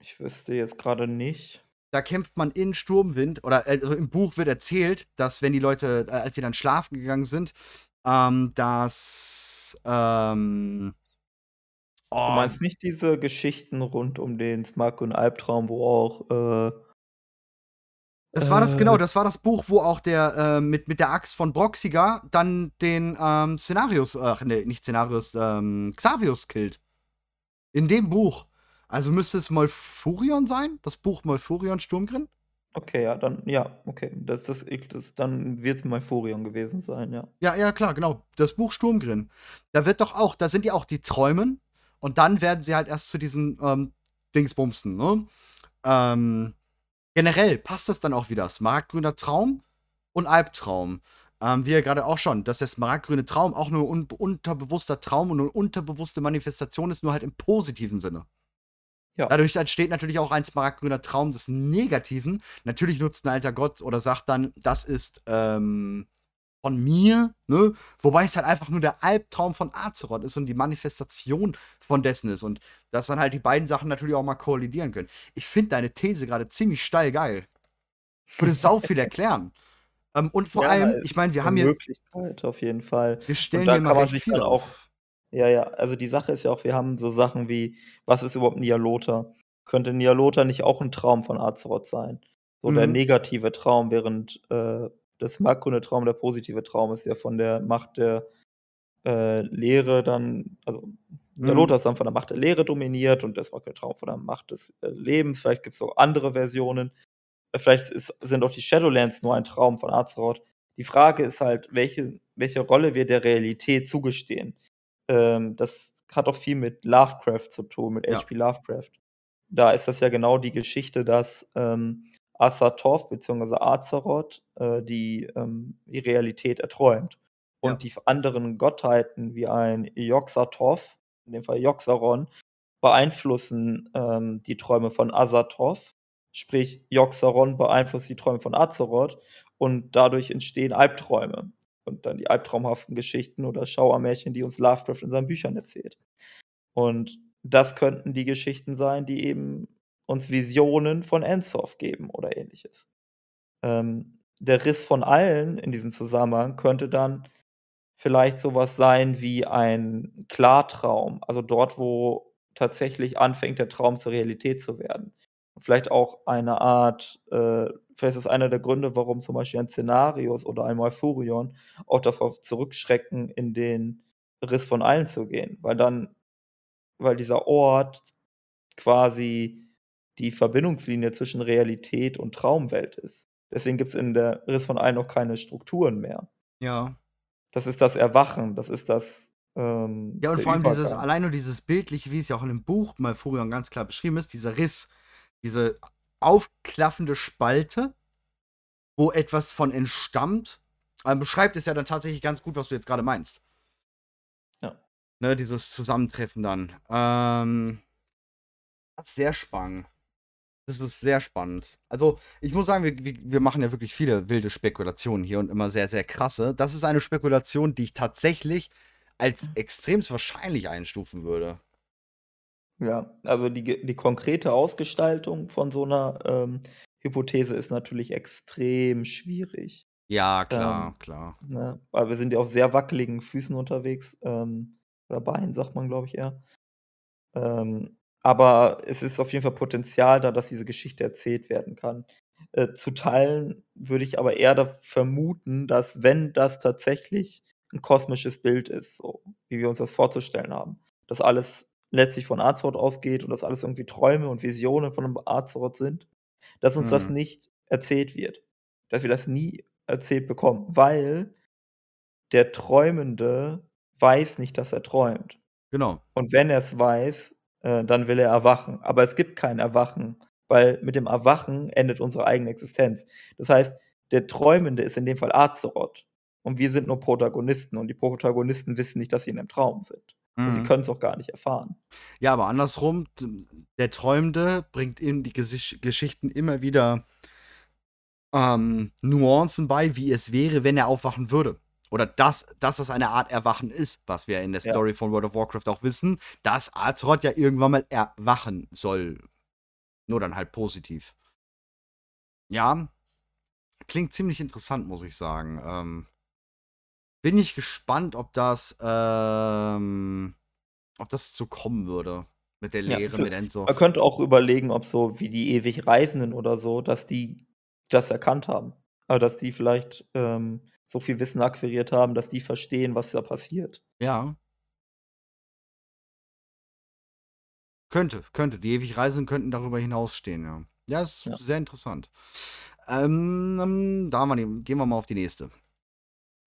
Ich wüsste jetzt grade nicht. Da kämpft man in Sturmwind oder, also im Buch wird erzählt, dass wenn die Leute, äh, als sie dann schlafen gegangen sind, ähm, dass, ähm Du Oh. meinst nicht diese Geschichten rund um den smaragdgrünen Albtraum, wo auch, äh Das war das genau, äh das war das Buch, wo auch der, äh, mit mit der Axt von Broxiga dann den, ähm, Cenarius ach ne, nicht Cenarius, ähm, Xavius killt. In dem Buch. Also müsste es Malfurion sein? Das Buch Malfurion Sturmgrin? Okay, ja, dann ja, okay. Das das das dann wird's Malfurion gewesen sein, ja. Ja, ja, klar, genau. Das Buch Sturmgrin. Da wird doch auch da sind ja auch die Träumen und dann werden sie halt erst zu diesen, ähm, Dingsbumsen, ne? Ähm, generell passt das dann auch wieder. Smaragdgrüner Traum und Albtraum. Ähm, wie ja grade auch schon, dass der smaragdgrüne Traum auch nur un unterbewusster Traum und 'ne unterbewusste Manifestation ist, nur halt im positiven Sinne. Ja. Dadurch entsteht natürlich auch ein smaragdgrüner Traum des Negativen. Natürlich nutzt 'n alter Gott oder sagt dann: „Das ist, ähm, von mir“, ne? Wobei es halt einfach nur der Albtraum von Azeroth ist und die Manifestation von dessen ist und dass dann halt die beiden Sachen natürlich auch mal kollidieren können. Ich finde deine These grade ziemlich steil geil. Würde sau viel erklären. Ähm, und vor Ja, allem, ich meine, wir haben hier Möglichkeit auf jeden Fall. wir stellen da hier man recht sich viel auch auf. ja, ja, also die Sache ist ja auch, wir haben so Sachen wie: Was ist überhaupt Nyalotha? Könnte Nyalotha nicht auch 'n Traum von Azeroth sein? So der Mhm. negative Traum, während, äh, der smaragdgrüne Traum der positive Traum ist, der von der Macht der, äh, Leere dann also Mhm. Nyalotha ist dann von der Macht der Leere dominiert und der smaragdgrüne Traum von der Macht des, äh, Lebens. Vielleicht gibt's auch andere Versionen. Äh, vielleicht ist sind auch die Shadowlands nur ein Traum von Azeroth. Die Frage ist halt, welche welche Rolle wir der Realität zugestehen. Ähm, das hat auch viel mit Lovecraft zu tun, mit Ja. H.P. Lovecraft. Da ist das ja genau die Geschichte, dass, ähm, Azathoth beziehungsweise Azeroth, äh, die, ähm die Realität erträumt. Ja. Und die v anderen Gottheiten wie ein Yog-Sothoth, in dem Fall Yogg-Saron, beeinflussen, ähm, die Träume von Azathoth. Sprich, Yogg-Saron beeinflusst die Träume von Azeroth und dadurch entstehen Albträume und dann die albtraumhaften Geschichten oder Schauermärchen, die uns Lovecraft in seinen Büchern erzählt. Und das könnten die Geschichten sein, die eben uns Visionen von Ensoth geben oder Ähnliches. Ähm, der Riss von allen in diesem Zusammenhang könnte dann vielleicht so was sein wie ein Klartraum, also dort, wo tatsächlich anfängt, der Traum zur Realität zu werden. Vielleicht auch eine Art äh, vielleicht ist das einer der Gründe, warum zum Beispiel ein Cenarius oder ein Malfurion auch davor zurückschrecken, in den Riss von allen zu gehen, weil dann weil dieser Ort quasi die Verbindungslinie zwischen Realität und Traumwelt ist. Deswegen gibt's in der Riss von allen auch keine Strukturen mehr. Ja. Das ist das Erwachen, das ist das, ähm Ja, und vor allem dieses allein nur dieses Bildliche, wie es ja auch in dem Buch Malfurion ganz klar beschrieben ist, dieser Riss, diese aufklaffende Spalte, wo etwas von entstammt, ähm, beschreibt es ja dann tatsächlich ganz gut, was du jetzt grade meinst. Ja. Ne, dieses Zusammentreffen dann. Ähm sehr spannend. Das ist sehr spannend. Also, ich muss sagen, wir wir machen ja wirklich viele wilde Spekulationen hier und immer sehr, sehr krasse. Das ist eine Spekulation, die ich tatsächlich als extremst wahrscheinlich einstufen würde. Ja, also die die konkrete Ausgestaltung von so 'ner, ähm, Hypothese ist natürlich extrem schwierig. Ja, klar, Ähm, klar. ne, weil wir sind ja auf sehr wackeligen Füßen unterwegs, ähm, oder Beinen, sagt man, glaube ich, eher. Ähm, aber es ist auf jeden Fall Potenzial da, dass diese Geschichte erzählt werden kann. Äh, zu Teilen würde ich aber eher da vermuten, dass, wenn das tatsächlich 'n kosmisches Bild ist, so wie wir uns das vorzustellen haben, dass alles letztlich von Azeroth ausgeht und dass alles irgendwie Träume und Visionen von 'nem Azeroth sind, dass uns das Mhm. nicht erzählt wird. Dass wir das nie erzählt bekommen, weil der Träumende weiß nicht, dass er träumt. Genau. Und wenn er's weiß, äh, dann will er erwachen. Aber es gibt kein Erwachen, weil mit dem Erwachen endet unsere eigene Existenz. Das heißt, der Träumende ist in dem Fall Azeroth und wir sind nur Protagonisten und die Protagonisten wissen nicht, dass sie in 'nem Traum sind. Und sie Mhm. können's auch gar nicht erfahren. Ja, aber andersrum, der Träumende bringt in die Gesisch Geschichten immer wieder ähm, Nuancen bei, wie es wäre, wenn er aufwachen würde. Oder dass dass das eine Art Erwachen ist, was wir in der Ja. Story von World of Warcraft auch wissen, dass Azeroth ja irgendwann mal erwachen soll. Nur dann halt positiv. Ja. Klingt ziemlich interessant, muss ich sagen. Ähm bin ich gespannt, ob das, ähm ob das so kommen würde mit der Ja, Lehre, für mit man Ensoth. könnte auch überlegen, ob so wie die ewig Reisenden oder so, dass die das erkannt haben. Aber dass die vielleicht, ähm, so viel Wissen akquiriert haben, dass die verstehen, was da passiert. Ja. Könnte, könnte. Die ewig Reisenden könnten darüber hinausstehen, ja. Ja, ist Ja. sehr interessant. Ähm, da haben wir die gehen wir mal auf die nächste.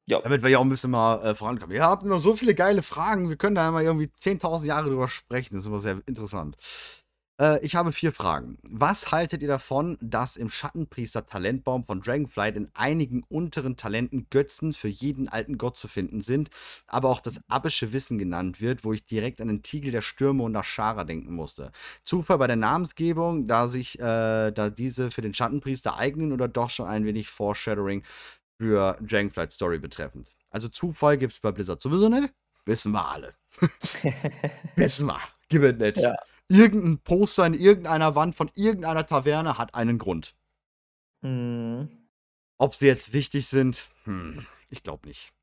Ja. Damit wir ja auch 'n bisschen mal, äh, vorankommen. Ihr habt immer so viele geile Fragen. Wir können da immer irgendwie 10.000 Jahre drüber sprechen. Das ist immer sehr interessant. Äh, ich habe 4 Fragen. Was haltet ihr davon, dass im Schattenpriester-Talentbaum von Dragonflight in einigen unteren Talenten Götzen für jeden alten Gott zu finden sind, aber auch das abische Wissen genannt wird, wo ich direkt an den Tiegel der Stürme und Azshara denken musste? Zufall bei der Namensgebung, da sich äh, da diese für den Schattenpriester eignen oder doch schon ein wenig Foreshadowing für Dragonflight Story betreffend? Also Zufall gibt's bei Blizzard sowieso nicht. Wissen wir alle. Wissen wir. Gibt es nicht. Ja. Irgend 'n Poster in irgendeiner Wand von irgendeiner Taverne hat einen Grund. Mhm. Ob sie jetzt wichtig sind? Hm, ich glaube nicht.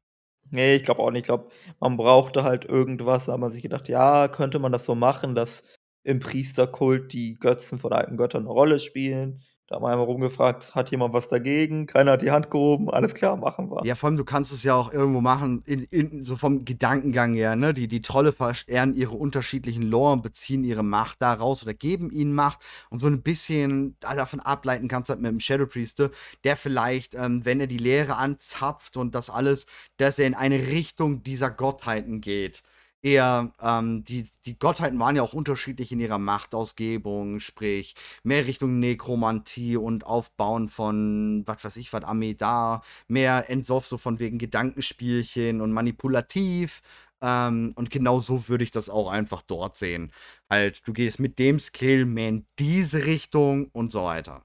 Ne, ich glaube auch nicht. Ich glaube, man brauchte halt irgendwas, da hat man sich gedacht: „Ja, könnte man das so machen, dass im Priesterkult die Götzen von alten Göttern 'ne Rolle spielen?“ Da haben wir einmal rumgefragt: „Hat jemand was dagegen?“ Keiner hat die Hand gehoben. Alles klar, machen wir. Ja, vor allem, du kannst es ja auch irgendwo machen in in so vom Gedankengang her, ne? Die die Trolle verehren ihre unterschiedlichen Lore und beziehen ihre Macht daraus oder geben ihnen Macht und so 'n bisschen da davon ableiten kannst halt mit dem Shadowpriester, der vielleicht, ähm, wenn er die Lehre anzapft und das alles, dass er in eine Richtung dieser Gottheiten geht. Eher, ähm, die die Gottheiten waren ja auch unterschiedlich in ihrer Machtausgebung, sprich mehr Richtung Nekromantie und Aufbauen von, was weiß ich was, Amidar, mehr Ensoth so von wegen Gedankenspielchen und manipulativ. Ähm, und genau so würde ich das auch einfach dort sehen. Halt, du gehst mit dem Skill mehr in diese Richtung und so weiter.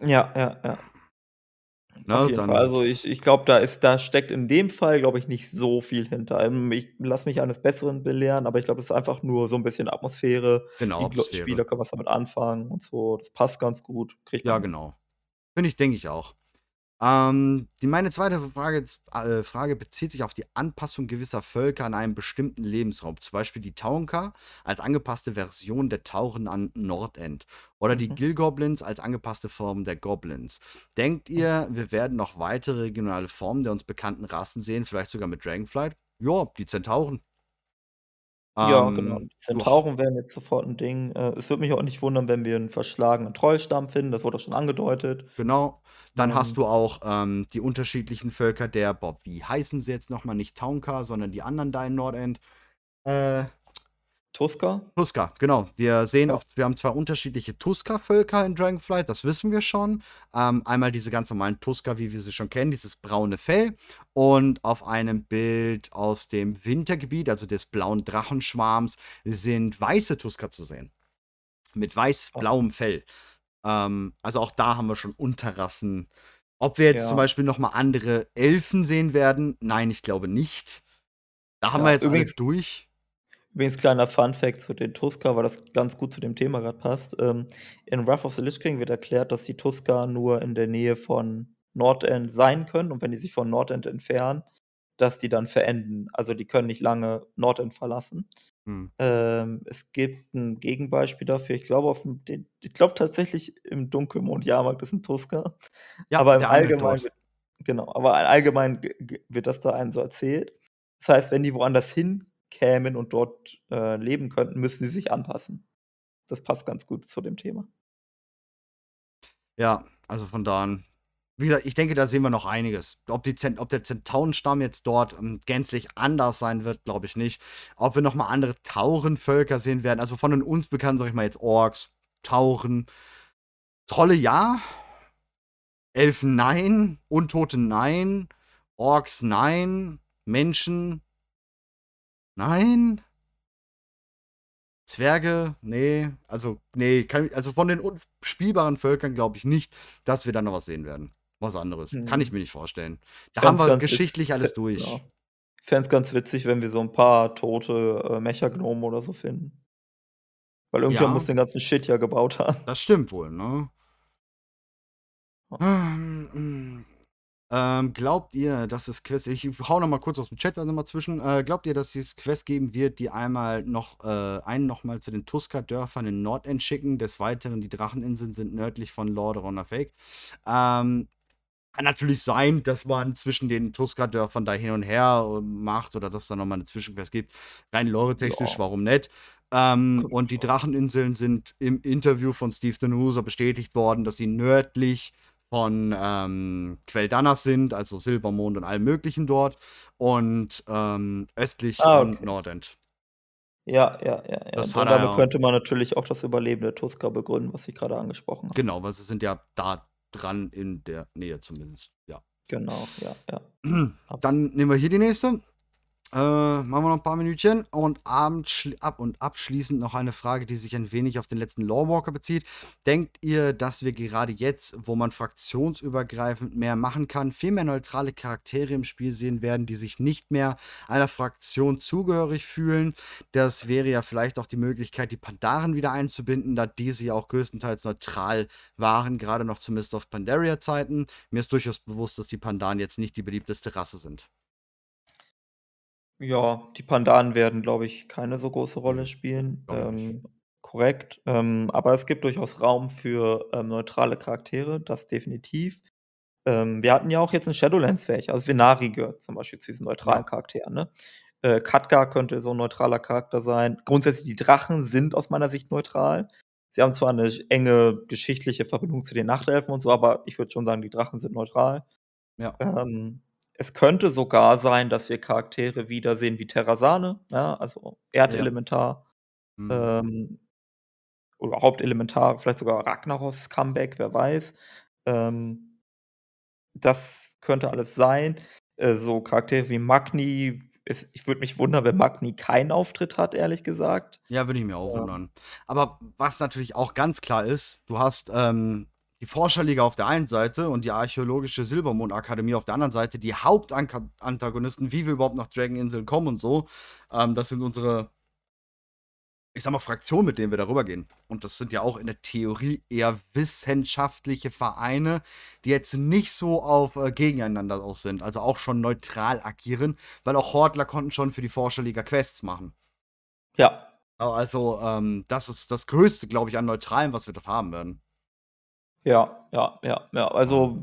Ja, ja, ja. Ne, dann Fall. Also, ich ich glaube, da ist da steckt in dem Fall, glaube ich, nicht so viel hinter. Ähm, ich lasse mich eines Besseren belehren, aber ich glaube, es ist einfach nur so 'n bisschen Atmosphäre. Genau, Die Atmosphäre. Spieler können was damit anfangen und so. Das passt ganz gut, Ja, genau. Finde ich denke ich auch. Ähm, die meine 2. Frage äh, Frage bezieht sich auf die Anpassung gewisser Völker an einen bestimmten Lebensraum, zum Beispiel die Taunka als angepasste Version der Tauren an Nordend oder die Mhm. Gilgoblins als angepasste Form der Goblins. Denkt ihr, wir werden noch weitere regionale Formen der uns bekannten Rassen sehen, vielleicht sogar mit Dragonflight? Ja, die Zentauren. Ja, genau. Ähm, Die. Zentauren wären jetzt sofort 'n Ding. Äh, es würde mich auch nicht wundern, wenn wir 'n verschlagenen Trollstamm finden, das wurde auch schon angedeutet. Genau. Dann hast Ähm du auch, ähm, die unterschiedlichen Völker der boah, wie heißen sie jetzt noch mal? Nicht Taunka, sondern die anderen da in Nordend. Äh Tusker? Tusker, genau. Wir sehen auch wir haben 2 unterschiedliche Tusker-Völker in Dragonflight, das wissen wir schon. Ähm, einmal diese ganz normalen Tusker, wie wir sie schon kennen, dieses braune Fell. Und auf einem Bild aus dem Wintergebiet, also des blauen Drachenschwarms, sind weiße Tusker zu sehen. Mit weiß-blauem Fell. Ähm, also auch da haben wir schon Unterrassen. Ob wir jetzt zum Ja. Beispiel noch mal andere Elfen sehen werden? Nein, ich glaube nicht. Da haben Ja, wir jetzt übrigens durch. Übrigens kleiner Funfact zu den Tusker, weil das ganz gut zu dem Thema grad passt. Ähm, in Wrath of the Lich King wird erklärt, dass die Tusker nur in der Nähe von Nordend sein können und wenn die sich von Nordend entfernen, dass die dann verenden. Also, die können nicht lange Nordend verlassen. Mhm. Ähm, es gibt 'n Gegenbeispiel dafür. Ich glaube aufm den ich glaube tatsächlich im Dunkelmond-Jahrmarkt ist 'n Tusker. Ja, Aber im Allgemeinen wird genau, aber allgemein wird das da einem so erzählt. Das heißt, wenn die woanders hinkämen und dort, äh, leben könnten, müssten sie sich anpassen. Das passt ganz gut zu dem Thema. Ja, also von da an wie gesagt, ich denke, da sehen wir noch einiges. Ob die Zent ob der Zentaurenstamm jetzt dort, ähm, gänzlich anders sein wird, glaube ich nicht. Ob wir noch mal andere Taurenvölker sehen werden, also von den uns bekannten, sage ich mal jetzt Orks, Tauren, Trolle ja, Elfen nein, Untote nein, Orks nein, Menschen nein. Zwerge, ne, also ne, kann also von den unspielbaren Völkern glaube ich nicht, dass wir da noch was sehen werden. Was anderes. Kann ich mir nicht vorstellen. Da haben Fände es wir geschichtlich witz alles durch. ja. Ich fände es ganz witzig, wenn wir so 'n paar tote, äh, Mecha-Gnomen oder so finden. Weil irgendjemand muss Ja. den ganzen Shit ja gebaut haben. Das stimmt wohl, ne? Ja. Ähm, hm. Ähm, glaubt ihr, dass es Quests ich hau noch mal kurz aus dem Chat also mal zwischen. Äh, glaubt ihr, dass es Quests geben wird, die einmal noch äh, einen noch mal zu den Tuska-Dörfern in Nordend schicken? Des Weiteren, die Dracheninseln sind nördlich von Lordaeron Fake. Ähm, kann natürlich sein, dass man zwischen den Tuska-Dörfern da hin und her macht oder dass es da noch mal 'ne Zwischenquest gibt. Rein lore-technisch, Ja. warum nicht? Ähm, und die. Dracheninseln sind im Interview von Steve Danuser bestätigt worden, dass sie nördlich von, ähm, Quel'Danas sind, also Silbermond und allem Möglichen dort und, ähm, östlich Ah, von okay. Nordend. Ja, ja, ja, ja. Das Und damit könnte man natürlich auch das Überleben der Tusker begründen, was ich grade angesprochen habe. Genau, weil sie sind ja da dran in der Nähe zumindest, ja. Genau, ja, ja. Dann nehmen wir hier die nächste. Äh, machen wir noch 'n paar Minütchen und abend schli ab und abschließend noch eine Frage, die sich ein wenig auf den letzten Lorewalker bezieht. Denkt ihr, dass wir gerade jetzt, wo man fraktionsübergreifend mehr machen kann, viel mehr neutrale Charaktere im Spiel sehen werden, die sich nicht mehr einer Fraktion zugehörig fühlen? Das wäre ja vielleicht auch die Möglichkeit, die Pandaren wieder einzubinden, da diese ja auch größtenteils neutral waren, grade noch zu Mist of Pandaria-Zeiten. Mir ist durchaus bewusst, dass die Pandaren jetzt nicht die beliebteste Rasse sind. Ja, die Pandaren werden, glaube ich, keine so große Rolle spielen. nicht. Ähm, korrekt. Ähm, aber es gibt durchaus Raum für, ähm, neutrale Charaktere, das definitiv. Ähm, wir hatten ja auch jetzt in Shadowlands welche. Also, Venari gehört zum Beispiel zu diesen neutralen Ja. Charakteren, ne? Äh, Khadgar könnte so 'n neutraler Charakter sein. Grundsätzlich, die Drachen sind aus meiner Sicht neutral. Sie haben zwar 'ne enge geschichtliche Verbindung zu den Nachtelfen und so, aber ich würde schon sagen, die Drachen sind neutral. Ja. Ähm, es könnte sogar sein, dass wir Charaktere wiedersehen wie Terrasane, ja, also Ja. Erdelementar, Mhm. ähm, oder Hauptelementar, vielleicht sogar Ragnaros Comeback, wer weiß. Ähm, das könnte alles sein. Äh, so Charaktere wie Magni es ich würde mich wundern, wenn Magni keinen Auftritt hat, ehrlich gesagt. Ja, würde ich mir auch Ähm wundern. Aber was natürlich auch ganz klar ist, du hast, ähm, die Forscherliga auf der einen Seite und die archäologische Silbermond-Akademie auf der anderen Seite, die Hauptanka Antagonisten, wie wir überhaupt nach Dragoninseln kommen und so. Ähm, das sind unsere ich sage mal, Fraktionen, mit denen wir da rübergehen. Und das sind ja auch in der Theorie eher wissenschaftliche Vereine, die jetzt nicht so auf, äh, gegeneinander aus sind, also auch schon neutral agieren, weil auch Hordler konnten schon für die Forscherliga Quests machen. Ja. Also, ähm, das ist das Größte, glaube ich, an Neutralen, was wir dort haben werden. Ja, ja, ja, ja. Also,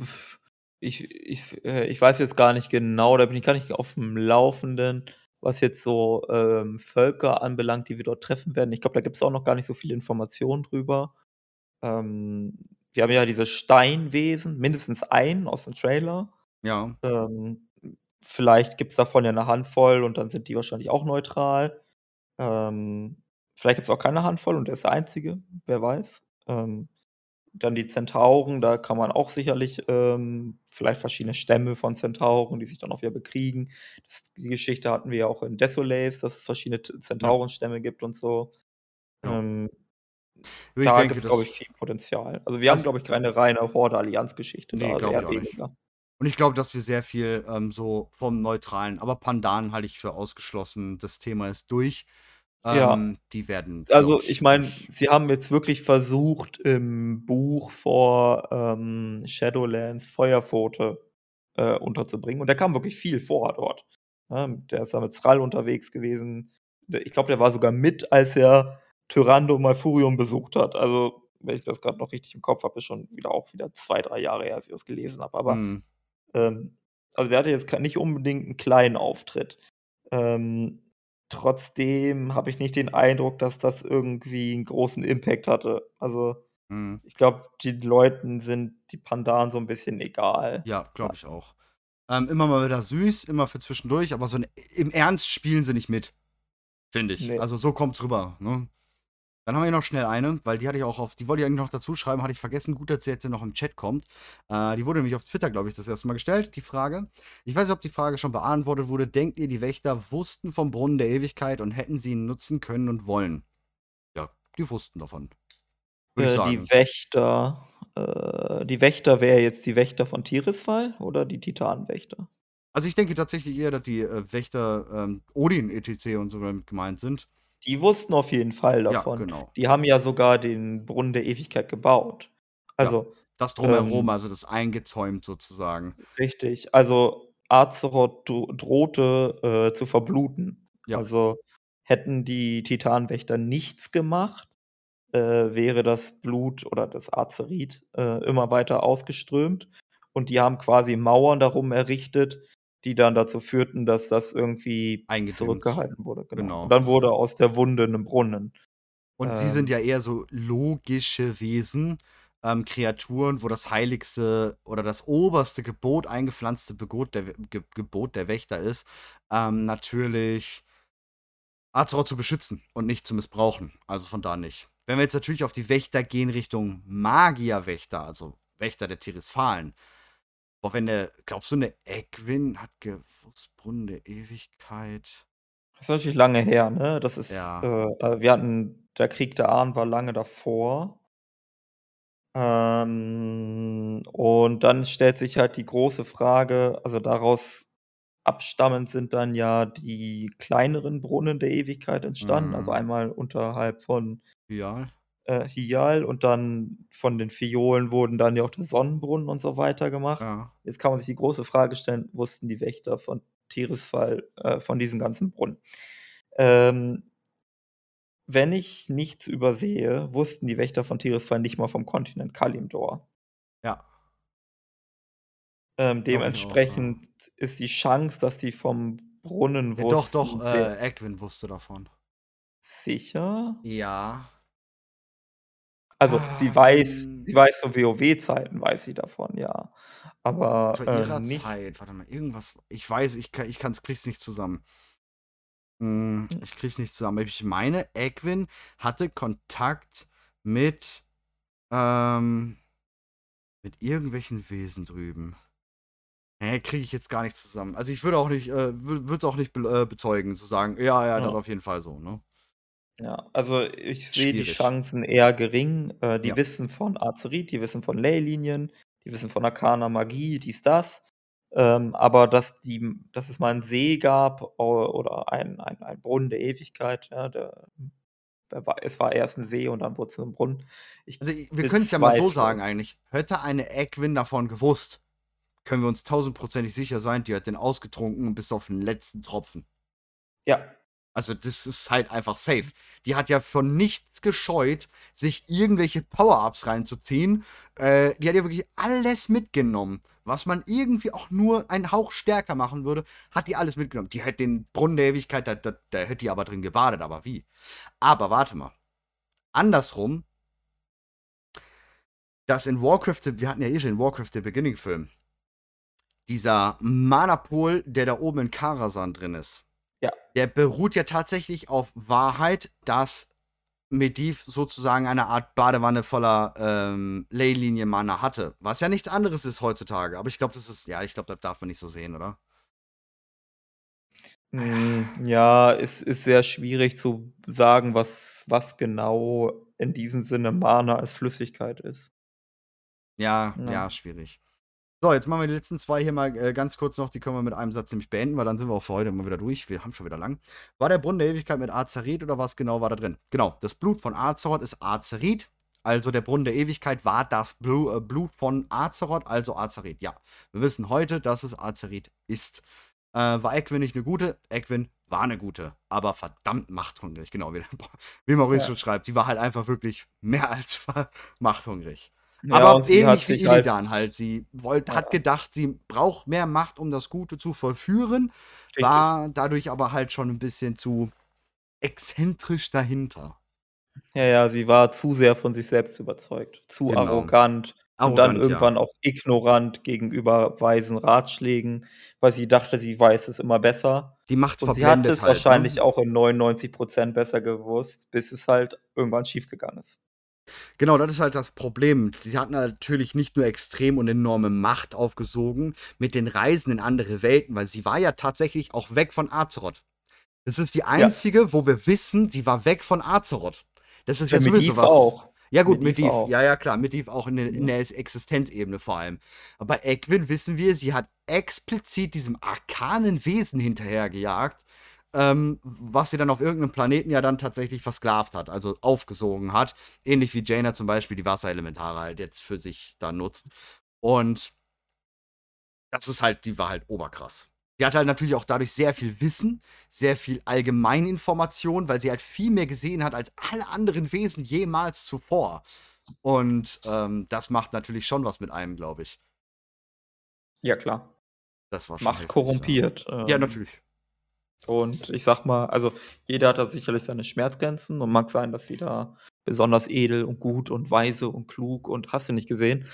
ich ich äh, ich weiß jetzt gar nicht genau, da bin ich gar nicht auf'm Laufenden, was jetzt so, ähm, Völker anbelangt, die wir dort treffen werden. Ich glaube, da gibt's auch noch gar nicht so viele Informationen drüber. Ähm, wir haben ja diese Steinwesen, mindestens einen aus dem Trailer. Ja. Ähm, vielleicht gibt's davon ja 'ne Handvoll und dann sind die wahrscheinlich auch neutral. Ähm, vielleicht gibt's auch keine Handvoll und er ist der Einzige, wer weiß. Ähm, dann die Zentauren, da kann man auch sicherlich, ähm, vielleicht verschiedene Stämme von Zentauren, die sich dann auch wieder bekriegen. Das die Geschichte hatten wir ja auch in Desolace, dass es verschiedene. Zentaurenstämme gibt und so. Ja. Ähm, da denke, gibt's, glaube ich, viel Potenzial. Also, wir haben, Also glaube ich, keine reine Horde-Allianz-Geschichte Ne, da, glaube ich auch nicht. Und ich glaube, dass wir sehr viel, ähm, so vom Neutralen aber Pandaren halte ich für ausgeschlossen. Das Thema ist durch. Ja. Ähm, die werden, Also, ich, meine, sie haben jetzt wirklich versucht, im Buch vor, ähm, Shadowlands Feuerpfote, äh, unterzubringen und da kam wirklich viel vor dort, ne? Der ist da mit Thrall unterwegs gewesen. Ich glaube, der war sogar mit, als er Tyrande Malfurion besucht hat. Also, wenn ich das grad noch richtig im Kopf habe, ist schon wieder auch wieder 2, 3 Jahre her, als ich das gelesen habe. Aber, Mhm. ähm also, der hatte jetzt nicht unbedingt 'n kleinen Auftritt. Ähm, trotzdem habe ich nicht den Eindruck, dass das irgendwie 'n großen Impact hatte. Also, Mhm. ich glaube, den Leuten sind die Pandaren so 'n bisschen egal. Ja, glaube ich auch. Ähm, immer mal wieder süß, immer für zwischendurch, aber so 'n im Ernst spielen sie nicht mit, finde ich. Ne. Also, so kommt's rüber, ne? Dann haben wir hier noch schnell eine, weil die hatte ich auch auf die wollte ich eigentlich noch dazu schreiben, hatte ich vergessen. Gut, dass sie jetzt hier noch im Chat kommt. Äh, die wurde nämlich auf Twitter, glaube ich, das erste Mal gestellt, die Frage. Ich weiß nicht, ob die Frage schon beantwortet wurde. Denkt ihr, die Wächter wussten vom Brunnen der Ewigkeit und hätten sie ihn nutzen können und wollen? Ja, die wussten davon. Äh, die Wächter äh, die Wächter wäre jetzt die Wächter von Tirisfal oder die Titanenwächter? Also, ich denke tatsächlich eher, dass die, äh, Wächter, ähm, Odin et.c. und so damit gemeint sind. Die wussten auf jeden Fall Ja, davon. genau. Die haben ja sogar den Brunnen der Ewigkeit gebaut. Ja, Also Das Drumherum, Ähm also das eingezäumt sozusagen. Richtig. Also, Azeroth dro drohte, äh, zu verbluten. Ja. Also, hätten die Titanwächter nichts gemacht, äh, wäre das Blut oder das Azerit, äh, immer weiter ausgeströmt und die haben quasi Mauern darum errichtet, die dann dazu führten, dass das irgendwie zurückgehalten wurde, genau. Genau. Und dann wurde aus der Wunde 'ne Brunnen. Und sie sind Ähm ja eher so logische Wesen, ähm, Kreaturen, wo das heiligste oder das oberste Gebot, eingepflanzte Begot der Ge Gebot der Wächter ist, ähm, natürlich Azeroth zu beschützen und nicht zu missbrauchen. Also, von da nicht. Wenn wir jetzt natürlich auf die Wächter gehen Richtung Magierwächter, also Wächter der Tirisfalen. Boah, wenn der glaubst du, 'ne Egwin hat gewusst, Brunnen der Ewigkeit? Das ist natürlich lange her, ne? Das ist, Ja. äh äh, wir hatten der Krieg der Ahnen war lange davor. Ähm, und dann stellt sich halt die große Frage also, daraus abstammend sind dann ja die kleineren Brunnen der Ewigkeit entstanden, also Mhm. einmal unterhalb von Hyjal? Äh, Hyjal und dann von den Fiolen wurden dann ja auch der Sonnenbrunnen und so weiter gemacht. Ja. Jetzt kann man sich die große Frage stellen: Wussten die Wächter von Tirisfal, äh, von diesen ganzen Brunnen? Ähm wenn ich nichts übersehe, wussten die Wächter von Tirisfal nicht mal vom Kontinent Kalimdor. Ja. Ähm, ich auch, ja. dementsprechend ist die Chance, dass die vom Brunnen Ja, doch, doch, wussten, sehr äh, Egwin wusste davon. Sicher? Ja. Also, sie weiß Ähm sie weiß zu WoW-Zeiten weiß sie davon, ja. Aber, Zu ihrer nicht Zeit, warte mal, irgendwas ich weiß, ich ka ich kann's kriege es nicht zusammen. Hm, ich kriege nicht zusammen. Ich meine, Egwin hatte Kontakt mit, ähm mit irgendwelchen Wesen drüben. Ne, kriege ich jetzt gar nicht zusammen. Also, ich würde auch nicht, äh wü würde es auch nicht be äh, bezeugen, zu sagen: „Ja, ja, das Ja. auf jeden Fall so“, ne? Ja, also, ich sehe die Schwierig. Chancen eher gering. Äh, die Ja. wissen von Azerit, die wissen von Leylinien, die wissen von arkaner Magie, dies, das. Ähm, aber dass die dass es mal 'n See gab o oder ein ein ein Brunnen der Ewigkeit, ja, der der war es war erst 'n See und dann wurde es 'n Brunnen. Ich Also, i wir können's ja mal so sagen es. eigentlich. Hätte eine Egwin davon gewusst, können wir uns tausendprozentig sicher sein, die hat den ausgetrunken bis auf 'n letzten Tropfen. Ja. Also, das ist halt einfach safe. Die hat ja von nichts gescheut, sich irgendwelche Power-Ups reinzuziehen. Äh, die hat ja wirklich alles mitgenommen, was man irgendwie auch nur einen Hauch stärker machen würde, hat die alles mitgenommen. Die hätte den Brunnen der Ewigkeit, da da da hätte die aber drin gebadet, aber wie? Aber warte mal. Andersrum dass in Warcraft wir hatten ja eh schon in Warcraft The Beginning Film dieser Mana-Pool, der da oben in Karasan drin ist. Ja. Der beruht ja tatsächlich auf Wahrheit, dass Medivh sozusagen eine Art Badewanne voller, ähm, Leylinien-Mana hatte, was ja nichts anderes ist heutzutage. Aber ich glaube, das ist ja, ich glaube, das darf man nicht so sehen, oder? Hm, ja, es ist sehr schwierig zu sagen, was was genau in diesem Sinne Mana als Flüssigkeit ist. Ja, Ja. ja, schwierig. So, jetzt machen wir die letzten 2 hier mal, äh, ganz kurz noch, die können wir mit einem Satz nämlich beenden, weil dann sind wir auch für heute mal wieder durch. Wir haben schon wieder lang. War der Brunnen der Ewigkeit mit Azerit oder was genau war da drin? Genau, das Blut von Azeroth ist Azerit. Also, der Brunnen der Ewigkeit war das Blu äh, Blut von Azeroth, also Azerit, ja. Wir wissen heute, dass es Azerit ist. Äh, war Egwin nicht 'ne gute? Egwin war 'ne gute, aber verdammt machthungrig, genau, wie wie Maurice Ja. schon schreibt. Die war halt einfach wirklich mehr als machthungrig. Ja, Aber hat ähnlich wie sich halt Illidan halt. Sie wollt hat Ja. gedacht, sie braucht mehr Macht, um das Gute zu vollführen, Richtig. war dadurch aber halt schon 'n bisschen zu exzentrisch dahinter. Ja, ja, sie war zu sehr von sich selbst überzeugt, zu Genau. arrogant und dann Arrogant, ja. irgendwann auch ignorant gegenüber weisen Ratschlägen, weil sie dachte, sie weiß es immer besser. Die Macht Und sie hat es halt, wahrscheinlich ne? auch in 99 % besser gewusst, bis es halt irgendwann schiefgegangen ist. Genau, das ist halt das Problem. Sie hat natürlich nicht nur extrem und enorme Macht aufgesogen mit den Reisen in andere Welten, weil sie war ja tatsächlich auch weg von Azeroth. Das ist die Ja. einzige, wo wir wissen, sie war weg von Azeroth. Das ist ja Ja, sowieso Medivh was auch. Ja gut, Medivh, auch. ja, ja, klar, Medivh auch in in Ja. der Existenzebene vor allem. Aber Egwin wissen wir, sie hat explizit diesem arkanen Wesen hinterhergejagt, ähm, was sie dann auf irgendeinem Planeten ja dann tatsächlich versklavt hat, also aufgesogen hat. Ähnlich wie Jaina zum Beispiel die Wasserelementare halt jetzt für sich da nutzt. Und das ist halt, die war halt oberkrass. Die hat halt natürlich auch dadurch sehr viel Wissen, sehr viel Allgemeininformation, weil sie halt viel mehr gesehen hat als alle anderen Wesen jemals zuvor. Und ähm, das macht natürlich schon was mit einem, glaube ich. Ja, klar. Das war schon Macht heftig, korrumpiert. Ja. ja, ähm, natürlich. Und ich sag mal, also jeder hat da sicherlich seine Schmerzgrenzen und mag sein, dass sie da besonders edel und gut und weise und klug und hast du nicht gesehen.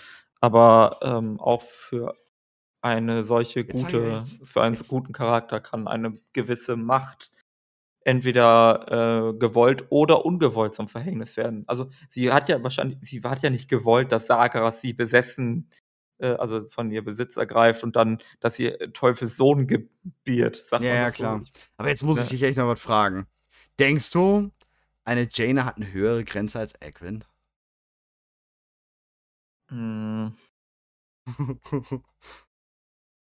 Aber ähm, auch für eine solche Jetzt gute, für einen guten Charakter kann eine gewisse Macht entweder äh, gewollt oder ungewollt zum Verhängnis werden. Also sie hat ja wahrscheinlich, sie hat ja nicht gewollt, dass Sagaras sie besessen, äh, also von ihr Besitz ergreift und dann, dass ihr Teufels Sohn gebiert. Sagt Ja, ja, so? klar. Aber jetzt muss ich ne? dich echt noch was fragen. Denkst du, eine Jaina hat eine höhere Grenze als Egwin? Hm,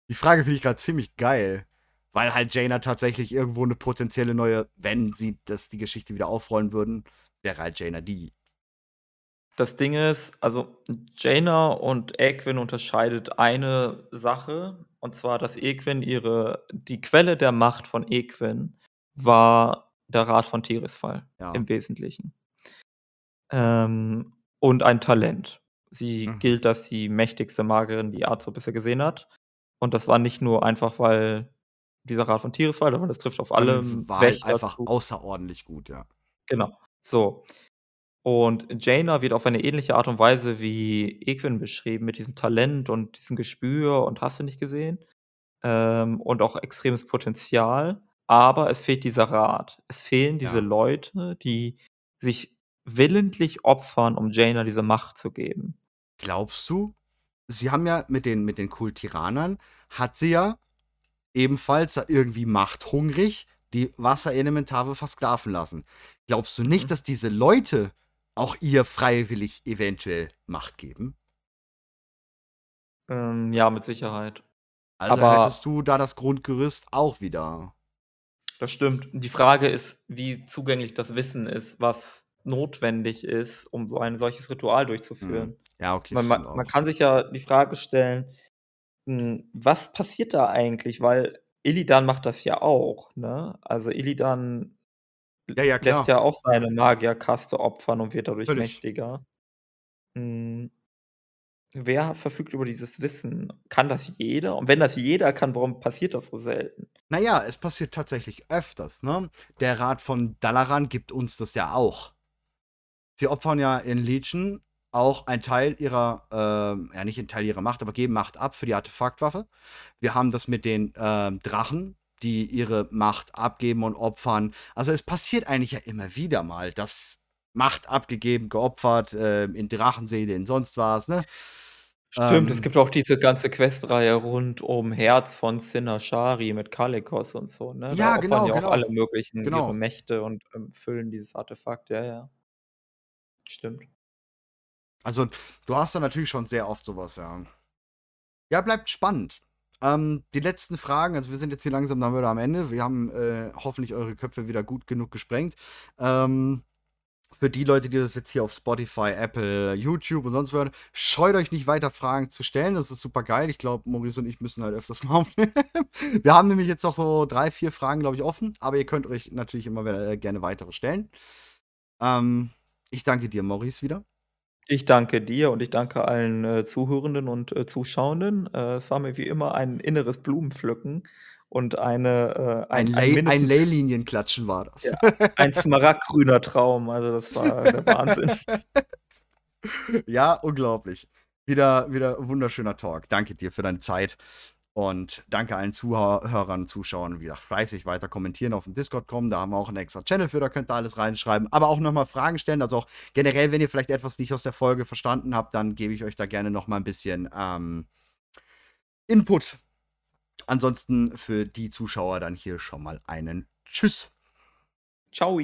Die Frage finde ich gerade ziemlich geil. Weil halt Jaina tatsächlich irgendwo eine potenzielle neue, wenn sie das die Geschichte wieder aufrollen würden, wäre halt Jaina die. Das Ding ist, also Jaina und Equin unterscheidet eine Sache, und zwar, dass Equin ihre, die Quelle der Macht von Equin war der Rat von Tirisfal Ja. im Wesentlichen. Ähm, und ein Talent. Sie Mhm. gilt als die mächtigste Magierin, die Arzo bisher gesehen hat. Und das war nicht nur einfach, weil dieser Rat von Tirisfal, sondern das trifft auf alle war halt Wächter einfach zu. außerordentlich gut, ja. Genau. So. Und Jaina wird auf eine ähnliche Art und Weise wie Equin beschrieben, mit diesem Talent und diesem Gespür und hast du nicht gesehen. Ähm, und auch extremes Potenzial. Aber es fehlt dieser Rat. Es fehlen diese Ja. Leute, die sich willentlich opfern, um Jaina diese Macht zu geben. Glaubst du, sie haben ja mit den, mit den Kultiranern, hat sie ja ebenfalls irgendwie machthungrig die Wasserelementare versklaven lassen. Glaubst du nicht, Mhm. dass diese Leute auch ihr freiwillig eventuell Macht geben? Ähm, ja, mit Sicherheit. Also Aber- hättest du da das Grundgerüst auch wieder. Das stimmt. Die Frage ist, wie zugänglich das Wissen ist, was notwendig ist, um so ein solches Ritual durchzuführen. Ja, okay. Man, man, man kann sich ja die Frage stellen, hm, was passiert da eigentlich? Weil Illidan macht das ja auch, ne? Also Illidan Ja, ja, klar. lässt ja auch seine Magierkaste opfern und wird dadurch Natürlich. mächtiger. Hm, wer verfügt über dieses Wissen? Kann das jeder? Und wenn das jeder kann, warum passiert das so selten? Naja, es passiert tatsächlich öfters, ne? Der Rat von Dalaran gibt uns das ja auch. Sie opfern ja in Legion auch einen Teil ihrer, ähm, ja nicht einen Teil ihrer Macht, aber geben Macht ab für die Artefaktwaffe. Wir haben das mit den ähm, Drachen, die ihre Macht abgeben und opfern. Also es passiert eigentlich ja immer wieder mal, dass Macht abgegeben, geopfert, ähm, in Drachenseele, in sonst was, ne? Stimmt, es Ähm, gibt auch diese ganze Questreihe rund um Herz von Sinashari mit Kalikos und so, ne? Da Ja, genau, ja auch genau. alle möglichen Genau. ihre Mächte und ähm, füllen dieses Artefakt, ja, ja. Stimmt. Also, du hast da natürlich schon sehr oft sowas, ja. Ja, bleibt spannend. Ähm, die letzten Fragen, also wir sind jetzt hier langsam dann wieder am Ende. Wir haben äh, hoffentlich eure Köpfe wieder gut genug gesprengt. Ähm, für die Leute, die das jetzt hier auf Spotify, Apple, YouTube und sonst wo hören, scheut euch nicht weiter Fragen zu stellen. Das ist super geil. Ich glaube, Maurice und ich müssen halt öfters mal aufnehmen. wir haben nämlich jetzt noch so drei, vier Fragen, glaube ich, offen. Aber ihr könnt euch natürlich immer wieder, äh, gerne weitere stellen. Ähm, ich danke dir, Maurice, wieder. Ich danke dir und ich danke allen äh, Zuhörenden und äh, Zuschauenden. Äh, es war mir wie immer ein inneres Blumenpflücken und eine äh, Ein, ein, Ley- ein ein mindestens Leylinienklatschen war das. Ja. ein smaragdgrüner Traum. Also das war der Wahnsinn. ja, unglaublich. Wieder, wieder ein wunderschöner Talk. Danke dir für deine Zeit. Und danke allen Zuhörern, Zuschauern, wieder fleißig weiter kommentieren auf dem Discord kommen. Da haben wir auch einen extra Channel für, da könnt ihr alles reinschreiben. Aber auch nochmal Fragen stellen. Also auch generell, wenn ihr vielleicht etwas nicht aus der Folge verstanden habt, dann gebe ich euch da gerne nochmal ein bisschen ähm, Input. Ansonsten für die Zuschauer dann hier schon mal einen Tschüss. Ciao.